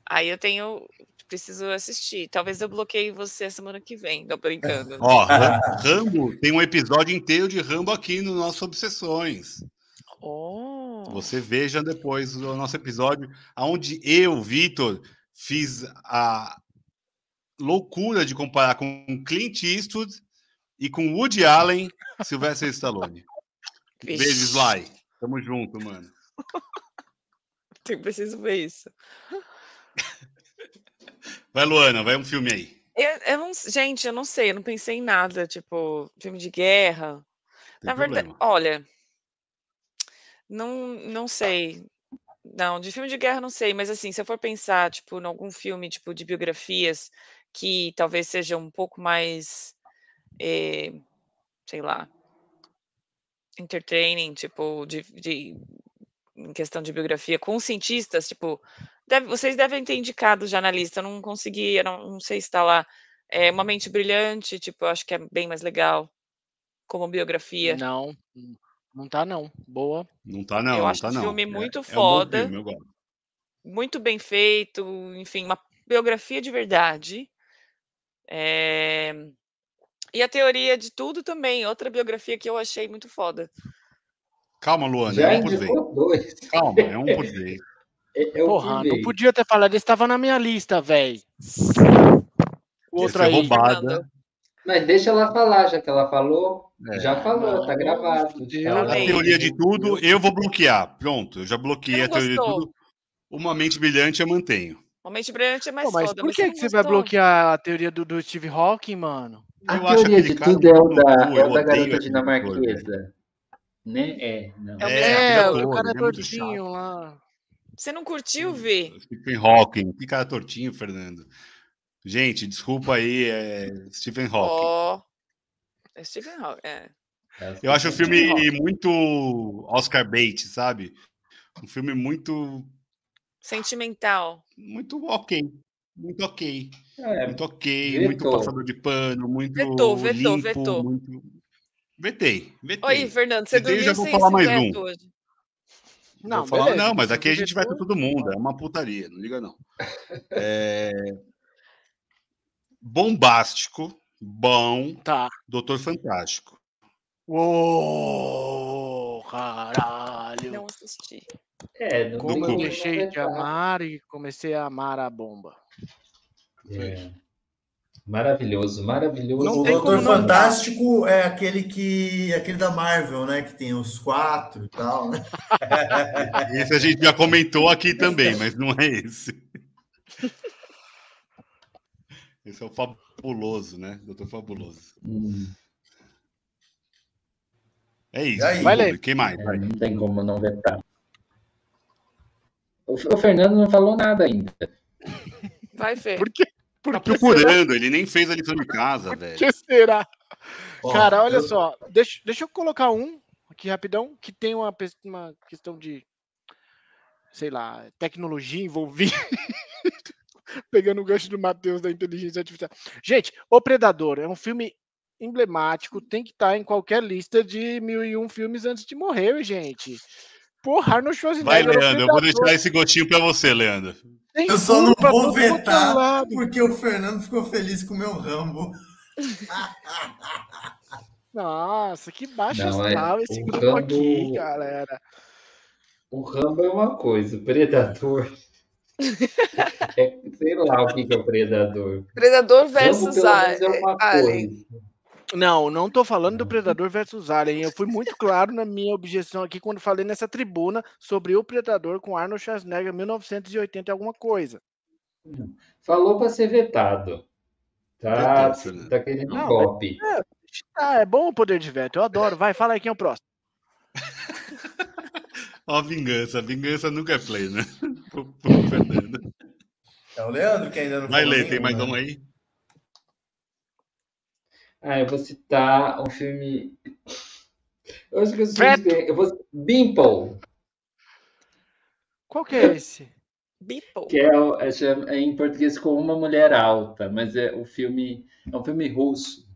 Aí eu tenho, preciso assistir. Talvez eu bloqueie você semana que vem, tô brincando. Ó, <laughs> Rambo, tem um episódio inteiro de Rambo aqui no nosso Obsessões. Oh. Você veja depois o nosso episódio, onde eu, Vitor, fiz a loucura de comparar com Clint Eastwood e com Woody Allen, Sylvester Stallone. Beijo, Sly. Tamo junto, mano. <laughs> Eu preciso ver isso. Vai, Luana, vai um filme aí. Eu, eu não, gente, eu não sei, eu não pensei em nada, tipo, filme de guerra. Tem Na verdade, problema. olha, não, não sei. Não, de filme de guerra não sei, mas assim, se eu for pensar, tipo, em algum filme, tipo, de biografias que talvez seja um pouco mais, eh, sei lá, entertaining, tipo, de, de- em questão de biografia, com cientistas, tipo, deve- vocês devem ter indicado já na lista, eu não consegui, eu não, não sei se está lá. É Uma Mente Brilhante, tipo, eu acho que é bem mais legal como biografia. Não, não tá não. Boa. Não tá, não. Eu não acho tá, um não. filme É- muito é um bom foda. filme, eu gosto. muito bem feito, enfim, uma biografia de verdade. É, E a teoria de tudo também, outra biografia que eu achei muito foda. Calma, Luana, Já é um por vez. Calma, é um por <laughs> vez. É, é o Porra, não podia ter falado, estava na minha lista, velho. O outro Essa é aí. roubada. Fernanda. Mas deixa ela falar, já que ela falou. É. Já falou, tá gravado. já. A teoria de tudo, eu vou bloquear. Pronto, eu já bloqueei a teoria de tudo. Uma mente brilhante eu mantenho. Uma Mente Brilhante é mais Pô, mas foda, por mas que, você que você vai bloquear a teoria do, do Steve Hawking, mano? A Eu teoria de tudo é o da, é o da garota ator, dinamarquesa. Né? É, não. É o É, É, o cara é tortinho lá. Você não curtiu, Vi? Stephen Hawking. Que cara tortinho, Fernando. Gente, desculpa aí, é Stephen Hawking. Ó. É Stephen Hawking. É. Eu acho o filme muito Oscar bait, sabe? Um filme muito, Sentimental. muito ok. Muito ok. É, Muito ok, vetou. muito passador de pano, muito Vetou, vetou, limpo, vetou. muito... Vetei, vetei. Oi, Fernando, você Vetei, dormiu já vou sem falar mais um. hoje. Não, falar, não, mas aqui a gente veta vetou, todo mundo, é uma putaria, não liga não. É... Bombástico, bom, Tá. Doutor Fantástico. Uou, caralho. Não assisti. É, não Como eu deixei de amar e comecei a amar a bomba. É. Maravilhoso, maravilhoso. Não o Doutor Fantástico é aquele que aquele da Marvel, né? Que tem os quatro e tal, né? <laughs> Esse a gente já comentou aqui também, mas não é esse. <laughs> Esse é o fabuloso, né? Doutor Fabuloso. Hum, É isso. E aí? Vai. Lê. Quem mais? é, não tem como não vetar. O, Fernando não falou nada ainda. Vai, Fê. Por que? Por Tá será? procurando, ele nem fez a lição de casa, Por velho. que será? Cara, olha eu- só. Deixa, deixa eu colocar um aqui rapidão, que tem uma, uma questão de, sei lá, tecnologia envolvida. <laughs> Pegando o gancho do Matheus da inteligência artificial. Gente, O Predador é um filme emblemático, tem que estar em qualquer lista de mil e um filmes antes de morrer, gente. Porra, Arnold Vai, Schwarzenegger. o Leandro, eu vou deixar esse gostinho pra você, Leandro. Tem Eu só não vou vetar porque o Fernando ficou feliz com o meu Rambo. <laughs> Nossa, que baixo Não, é- esse grupo aqui, Rambo- galera. O Rambo é uma coisa, o Predador. <laughs> é, sei lá o que, que é o Predador. Predador Rambo, versus pelo menos, é uma Alien. coisa. Não, não tô falando do Predador versus Alien. Eu fui muito claro na minha objeção aqui quando falei nessa tribuna sobre o Predador com Arnold Schwarzenegger 1980 e alguma coisa. Falou para ser vetado. Tá, Fernando. tá querendo Não, golpe. Ah, é bom o poder de veto, eu adoro. Vai, fala aí quem é o próximo. <laughs> Ó, a vingança. Vingança nunca é play, né? Pro, pro Fernando. É o Leandro que ainda não Vai falou ler, tem mais né? um aí? Ah, eu vou citar um filme. Eu acho que eu, Veto. eu vou Bimple, Qual que é esse? <laughs> Beeple. que é, é, é em português com uma mulher alta, mas é o filme é um filme russo.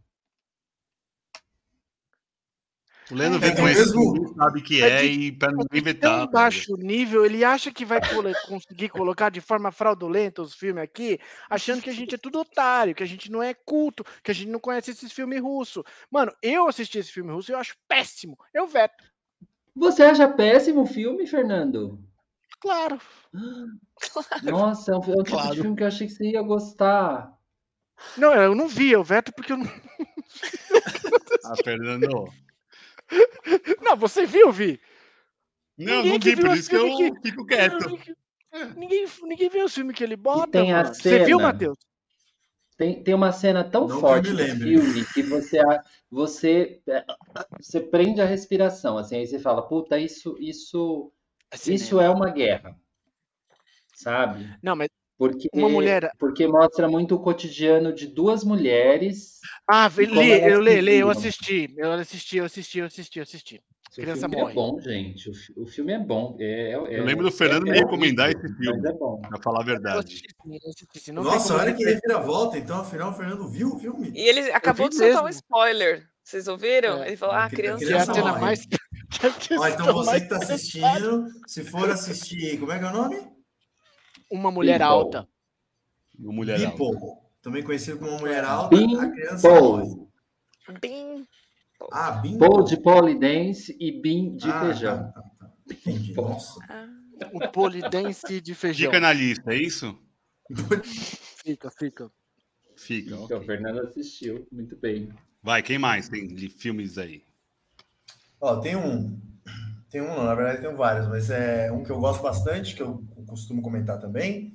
O Leandro É, vem é com esse mesmo- sabe que É é de- e pra ninguém Tão vetar. velho. baixo nível, ele acha que vai <laughs> conseguir colocar de forma fraudulenta os filmes aqui, achando que a gente é tudo otário, que a gente não é culto, que a gente não conhece esses filmes russos. Mano, eu assisti esse filme russo e eu acho péssimo. Eu veto, Você acha péssimo o filme, Fernando? claro. <gasps> Nossa, é um, é um tipo Claro. de filme que eu achei que você ia gostar. Não, eu não vi, eu veto porque eu não. Ah, Fernando. <laughs> Não, você viu, Vi? Não, Ninguém não que vi, viu por esse isso que eu filme fico quieto. Ninguém, ninguém vê os filmes que ele bota, tem a mano. Você viu, cena. Matheus? Tem, tem uma cena tão Não que forte no filme que você, você, é, você prende a respiração, assim, aí você fala, puta, isso, isso, É isso é uma guerra, sabe? Não, mas. Porque, Uma mulher- porque mostra muito o cotidiano de duas mulheres. Ah, li, eu li, li, eu assisti. Eu assisti, eu assisti, eu assisti, eu assisti. O Criança filme morre. é bom, gente. O, o filme é bom. É, é- Eu lembro do é- Fernando é me recomendar horrível, esse filme. É bom. Pra falar a Eu verdade. assisti, eu assisti, Nossa, olha ele que reviravolta. Então, afinal, o Fernando viu o filme? E ele acabou de soltar um spoiler. Vocês ouviram? É. Ele falou, ah, Que- criança Que é Criança morre. mais. <laughs> que é Ó, então você que tá assistindo, se for assistir, como é que é o nome? Uma mulher People. alta. Uma mulher alta. Também conhecido como uma mulher alta, Bim, a criança. Bim. Ah, Bim. Paul de polidense e Bim de Ah, feijão. tá, tá, tá. Nossa. Ah, O polidense de feijão. Fica na lista, é isso? <laughs> Fica, fica. Fica. Então, o ok. Fernando assistiu, muito bem. Vai, quem mais tem de filmes aí? Ó, tem um. Tem um, não, na verdade tem vários, mas é um que eu gosto bastante, que eu costumo comentar também,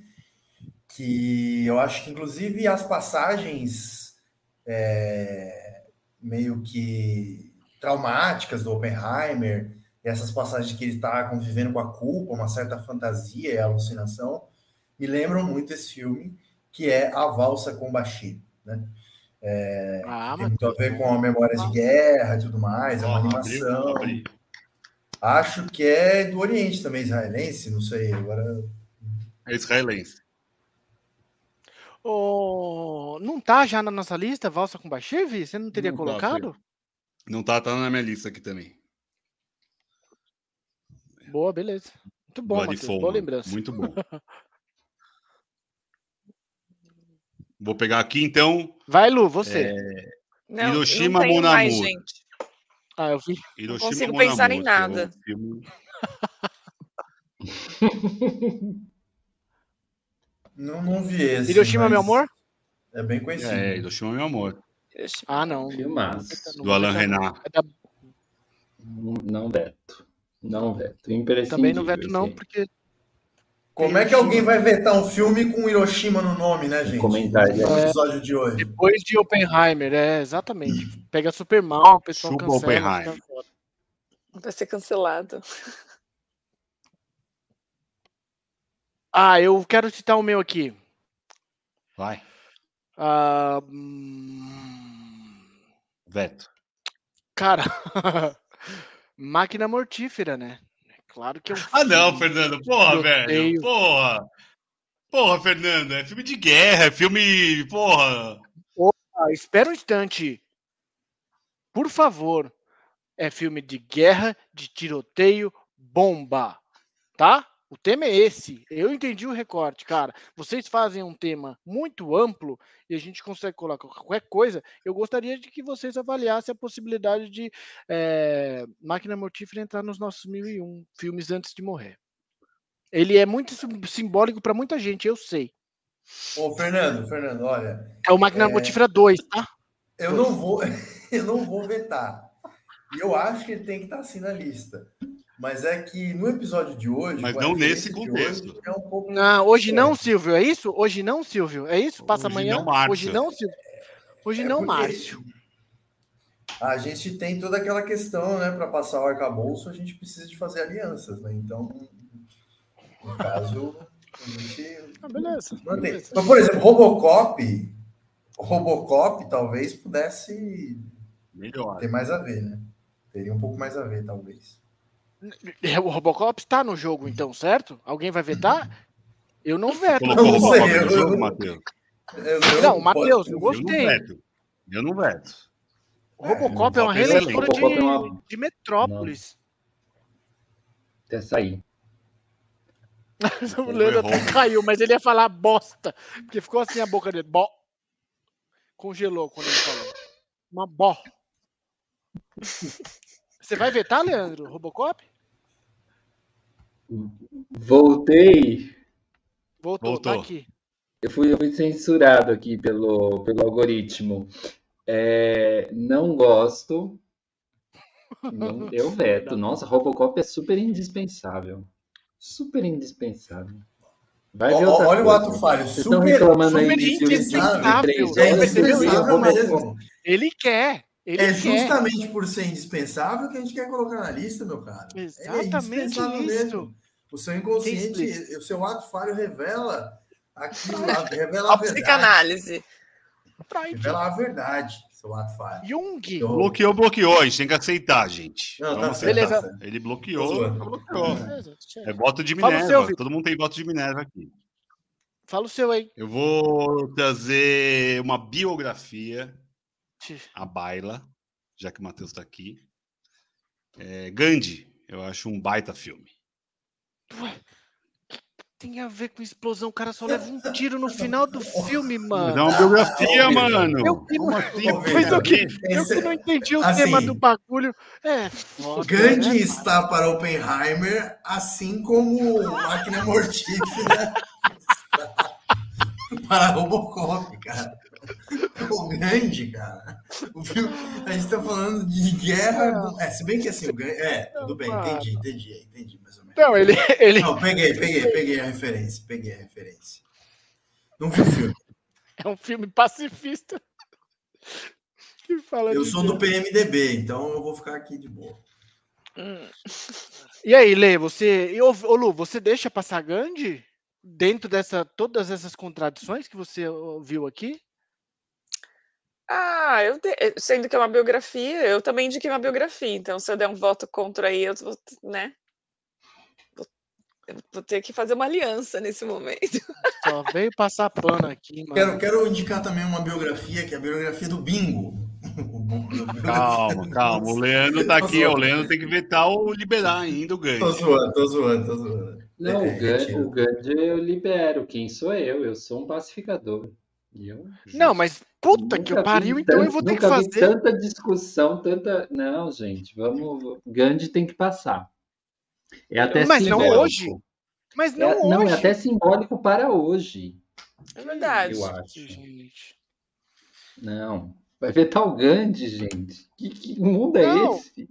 que eu acho que inclusive as passagens é, meio que traumáticas do Oppenheimer, essas passagens que ele está convivendo com a culpa, uma certa fantasia e alucinação, me lembram muito esse filme, que é A Valsa com Bashir, né? Ah, Tem muito a ver com a memória de guerra e tudo mais, é uma Ó, animação. Acho que é do Oriente também, israelense, não sei. Agora, É israelense. Ô, não tá já na nossa lista Valsa com Bashir, Vi? Você não teria Não tá, colocado? Não tá, tá na minha lista aqui também. Boa, beleza. Muito bom, Matheus. Boa lembrança. Muito bom. <laughs> Vou pegar aqui então Vai, Lu, você. não, Hiroshima, não tem Mon mais, Amour. gente. Ah, eu vi. Hiroshima consigo pensar em é nada. <laughs> não, não vi esse. Hiroshima, mas meu amor? É bem conhecido. É, Hiroshima, meu amor. Hiroshima. Ah, não. Filmaço. Não Do não. Renard. É da- Não, não veto. Não veto. Também não veto, não, esse porque. Como é que alguém vai vetar um filme com Hiroshima no nome, né, gente? comentário. No É. episódio de hoje. Depois de Oppenheimer, é, exatamente. Pega super mal, o pessoal Chupa cancela. Oppenheimer. Vai ser cancelado. <laughs> Ah, eu quero citar o meu aqui. Vai. Ah, hum, Veto. cara, <laughs> máquina mortífera, né? Claro que é um Ah, não, Fernando. Porra, velho. tenho. Porra. Porra, Fernando. É filme de guerra. É filme. Porra. Ah, espera um instante. Por favor. É filme de guerra, de tiroteio, bomba. Tá? O tema é esse. Eu entendi o recorte, cara. Vocês fazem um tema muito amplo e a gente consegue colocar qualquer coisa. Eu gostaria de que vocês avaliassem a possibilidade de eh, Máquina Mortífera entrar nos nossos 1001 filmes antes de morrer. Ele é muito sim- simbólico para muita gente, eu sei. Ô, Fernando, Fernando, olha, É o Máquina Mortífera 2, tá? eu não vou, <laughs> eu não vou vetar. E eu acho que ele tem que estar assim na lista. Mas é que no episódio de hoje. Mas não nesse de contexto. hoje, é um pouco Não, hoje não. Silvio, é isso? Hoje não, Silvio, é isso? Passa Hoje amanhã? não, Márcio. Hoje não, Silvio? Hoje É não, Márcio. A gente tem toda aquela questão, né? Para passar o arcabouço, a gente precisa de fazer alianças, né? Então, no caso, a gente Ah, beleza. mantém. beleza. Mas, por exemplo, Robocop, Robocop talvez pudesse Melhor. ter mais a ver, né? Teria um pouco mais a ver, talvez. É, O Robocop está no jogo, então, certo? Alguém vai vetar? Eu não veto. Colocou Não o sei, Robocop eu- no jogo, eu- Matheus? Eu- eu Não, Matheus, eu Eu não gostei. veto. Eu não veto. O Robocop é uma é excelente. releitura de, é uma- de Metrópolis. Até sair. <laughs> O Leandro até caiu, mas ele ia falar bosta. Porque ficou assim a boca dele. Bó. Congelou quando ele falou. Uma bó. Você vai vetar, Leandro? Robocop? Voltei. Voltou, tá Voltou. aqui. Eu fui, eu fui censurado aqui pelo, pelo algoritmo. É, não gosto. Não, <laughs> eu veto. Nossa, Robocop é super indispensável. Super indispensável. Vai ver outra olha o coisa. ato falho. Vocês estão Super, reclamando aí super de filme de é horas, mesmo. Ele quer. Ele É quer. justamente por ser indispensável que a gente quer colocar na lista, meu cara. É Exatamente indispensável isso. mesmo. O seu inconsciente, o seu ato falho revela aquilo, <laughs> revela a verdade. psicanálise. Freud. Revela a verdade, seu ato falho. Jung. Eu- Bloqueou, bloqueou. A gente tem que aceitar, gente. Não, tá Vamos certo, aceitar. Beleza. tá. Ele bloqueou, zoando. bloqueou. Beleza, É voto de Minerva. seu. Todo mundo tem voto de Minerva aqui. Fala o seu aí. Eu vou trazer uma biografia, a baila, já que o Matheus está aqui. É, Gandhi, eu acho um baita filme. Ué, tem a ver com explosão? O cara só leva um tiro no final do filme, mano. é uma biografia, mano. Eu que não- Como assim? Eu que, eu que não entendi o assim, tema do bagulho. É, foda, Gandhi né, está para Oppenheimer, assim como Máquina Mortífera <laughs> para Robocop, cara. O Gandhi, cara. O filme, a gente está falando de guerra. É, se bem que assim, o Gandhi. É, tudo bem, entendi, entendi, entendi, mais ou menos. Não, ele, ele Não, peguei, peguei, peguei a referência, peguei a referência. Não vi o filme. é um filme pacifista. Que fala Eu sou do guerra. PMDB, então eu vou ficar aqui de boa. Hum. E aí, Lê, você. E, ô, ô, Lu, você deixa passar Gandhi dentro dessa todas essas contradições que você viu aqui? Ah, eu de- eh, sendo que é uma biografia, eu também indiquei uma biografia. Então, se eu der um voto contra aí, eu vou, né? Vou, eu vou ter que fazer uma aliança nesse momento. <laughs> Só veio passar pano aqui, mano. Quero, quero indicar também uma biografia, que é a biografia do Bingo. <laughs> Calma, calma. O Leandro tá aqui, ó. O Leandro tem que vetar ou liberar ainda o Tô Gandhi. zoando, tô zoando, tô zoando. Não, É, o Gandhi, retiro. o Gandhi eu libero. Quem sou eu? Eu sou um pacificador. Eu Não, mas puta que eu pariu, então eu vou ter que fazer. tanta discussão, tanta. Não, gente, vamos. Gandhi tem que passar. É até Mas não simbólico. hoje. Mas não, É- não, hoje. é até simbólico para hoje. É verdade. Eu acho. Gente. Não. Vai vetar o Gandhi, gente. Que, que mundo é Não, esse?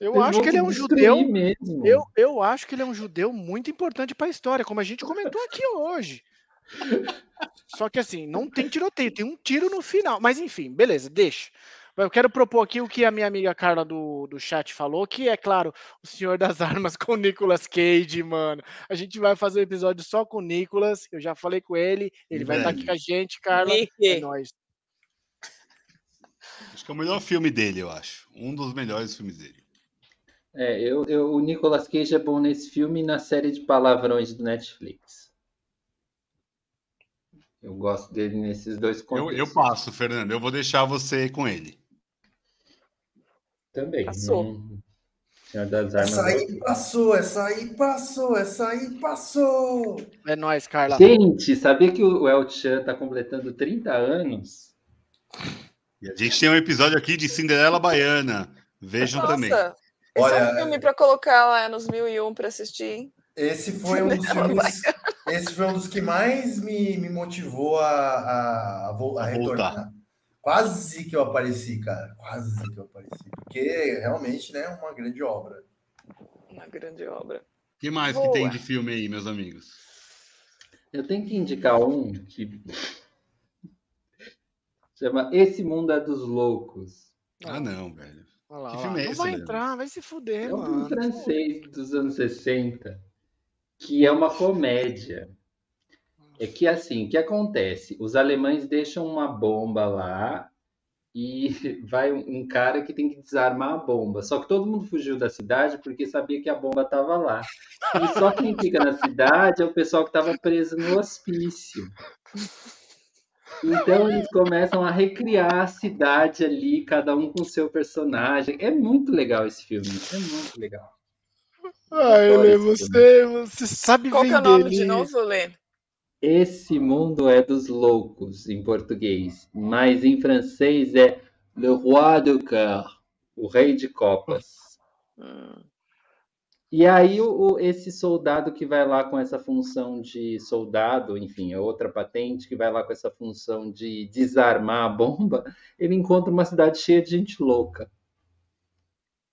Eu Eles acho que ele é um judeu. mesmo. Eu, eu acho que ele é um judeu muito importante para a história, como a gente comentou aqui hoje. Só que assim, não tem tiroteio, tem um tiro no final. Mas enfim, beleza, deixa. Eu quero propor aqui o que a minha amiga Carla do, do chat falou, que é claro, o Senhor das <laughs> Armas com o Nicolas Cage, mano. A gente vai fazer um episódio só com o Nicolas. Eu já falei com ele, ele vai estar aqui com a gente, Carla. É nóis. Acho que é o melhor filme dele, eu acho. Um dos melhores filmes dele. É, eu, eu- o Nicolas Cage é bom nesse filme e na série de palavrões do Netflix. Eu gosto dele nesses dois Eu, contextos. eu passo, Fernando. Eu vou deixar você com ele. Também. Passou. Senhor das Armas. Essa aí passou, essa aí passou, essa aí passou. É nóis, Carla. Gente, sabia que o El Chan tá completando 30 anos? E a gente tem um episódio aqui de Cinderela Baiana. Vejam também. Nossa, esse é Olha, um filme pra colocar lá nos mil e um pra assistir. Esse foi um dos filmes. Esse foi um dos que mais me, me motivou a, a, a, a retornar. voltar. Quase que eu apareci, cara. Quase que eu apareci. Porque realmente, né, é uma grande obra. Uma grande obra. O que mais que Boa. tem de filme aí, meus amigos? Eu tenho que indicar um que chama Esse Mundo é dos Loucos. Ah, não, velho. Olha lá, Que filme lá. é Não esse, vai Leandro? entrar, vai se fuder, É um filme mano. francês dos anos 60, que é uma comédia. É que assim, o que acontece? Os alemães deixam uma bomba lá e <laughs> vai um cara que tem que desarmar a bomba. Só que todo mundo fugiu da cidade porque sabia que a bomba estava lá. E só quem fica na cidade é o pessoal que estava preso no hospício. Então eles começam a recriar a cidade ali, cada um com seu personagem. É muito legal esse filme, é muito legal. Ah, ele, Adoro esse você, você sabe Qual que é o vender nome de ele. novo, Lê? Esse mundo é dos loucos em português, mas em francês é Le Roi de Cœur, o Rei de Copas. Hum, E aí o, o- esse soldado que vai lá com essa função de soldado, enfim, é outra patente que vai lá com essa função de desarmar a bomba, <laughs> ele encontra uma cidade cheia de gente louca.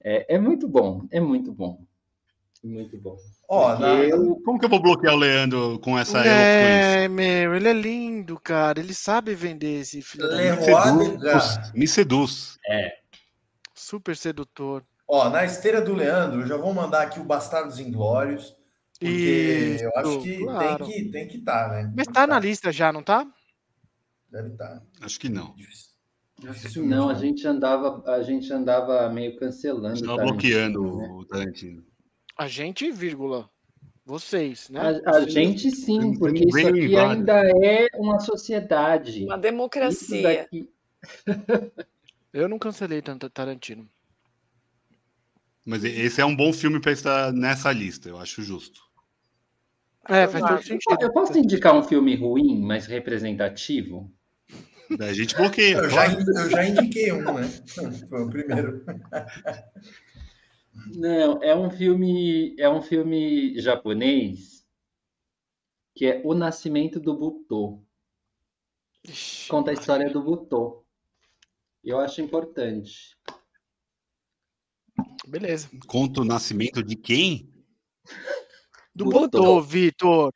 É, é muito bom, é muito bom. Muito bom. Ó, na- eu- Como que eu vou bloquear o Leandro com essa eloquência? É, meu, ele é lindo, cara. Ele sabe vender esse filho da Le- Me seduz, me seduz. Super sedutor. Ó, na esteira do Leandro, eu já vou mandar aqui o Bastardos Inglórios, porque eu acho Isso, que claro. tem que tem que estar, né? Mas tá na lista já, não tá? Deve estar. Acho que não. Não, a gente andava, a gente andava meio cancelando. Estava bloqueando né? o Tarantino. A gente, vírgula. Vocês, né? A, a gente sim, porque isso aqui Invader. ainda é uma sociedade. Uma democracia. daqui, <laughs> Eu não cancelei tanto Tarantino. Mas esse é um bom filme para estar nessa lista, eu acho justo. É, faz todo Provável. sentido. Eu posso indicar um filme ruim, mas representativo? Daí a gente bloqueia. Eu já, eu já indiquei um, né? Foi o primeiro. <laughs> Não, é um filme, é um filme japonês que é O Nascimento do Butô. Ixi, Conta a história do Butô. Eu acho importante. Beleza. Conta o nascimento de quem? Do Butô. Butô, Vitor.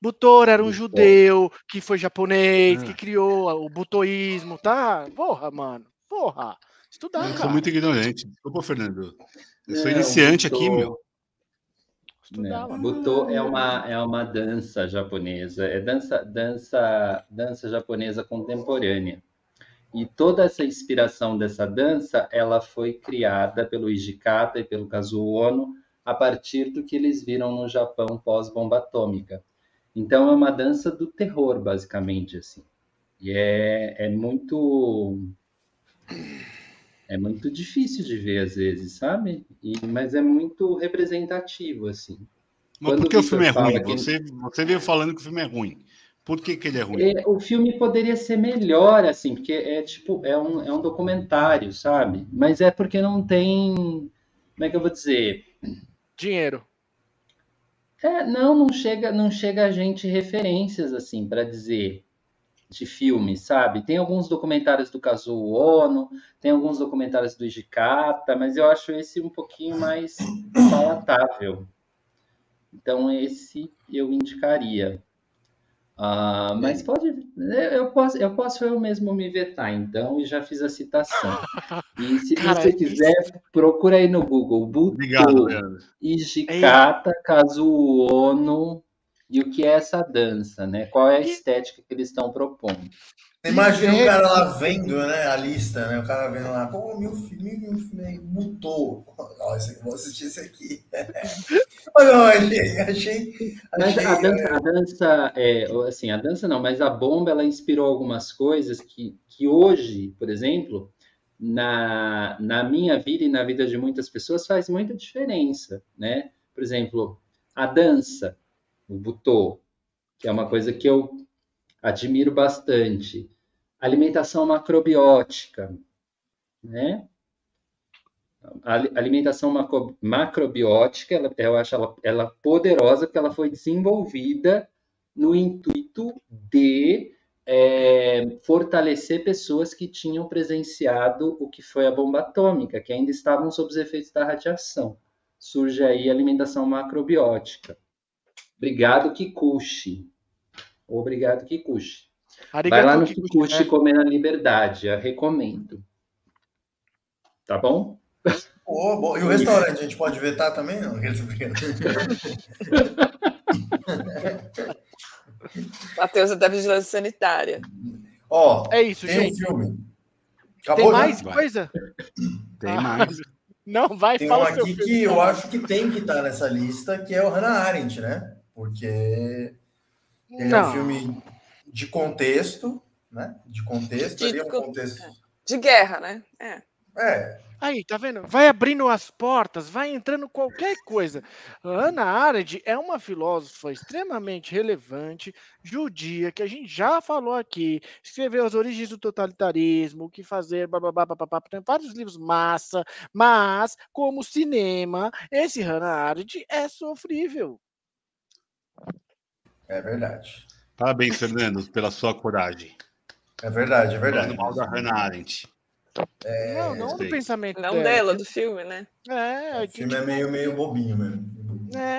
Butor era um Butô. judeu que foi japonês, Ah. que criou o butoísmo, tá? Porra, mano. Porra. Estudar, Eu sou cara. muito ignorante. Desculpa, Fernando. Eu sou Não, iniciante aqui, Butô- meu. Estudar, Não, mano. Butô é uma, é uma dança japonesa, é dança, dança, dança japonesa contemporânea. E toda essa inspiração dessa dança, ela foi criada pelo Hijikata e pelo Kazuo Ono a partir do que eles viram no Japão pós-bomba atômica. Então é uma dança do terror, basicamente, assim. E é, é muito é muito difícil de ver às vezes, sabe? E, mas é muito representativo, assim. Mas Quando por que o o filme é ruim? que- Você, você veio falando que o filme é ruim. Por que, que ele é ruim? É, o filme poderia ser melhor, assim, porque é tipo, é um, é um documentário, sabe? Mas é porque não tem. Como é que eu vou dizer? Dinheiro. É, não, não chega, não chega a gente referências, assim, para dizer de filme, sabe? Tem alguns documentários do Kazuo Ono, tem alguns documentários do Hijikata, mas eu acho esse um pouquinho mais palatável. Então, esse eu indicaria. Ah, mas pode. Eu posso, eu posso eu mesmo me vetar, então, e já fiz a citação. E <laughs> se Cara, você isso- quiser, procura aí no Google. Buto. Hijikata, Kazuo Ono e o que é essa dança, né? Qual é a estética que eles estão propondo? Imagina É. o cara lá vendo, né, a lista, né? O cara vendo lá, pô, meu filme, meu filme mutou. <laughs> Aqui, vou assistir esse aqui. <laughs> Mas não, achei, achei, Mas achei. a dança, a dança é, assim, a dança não, mas a bomba ela inspirou algumas coisas que, que hoje, por exemplo, na, na minha vida e na vida de muitas pessoas faz muita diferença, né? Por exemplo, a dança, o butô, que é uma coisa que eu admiro bastante. Alimentação macrobiótica, né? A ali- alimentação macro- macrobiótica, ela- eu acho ela, ela poderosa porque ela foi desenvolvida no intuito de é, fortalecer pessoas que tinham presenciado o que foi a bomba atômica, que ainda estavam sob os efeitos da radiação. Surge aí a alimentação macrobiótica. Obrigado, Kikuchi. Obrigado, Kikuchi. Vai lá no Kikuchi comer na liberdade, eu recomendo. Tá bom? Pô, bom. E o restaurante, a gente pode vetar também? Não. <laughs> Matheus é da Vigilância Sanitária. Ó, É isso, tem um gente. filme. Tem Acabou, né? mais Vai. coisa? <coughs> Tem Ah, mais. Não, vai, Tem um fala seu aqui filme. que eu acho que tem que estar nessa lista, que é o Hannah Arendt, né? Porque ele é um Não. filme de contexto, né? De contexto, ali é um contexto. De guerra, né? É. É, Aí, tá vendo? Vai abrindo as portas, vai entrando qualquer coisa. A Hannah Arendt é uma filósofa extremamente relevante, judia, que a gente já falou aqui. Escreveu as origens do totalitarismo, o que fazer, bababá, bababá, tem vários livros massa, mas, como cinema, esse Hannah Arendt é sofrível. É verdade. Parabéns, Fernando, pela sua coragem. É verdade, é verdade. Falando mal da Hannah Arendt. não, não do pensamento Não dela. dela, do filme, né? É, O filme é meio, meio bobinho mesmo.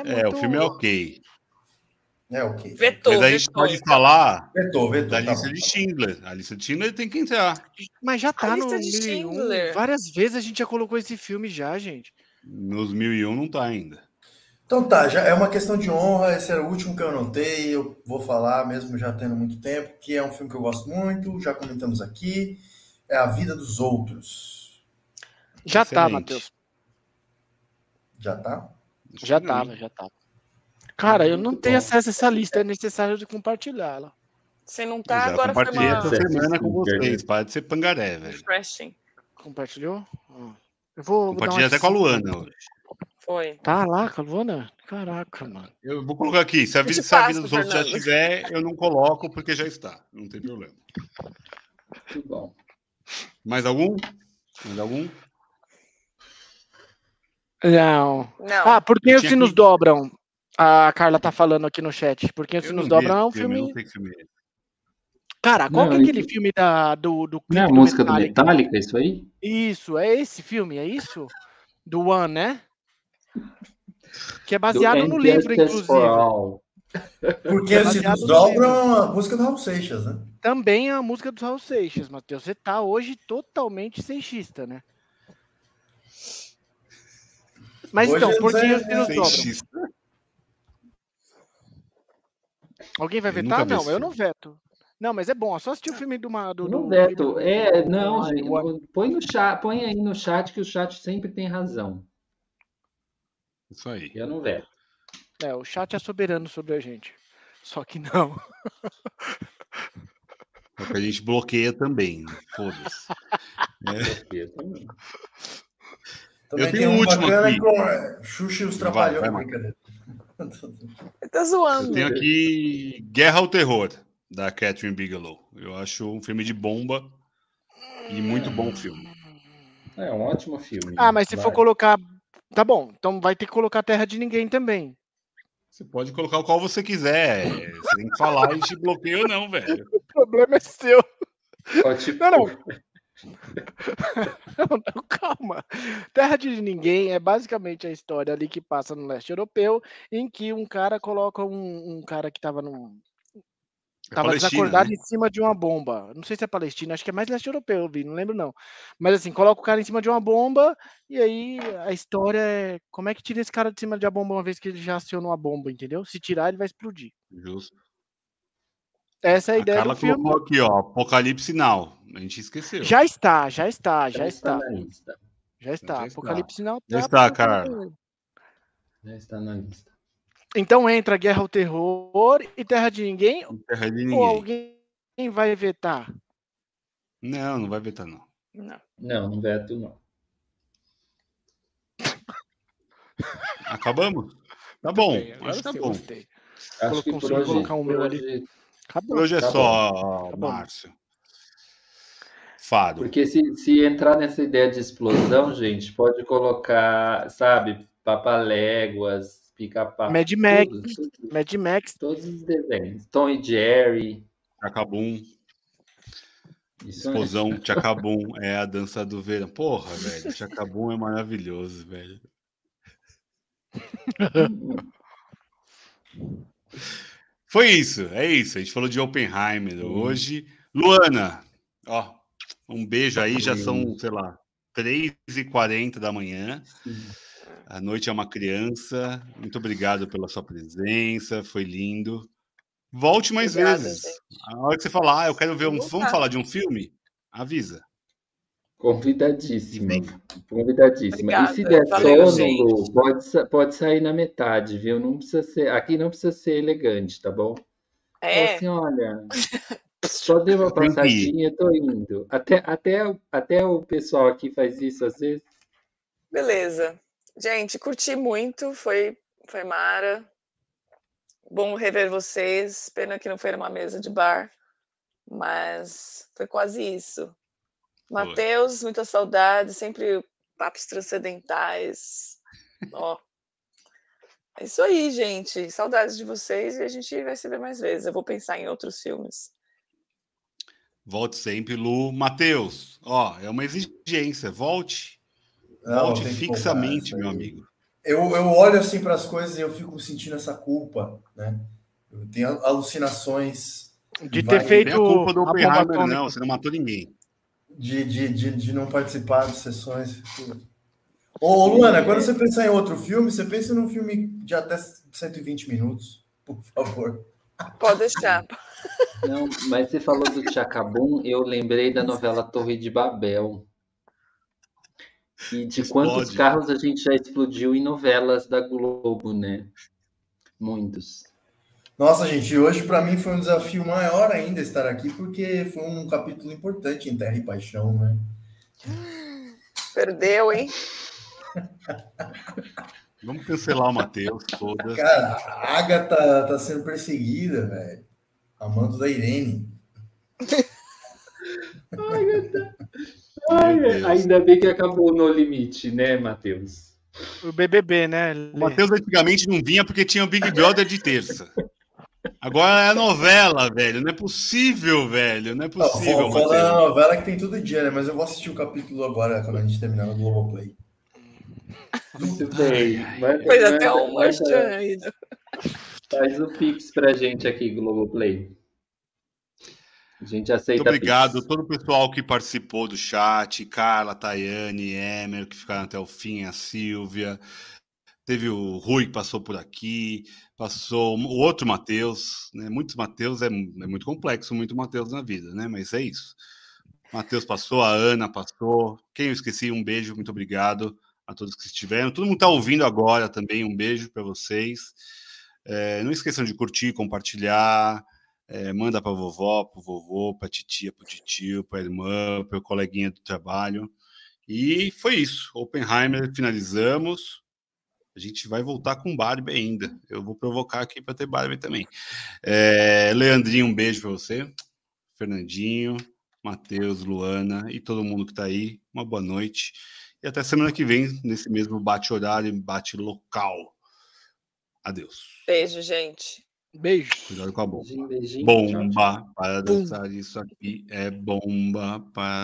É, o filme é ok. É ok. Vetou, Mas a gente vetou, pode falar Vetou, vetou. da tá lista bom. de Schindler. A lista de Schindler tem que entrar. Mas já tá no lista de 1001. Schindler. Várias vezes a gente já colocou esse filme já, gente. Nos 1001 não tá ainda. Então tá, já é uma questão de honra. Esse era o último que eu anotei. Eu vou falar, mesmo já tendo muito tempo, que é um filme que eu gosto muito. Já comentamos aqui. É A Vida dos Outros. Já tá, Excelente. Matheus. Já tá? Já tava, já tava. Cara, eu não tenho acesso a essa lista, é necessário de compartilhá-la. Você não tá, já agora foi uma essa semana com vocês. Para de ser pangaré, velho. refreshing. Compartilhou? Ó. Eu vou. vou até com a. Luana hoje. Foi. Tá lá, Luana? Caraca, mano. Eu vou colocar aqui. Se a Eu vida, se a vida dos outros já tiver, eu não coloco porque já está. Não tem problema. Muito bom. Mais algum? Mais algum? Não. Não. Ah, por que Eu os sinos que- dobram? A Carla tá falando aqui no chat. Por que os Eu sinos dobram é um filme. filme é. Cara, qual Não, que é aquele isso- filme da, do, do Não é a clipe do música do Metallica? Metallica, isso aí? Isso, é esse filme, é isso? Do One, né? Que é Do baseado no livro, inclusive. Porque É no dobram a música do Raul Seixas, né? Também é a música dos Raul Seixas, Matheus. Você tá hoje totalmente seixista, né? Mas Hoje então, por que é- os dobram? X. Alguém vai vetar? Não, eu não veto. Não, mas é bom, é só assistir o filme do... do, Não do veto. do- É, não, do- gente. do. Põe, no chat, põe aí no chat que o chat sempre tem razão. Isso aí. Eu não veto. É, o chat é soberano sobre a gente. Só que não. É que a gente bloqueia também. né? Foda-se. <laughs> Eu também. Também Eu tenho um um último aqui. com é, Xuxa e os Trapalhões. vai, tá Eu zoando. tenho aqui Guerra ao Terror, da Catherine Bigelow. Eu acho um filme de bomba e muito bom filme. É um ótimo filme. Ah, mas se for colocar... Tá bom, então vai ter que colocar Terra de Ninguém também. Você pode colocar o qual você quiser. Você tem que falar e te bloqueia ou não, velho. <laughs> O problema é seu. Ó, tipo, Não, não. <laughs> Não, não, calma. Terra de Ninguém é basicamente a história ali que passa no leste europeu, em que um cara coloca um, um cara que tava num. É Tava Palestina, desacordado né? em cima de uma bomba. Não sei se é Palestina, acho que é mais leste europeu, eu vi, não lembro não. Mas assim, coloca o cara em cima de uma bomba, e aí a história é como é que tira esse cara de cima de uma bomba uma vez que ele já acionou a bomba, entendeu? Se tirar, ele vai explodir. Justo. Essa é a A ideia Carla do filme. colocou aqui, ó, Apocalipse Now. A gente esqueceu. Já está, já está, já está. na lista. Já está. Já está. Apocalipse não Já tá, está, cara. Já está na lista. Então entra Guerra ao Terror e Terra de Ninguém, Terra de ou ninguém. alguém vai vetar? Não, não vai vetar, não. Não. Não, não veto, não. <laughs> Acabamos? Tá bom. Bem, Acho que tá bom. Acho que consigo hoje, colocar o meu ali. hoje- Acabou. Por hoje é Tá só, Tá bom. Márcio. Fado. Porque se, se entrar nessa ideia de explosão, gente, pode colocar, sabe, papaléguas, pica-pau. Mad Max. tudo, tudo, Mad Max, todos os desenhos. Tom e Jerry. Chacabum, Isso é- explosão, <laughs> Chacabum é a dança do verão. Porra, velho, Chacabum é maravilhoso, velho. Foi isso, é isso. A gente falou de Oppenheimer hoje. Luana, ó, um beijo aí. Já são, sei lá, 3h40 da manhã. A noite é uma criança. Muito obrigado pela sua presença, foi lindo. Volte mais Obrigada, vezes. gente. A hora que você falar, ah, eu quero ver um. Vamos falar de um filme? Avisa. Convidadíssima. E Convidadíssima. E se Obrigada. der Valeu, sono, pode, pode sair na metade, viu? Não precisa ser. Aqui não precisa ser elegante, tá bom? É, assim, olha, só deu uma <laughs> passadinha, tô indo. Até, até, o- até o pessoal aqui faz isso às vezes. beleza. Gente, curti muito, foi, foi mara. Bom rever vocês. Pena que não foi numa mesa de bar, mas foi quase isso. Matheus, muita saudade, sempre papos transcendentais. <laughs> Ó. É isso aí, gente. Saudades de vocês e a gente vai se ver mais vezes. Eu vou pensar em outros filmes. Volte sempre, Lu. Matheus, ó, é uma exigência. Volte. Não, Volte fixamente, meu amigo. eu, eu olho assim para as coisas e eu fico sentindo essa culpa, né? Eu tenho alucinações. De ter feito. Não é a culpa do Oppenheimer, não. Você não matou ninguém. de, de, de, de não participar de sessões. Ô, Luana, quando você pensar em outro filme, você pensa num filme de até 120 minutos, por favor. Pode deixar. Não, mas você falou do Chacabum, eu lembrei da novela Torre de Babel. E de quantos Explode. carros a gente já explodiu em novelas da Globo, né? Muitos. Nossa, gente, hoje para mim foi um desafio maior ainda estar aqui, porque foi um capítulo importante em Terra e Paixão, né? Perdeu, hein? <laughs> Vamos cancelar o Matheus todas. Cara, a Agatha tá sendo perseguida, velho. Amando da Irene. <laughs> Ai, ainda bem que acabou no limite, né, Matheus? O BBB, né? O Matheus antigamente não vinha porque tinha o Big Brother de terça. Agora é novela, velho. Não é possível, velho. Não é Não, possível, Fala é uma Matheus. novela que tem todo dia, né? Mas eu vou assistir o capítulo agora, quando a gente terminar no Globoplay. Muito bem. Manda- Pois até um merchan ainda. Faz o Pix pra gente aqui, Globoplay. A gente aceita Muito obrigado a todo o pessoal que participou do chat, Carla, Tayane, Emer, que ficaram até o fim, a Silvia. Teve o Rui que passou por aqui, passou o outro Matheus, né? Muitos Matheus é, é muito complexo, muito Matheus na vida, né? Mas é isso. Matheus passou, a Ana passou. Quem eu esqueci, um beijo, muito obrigado a todos que estiveram. Todo mundo está ouvindo agora também, um beijo para vocês. É, não esqueçam de curtir, compartilhar. É, manda para vovó, para vovô, para titia, para tio, para irmã, para o coleguinha do trabalho. E foi isso. Oppenheimer, finalizamos. A gente vai voltar com Barbie ainda. Eu vou provocar aqui para ter Barbie também. É, Leandrinho, um beijo para você. Fernandinho, Matheus, Luana e todo mundo que está aí. Uma boa noite. E até semana que vem, nesse mesmo bate-horário, bate-local. Adeus. Beijo, gente. Beijo. Cuidado com a bomba. Beijinho, beijinho. tchau, tchau. Bomba para dançar isso aqui é bomba para